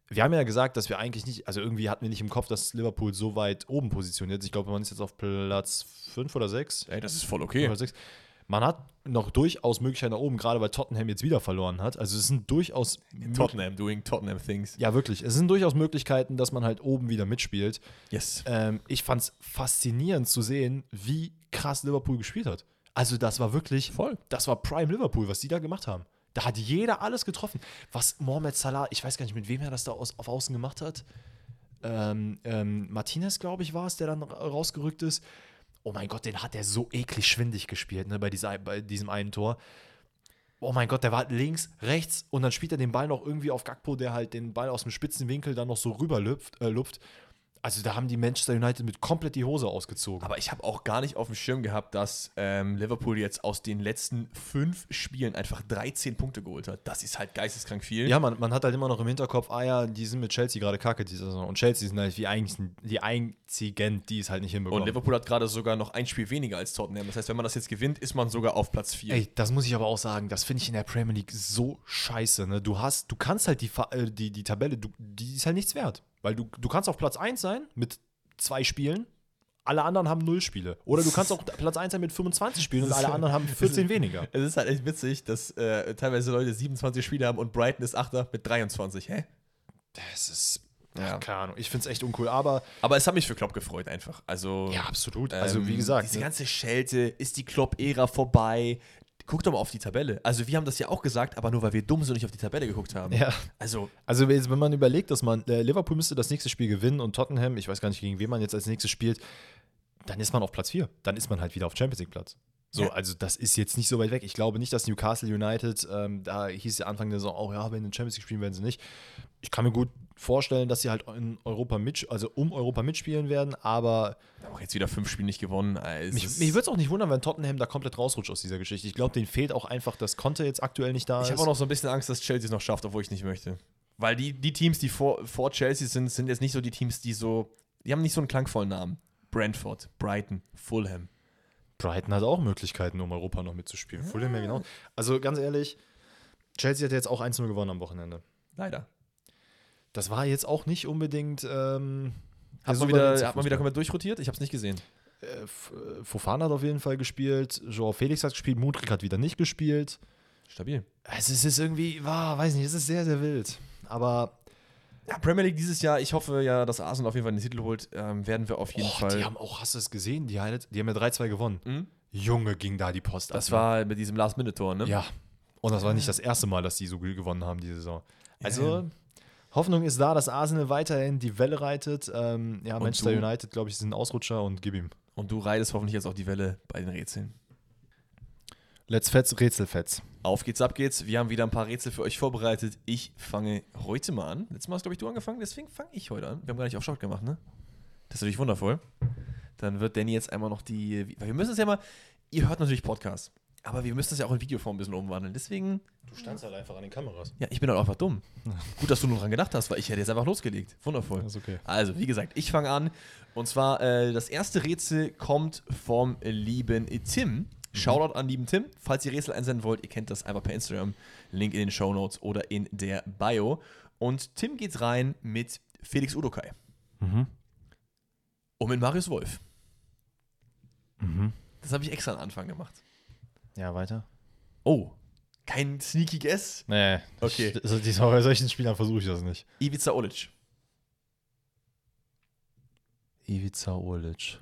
Wir haben ja gesagt, dass wir eigentlich nicht, also irgendwie hatten wir nicht im Kopf, dass Liverpool so weit oben positioniert ist. Ich glaube, man ist jetzt auf Platz 5 oder 6. Ey, das ist voll okay. Oder sechs. Man hat noch durchaus Möglichkeiten nach oben, gerade weil Tottenham jetzt wieder verloren hat. Also es sind durchaus Tottenham doing Tottenham things. ja wirklich, es sind durchaus Möglichkeiten, dass man halt oben wieder mitspielt. Yes. Ähm, ich fand es faszinierend zu sehen, wie krass Liverpool gespielt hat. Also das war wirklich, Voll. das war Prime Liverpool, was die da gemacht haben. Da hat jeder alles getroffen. Was Mohamed Salah, ich weiß gar nicht, mit wem er das da aus, auf Außen gemacht hat. Ähm, ähm, Martinez, glaube ich, war es, der dann ra- rausgerückt ist. Oh mein Gott, den hat er so eklig schwindig gespielt, ne, bei, dieser, bei diesem einen Tor. Oh mein Gott, der war links, rechts und dann spielt er den Ball noch irgendwie auf Gakpo, der halt den Ball aus dem spitzen Winkel dann noch so rüber lüpft, äh, lupft. Also da haben die Manchester United mit komplett die Hose ausgezogen. Aber ich habe auch gar nicht auf dem Schirm gehabt, dass ähm, Liverpool jetzt aus den letzten fünf Spielen einfach 13 Punkte geholt hat. Das ist halt geisteskrank viel. Ja, man, man hat halt immer noch im Hinterkopf, ah ja, die sind mit Chelsea gerade kacke diese Saison. Und Chelsea sind halt die, einzigen, die einzigen, die es halt nicht hinbekommen. Und Liverpool hat gerade sogar noch ein Spiel weniger als Tottenham. Das heißt, wenn man das jetzt gewinnt, ist man sogar auf Platz 4. Ey, das muss ich aber auch sagen, das finde ich in der Premier League so scheiße. Ne? Du hast, du kannst halt die, äh, die, die Tabelle, du, die ist halt nichts wert. Weil du, du kannst auf Platz 1 sein mit zwei Spielen, alle anderen haben null Spiele. Oder du kannst auch Platz 1 sein mit 25 Spielen und alle anderen haben 14 weniger. Es ist halt echt witzig, dass äh, teilweise Leute 27 Spiele haben und Brighton ist Achter mit 23. Hä? Das ist, Ja. ach, keine Ahnung, ich finde es echt uncool. Aber Aber es hat mich für Klopp gefreut einfach. Also, ja, absolut. Also ähm, wie gesagt, diese ne? ganze Schelte, ist die Klopp-Ära vorbei? Guck doch mal auf die Tabelle. Also wir haben das ja auch gesagt, aber nur weil wir dumm sind und nicht auf die Tabelle geguckt haben. ja. Also, Also wenn man überlegt, dass man äh, Liverpool müsste das nächste Spiel gewinnen und Tottenham, ich weiß gar nicht, gegen wen man jetzt als nächstes spielt, dann ist man auf Platz 4. Dann ist man halt wieder auf Champions League Platz. So, Ja. also das ist jetzt nicht so weit weg. Ich glaube nicht, dass Newcastle United, ähm, da hieß ja Anfang der Saison auch, ja, wenn in Champions League spielen werden sie nicht. Ich kann mir gut vorstellen, dass sie halt in Europa mit, also um Europa mitspielen werden, aber auch jetzt wieder fünf Spiele nicht gewonnen. Es mich, mich würde es auch nicht wundern, wenn Tottenham da komplett rausrutscht aus dieser Geschichte. Ich glaube, denen fehlt auch einfach, dass Conte jetzt aktuell nicht da Ich ist. habe auch noch so ein bisschen Angst, dass Chelsea es noch schafft, obwohl ich nicht möchte. Weil die, die Teams, die vor, vor Chelsea sind, sind jetzt nicht so die Teams, die so. Die haben nicht so einen klangvollen Namen. Brentford, Brighton, Fulham. Brighton hat auch Möglichkeiten, um Europa noch mitzuspielen. Fulham ja genau. Also ganz ehrlich, Chelsea hat jetzt auch 1-0 gewonnen am Wochenende. Leider. Das war jetzt auch nicht unbedingt. Ähm, Hat man, wieder, hat man wieder komplett durchrotiert? Ich habe es nicht gesehen. Äh, äh, Fofana hat auf jeden Fall gespielt. Joao Felix hat gespielt. Mudrik hat wieder nicht gespielt. Stabil. Es ist, es ist irgendwie, war, weiß nicht, es ist sehr, sehr wild. Aber Ja, Premier League dieses Jahr, ich hoffe ja, dass Arsenal auf jeden Fall den Titel holt, ähm, werden wir auf jeden oh, Fall. die haben auch, hast du es gesehen? Die, die haben ja 3-2 gewonnen. Hm? Junge, ging da die Post Das ab, ne? war mit diesem Last-Minute-Tor, ne? Ja. Und das war nicht das erste Mal, dass die so gewonnen haben, diese Saison. Also, ja. Hoffnung ist da, dass Arsenal weiterhin die Welle reitet. Ähm, ja, und Manchester du? United, glaube ich, sind ein Ausrutscher und gib ihm. Und du reitest hoffentlich jetzt auch die Welle bei den Rätseln. Let's Fetz, Rätselfetz. Auf geht's, ab geht's. Wir haben wieder ein paar Rätsel für euch vorbereitet. Ich fange heute mal an. Letztes Mal hast, glaube ich, du angefangen, deswegen fange ich heute an. Wir haben gar nicht auf Shot gemacht, ne? Das ist natürlich wundervoll. Dann wird Danny jetzt einmal noch die. Wir müssen es ja mal. Ihr hört natürlich Podcasts. Aber wir müssen es ja auch in Videoform ein bisschen umwandeln. Deswegen. Du standst halt einfach an den Kameras. Ja, ich bin halt einfach dumm. Gut, dass du nur dran gedacht hast, weil ich hätte jetzt einfach losgelegt. Wundervoll. Das ist okay. Also, wie gesagt, ich fange an. Und zwar, äh, das erste Rätsel kommt vom lieben Tim. Mhm. Shoutout an lieben Tim. Falls ihr Rätsel einsenden wollt, ihr kennt das einfach per Instagram. Link in den Show Notes oder in der Bio. Und Tim geht rein mit Felix Udokai. Mhm. Und mit Marius Wolf. Mhm. Das habe ich extra am Anfang gemacht. Ja, weiter. Oh, kein Sneaky Guess? Nee. Okay. Ich, also diesmal bei solchen Spielern versuche ich das nicht. Ivica Olic. Ivica Olic.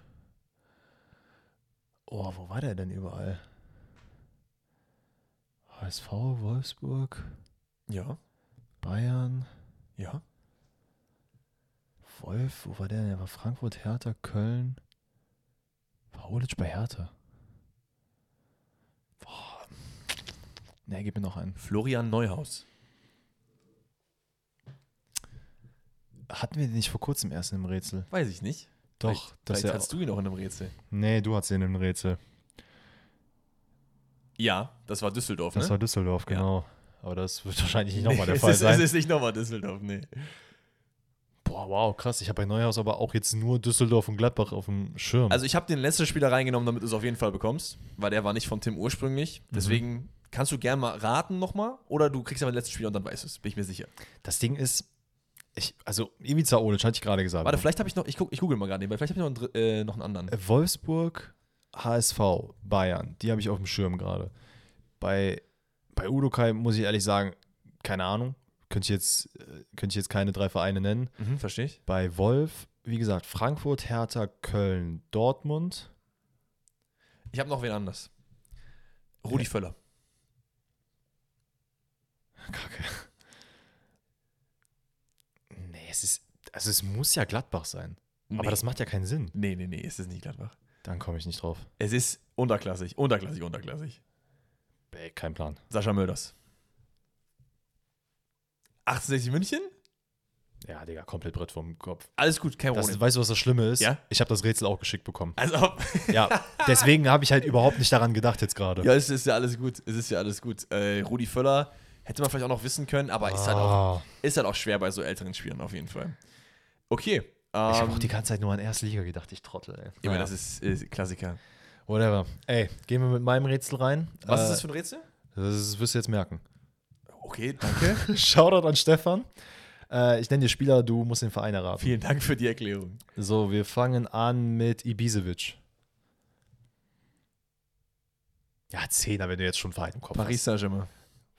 Oh, wo war der denn überall? HSV, Wolfsburg. Ja. Bayern. Ja. Wolf, wo war der denn? Der war Frankfurt, Hertha, Köln. War Olic bei Hertha? Ne, gib mir noch einen. Florian Neuhaus. Hatten wir den nicht vor kurzem erst in einem Rätsel? Weiß ich nicht. Doch. Vielleicht, das vielleicht hast du ihn noch in einem Rätsel. Nee, du hattest ihn in einem Rätsel. Ja, das war Düsseldorf, Das ne? war Düsseldorf, genau. Ja. Aber das wird wahrscheinlich nicht nochmal der Fall ist, sein. Es ist nicht nochmal Düsseldorf, nee. Boah, wow, krass. Ich habe bei Neuhaus aber auch jetzt nur Düsseldorf und Gladbach auf dem Schirm. Also ich habe den letzten Spieler reingenommen, damit du es auf jeden Fall bekommst, weil der war nicht von Tim ursprünglich. Mhm. Deswegen mhm. Kannst du gerne mal raten nochmal oder du kriegst aber den letzten Spiel und dann weißt du es, bin ich mir sicher. Das Ding ist, ich, also Ivica Olic, hatte ich gerade gesagt. Warte, vielleicht habe ich noch, ich, guck, ich google mal gerade, weil vielleicht habe ich noch einen, äh, noch einen anderen. Wolfsburg, HSV, Bayern, die habe ich auf dem Schirm gerade. Bei, bei Udokai muss ich ehrlich sagen, keine Ahnung. Könnte ich jetzt, äh, könnte ich jetzt keine drei Vereine nennen. Mhm, verstehe ich. Bei Wolf, wie gesagt, Frankfurt, Hertha, Köln, Dortmund. Ich habe noch wen anders. Rudi ja. Völler. Kacke. Nee, es ist. Also es muss ja Gladbach sein. Nee. Aber das macht ja keinen Sinn. Nee, nee, nee, es ist nicht Gladbach. Dann komme ich nicht drauf. Es ist unterklassig, unterklassig, unterklassig. Bäh, kein Plan. Sascha Mölders. 68 München? Ja, Digga, komplett Brett vom Kopf. Alles gut, kein Problem. Weißt du, was das Schlimme ist? Ja? Ich habe das Rätsel auch geschickt bekommen. Also. ja, deswegen habe ich halt überhaupt nicht daran gedacht jetzt gerade. Ja, es ist ja alles gut. Es ist ja alles gut. Äh, Rudi Völler hätte man vielleicht auch noch wissen können, aber ah. ist, halt auch, ah. ist halt auch schwer bei so älteren Spielern auf jeden Fall. Okay. Ähm, ich habe auch die ganze Zeit nur an erste Liga gedacht, ich trottel, ey. Ja, naja. das ist, ist, Klassiker. Whatever. Ey, gehen wir mit meinem Rätsel rein. Was äh, ist das für ein Rätsel? Das wirst du jetzt merken. Okay, danke. Shoutout an Stefan. Äh, ich nenne dir Spieler, du musst den Verein erraten. Vielen Dank für die Erklärung. So, wir fangen an mit Ibisevic. Ja, Zehner, wenn du jetzt schon Verein im Kopf Paris Saint-Germain.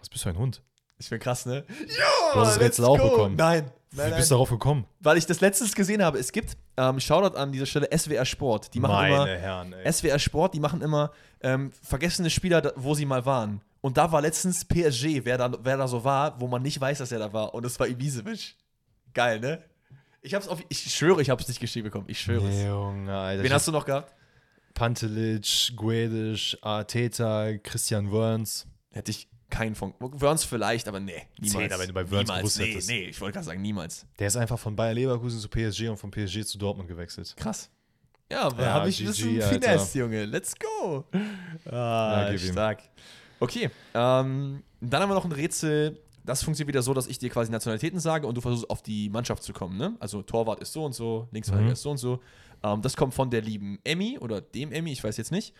Was bist du ein Hund? Ich bin krass, ne? Ja! Du hast das Rätsel auch bekommen. Nein. Wie bist du darauf gekommen? Weil ich das letztens gesehen habe. Es gibt, ähm, Shoutout an dieser Stelle, SWR Sport. Die machen Meine immer, Herren, ey. SWR Sport, die machen immer ähm, vergessene Spieler, wo sie mal waren. Und da war letztens PSG, wer da, wer da so war, wo man nicht weiß, dass er da war. Und es war Ibisevic. Geil, ne? Ich hab's auf, ich schwöre, ich hab's nicht geschrieben bekommen. Ich schwöre es. Junge, Alter. Wen hast du noch gehabt? Pantelic, Guedes, Arteta, Christian Wörns. Hätte ich keinen von. Wörns vielleicht, aber nee, niemals. Zehner, wenn du bei Wörns niemals, nee, hättest. Nee, ich wollte gerade sagen, niemals. Der ist einfach von Bayer Leverkusen zu PSG und von PSG zu Dortmund gewechselt. Krass. Ja, aber ja, habe ich ein bisschen Finesse, Junge. Let's go. Ah, ja, stark. Ihm. Okay, ähm, dann haben wir noch ein Rätsel. Das funktioniert wieder so, dass ich dir quasi Nationalitäten sage und du versuchst auf die Mannschaft zu kommen. Ne? Also Torwart ist so und so, Linksverteidiger mhm. ist so und so. Ähm, das kommt von der lieben Emmy oder dem Emmy, ich weiß jetzt nicht.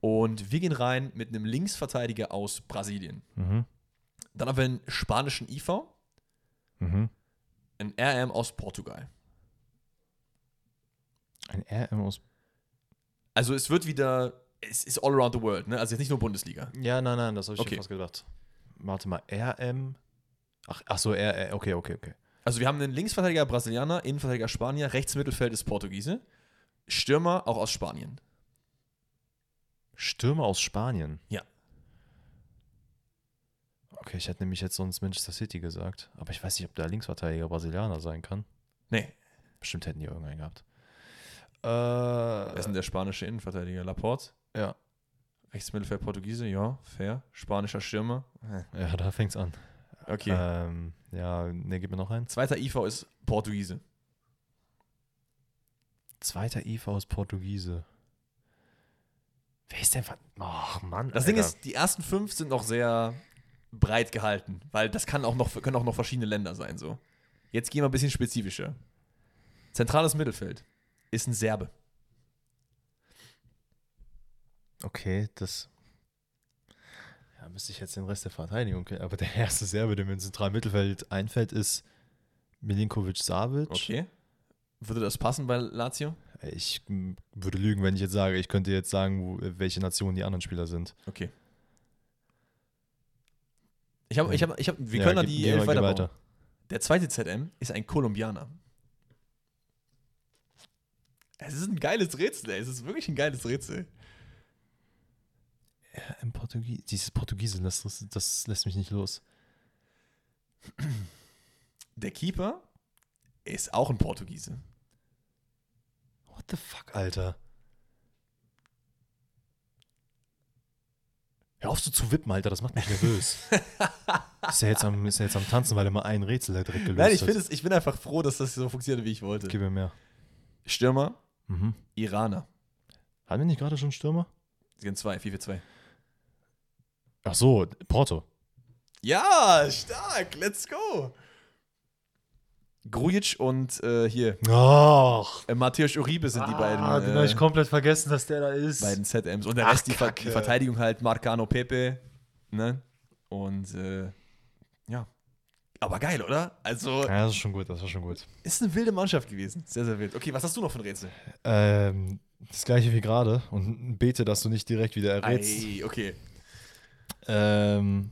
Und wir gehen rein mit einem Linksverteidiger aus Brasilien. Mhm. Dann haben wir einen spanischen IV. Mhm. Ein RM aus Portugal. Ein RM aus. Also es wird wieder, es ist all around the world, ne? Also jetzt nicht nur Bundesliga. Ja, nein, nein, das habe ich okay. fast gedacht. Warte mal, RM. Ach, ach so, R, okay, okay, okay. Also wir haben einen Linksverteidiger Brasilianer, Innenverteidiger Spanier, Rechtsmittelfeld ist Portugiese, Stürmer auch aus Spanien. Stürmer aus Spanien? Ja. Okay, ich hätte nämlich jetzt sonst Manchester City gesagt. Aber ich weiß nicht, ob der Linksverteidiger Brasilianer sein kann. Nee. Bestimmt hätten die irgendeinen gehabt. Äh, Wer ist denn der spanische Innenverteidiger? Laporte? Ja. Rechtsmittelfeld Portugiese, ja, fair. Spanischer Stürmer. Ja, da fängt's an. Okay. Ähm, ja, ne, gib mir noch einen. Zweiter IV ist Portugiese. Zweiter IV ist Portugiese. Wer ist denn. Ach, Mann. Das Alter. Ding ist, die ersten fünf sind noch sehr breit gehalten, weil das kann auch noch, können auch noch verschiedene Länder sein. So. Jetzt gehen wir ein bisschen spezifischer. Zentrales Mittelfeld ist ein Serbe. Okay, das. Ja, müsste ich jetzt den Rest der Verteidigung kennen. Aber der erste Serbe, der mir im zentralen Mittelfeld einfällt, ist Milinkovic Savic. Okay. Würde das passen bei Lazio? Ich würde lügen, wenn ich jetzt sage, ich könnte jetzt sagen, welche Nationen die anderen Spieler sind. Okay. Ich habe, ich habe, ich habe, wir Ja, können da die geh elf weiterbauen. weiter. Der zweite ZM ist ein Kolumbianer. Es ist ein geiles Rätsel, ey. Es ist wirklich ein geiles Rätsel. Ja, im Portugies dieses Portugiese, das, das, das lässt mich nicht los. Der Keeper ist auch ein Portugiese. What the fuck, Alter? Hör auf so zu wippen, Alter, das macht mich nervös. ist, er jetzt am, ist er jetzt am Tanzen, weil er mal ein Rätsel direkt gelöst Nein, ich, es, ich bin einfach froh, dass das so funktioniert, wie ich wollte. Gib mir mehr. Stürmer, Mhm. Iraner. Hatten wir nicht gerade schon Stürmer? Sie sind zwei, 4 für 2. Ach so, Porto. Ja, stark, let's go. Grujic und äh, hier, Ach, äh, Matthäus Uribe sind die beiden, Ah, den ich äh, kommt. komplett vergessen, dass der da ist. beiden ZMs. Und der Ach, Rest, die, Ver die Verteidigung halt Marcano Pepe. Ne? Und äh, ja. Aber geil, oder? Also, Ja, das ist schon gut, das war schon gut. ist eine wilde Mannschaft gewesen. Sehr, sehr wild. Okay, was hast du noch für ein Rätsel? Ähm, das gleiche wie gerade und bete, dass du nicht direkt wieder errätst. Ei, okay. Ähm,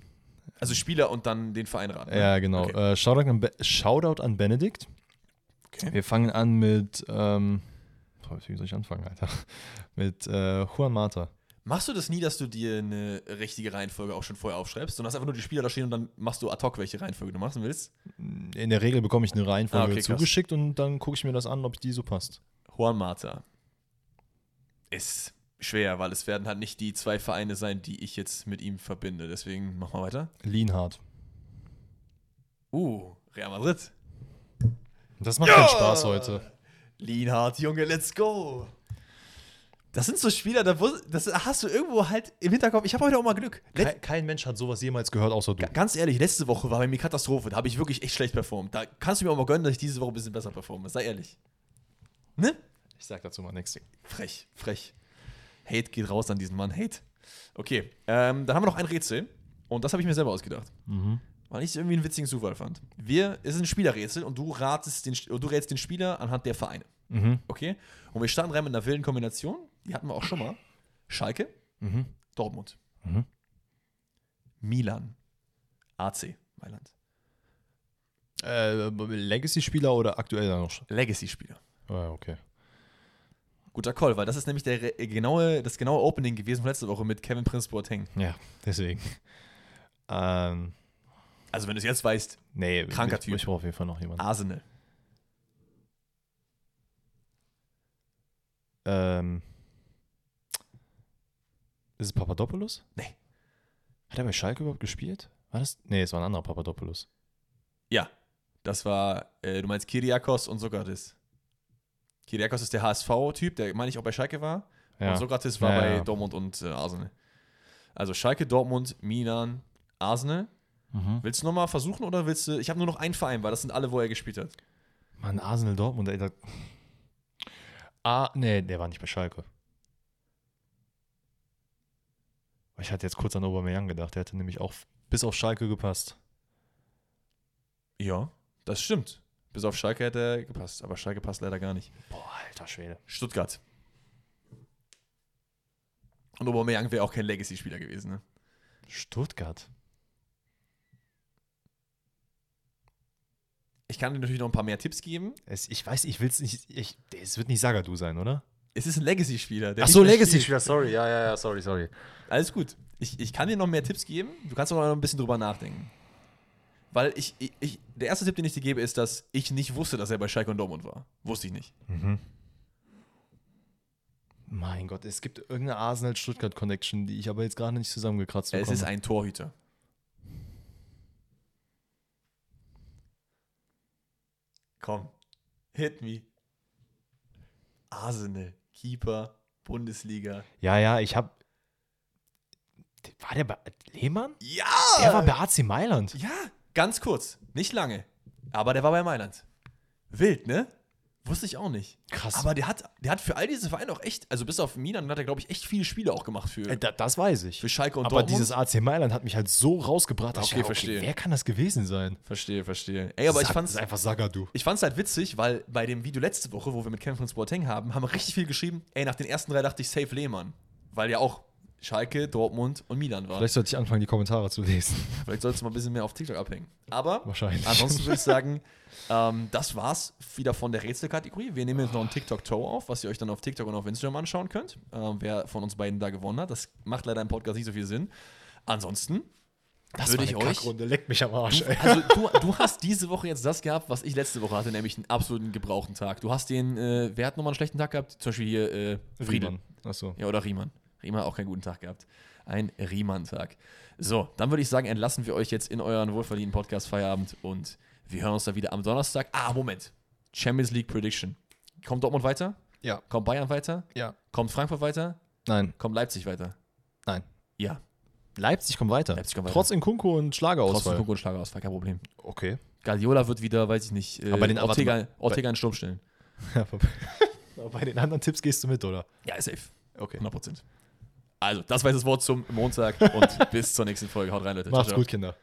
Also Spieler und dann den Verein raten. ne? ja, genau. Okay. Äh, Shoutout, an Be Shoutout an Benedikt. Okay. Wir fangen an mit, ähm, wie soll ich anfangen, Alter? Mit äh, Juan Mata. Machst du das nie, dass du dir eine richtige Reihenfolge auch schon vorher aufschreibst und hast einfach nur die Spieler da stehen und dann machst du ad hoc, welche Reihenfolge du machen willst? In der Regel bekomme ich eine Reihenfolge Ah, okay, krass. zugeschickt und dann gucke ich mir das an, ob die so passt. Juan Mata ist schwer, weil es werden halt nicht die zwei Vereine sein, die ich jetzt mit ihm verbinde. Deswegen machen wir weiter. Lienhardt. Uh, Real Madrid. Das macht keinen Spaß heute. Lienhardt, Junge, let's go. Das sind so Spieler, da das hast du irgendwo halt im Hinterkopf. Ich habe heute auch mal Glück. Kein, kein Mensch hat sowas jemals gehört, außer du. Ga- Ganz ehrlich, letzte Woche war bei mir Katastrophe. Da habe ich wirklich echt schlecht performt. Da kannst du mir auch mal gönnen, dass ich diese Woche ein bisschen besser performe. Sei ehrlich. Ne? Ich sag dazu mal nichts. Frech, frech. Hate geht raus an diesen Mann. Hate. Okay, ähm, dann haben wir noch ein Rätsel. Und das habe ich mir selber ausgedacht. Mhm. Weil ich es irgendwie einen witzigen Zufall fand. Wir, es ist ein Spielerrätsel und du ratest den, du rätst den Spieler anhand der Vereine. Mhm. Okay? Und wir starten rein mit einer wilden Kombination. Die hatten wir auch schon mal. Schalke, Mhm. Dortmund. Mhm. Milan. AC, Mailand. Äh, Legacy-Spieler oder aktuell noch? Legacy-Spieler. Ah, okay. Guter Call, weil das ist nämlich der genaue, das genaue Opening gewesen von letzter Woche mit Kevin Prince Boateng. Ja, deswegen. ähm, Also wenn du es jetzt weißt, nee, Kranker ich, Typ. Ich brauche auf jeden Fall noch jemanden. Arsenal. Ähm, ist es Papadopoulos? Nee. Hat er bei Schalke überhaupt gespielt? War das? Nee, es war ein anderer Papadopoulos. Ja, das war, äh, du meinst Kiriakos und Sokrates. Kiriakos ist der HSV-Typ, der meine ich auch bei Schalke war. Ja. Und Sokrates war Ja, bei ja. Dortmund und äh, Arsenal. Also Schalke, Dortmund, Milan, Arsenal. Mhm. Willst du nochmal versuchen oder willst du. Ich habe nur noch einen Verein, weil das sind alle, wo er gespielt hat. Mann, Arsenal Dortmund, ey. Da ah, nee, der war nicht bei Schalke. Ich hatte jetzt kurz an Aubameyang gedacht, der hätte nämlich auch bis auf Schalke gepasst. Ja, das stimmt. Bis auf Schalke hätte er gepasst, aber Schalke passt leider gar nicht. Boah, alter Schwede. Stuttgart. Und Aubameyang wäre auch kein Legacy-Spieler gewesen, ne? Stuttgart. Ich kann dir natürlich noch ein paar mehr Tipps geben. Es, ich weiß, ich will es nicht. Ich, es wird nicht Sagadu sein, oder? Es ist ein Legacy-Spieler. Ach so, Legacy-Spieler, sorry. Ja, ja, ja, sorry, sorry. Alles gut. Ich, ich kann dir noch mehr Tipps geben. Du kannst auch noch ein bisschen drüber nachdenken. Weil ich, ich, ich, der erste Tipp, den ich dir gebe, ist, dass ich nicht wusste, dass er bei Schalke und Dortmund war. Wusste ich nicht. Mhm. Mein Gott, es gibt irgendeine Arsenal-Stuttgart-Connection, die ich aber jetzt gerade nicht zusammengekratzt habe. Es ist ein Torhüter. Komm, hit me. Arsenal, Keeper, Bundesliga. Ja, ja, ich habe. War der bei Lehmann? Ja! Der war bei AC Mailand. Ja, ganz kurz. Nicht lange. Aber der war bei Mailand. Wild, ne? Wusste ich auch nicht. Krass. Aber der hat, der hat für all diese Vereine auch echt, also bis auf Milan hat er, glaube ich, echt viele Spiele auch gemacht für. Äh, das weiß ich. Für Schalke und Aber Dortmund. dieses AC Mailand hat mich halt so rausgebracht. Okay, ich, verstehe. wer kann das gewesen sein? Verstehe, verstehe. Ey, aber Sag, ich fand's. Ist einfach Sagadu. Ich fand's halt witzig, weil bei dem Video letzte Woche, wo wir mit Kevin von Sporting haben, haben wir richtig viel geschrieben. Ey, nach den ersten drei dachte ich Safe Lehmann. Weil ja auch Schalke, Dortmund und Milan war. Vielleicht sollte ich anfangen, die Kommentare zu lesen. Vielleicht solltest du mal ein bisschen mehr auf TikTok abhängen. Aber Wahrscheinlich. ansonsten würde ich sagen, ähm, das war's wieder von der Rätselkategorie. Wir nehmen jetzt noch ein TikTok-Toe auf, was ihr euch dann auf TikTok und auf Instagram anschauen könnt. Ähm, wer von uns beiden da gewonnen hat. Das macht leider im Podcast nicht so viel Sinn. Ansonsten das würde ich euch. Kackrunde, leckt mich am Arsch. Ey. Also du, du, hast diese Woche jetzt das gehabt, was ich letzte Woche hatte, nämlich einen absoluten gebrauchten Tag. Du hast den, äh, wer hat nochmal einen schlechten Tag gehabt? Zum Beispiel hier äh, Friedel. Achso. Ja, oder Riemann. Riemann hat auch keinen guten Tag gehabt. Ein Riemann-Tag. So, dann würde ich sagen, entlassen wir euch jetzt in euren wohlverdienten Podcast Feierabend und wir hören uns dann wieder am Donnerstag. Ah, Moment. Champions League Prediction. Kommt Dortmund weiter? Ja. Kommt Bayern weiter? Ja. Kommt Frankfurt weiter? Nein. Kommt Leipzig weiter? Nein. Ja. Leipzig kommt weiter. Leipzig kommt weiter. Trotz Inkunku und Schlagerausfall. Trotz Inkunku und Schlagerausfall, kein Problem. Okay. Guardiola wird wieder, weiß ich nicht, äh, aber den, Ortega, Ortega in Sturm stellen. bei den anderen Tipps gehst du mit, oder? Ja, safe. Okay. 100%. Also, das war jetzt das Wort zum Montag und bis zur nächsten Folge. Haut rein, Leute. Macht's gut, Kinder.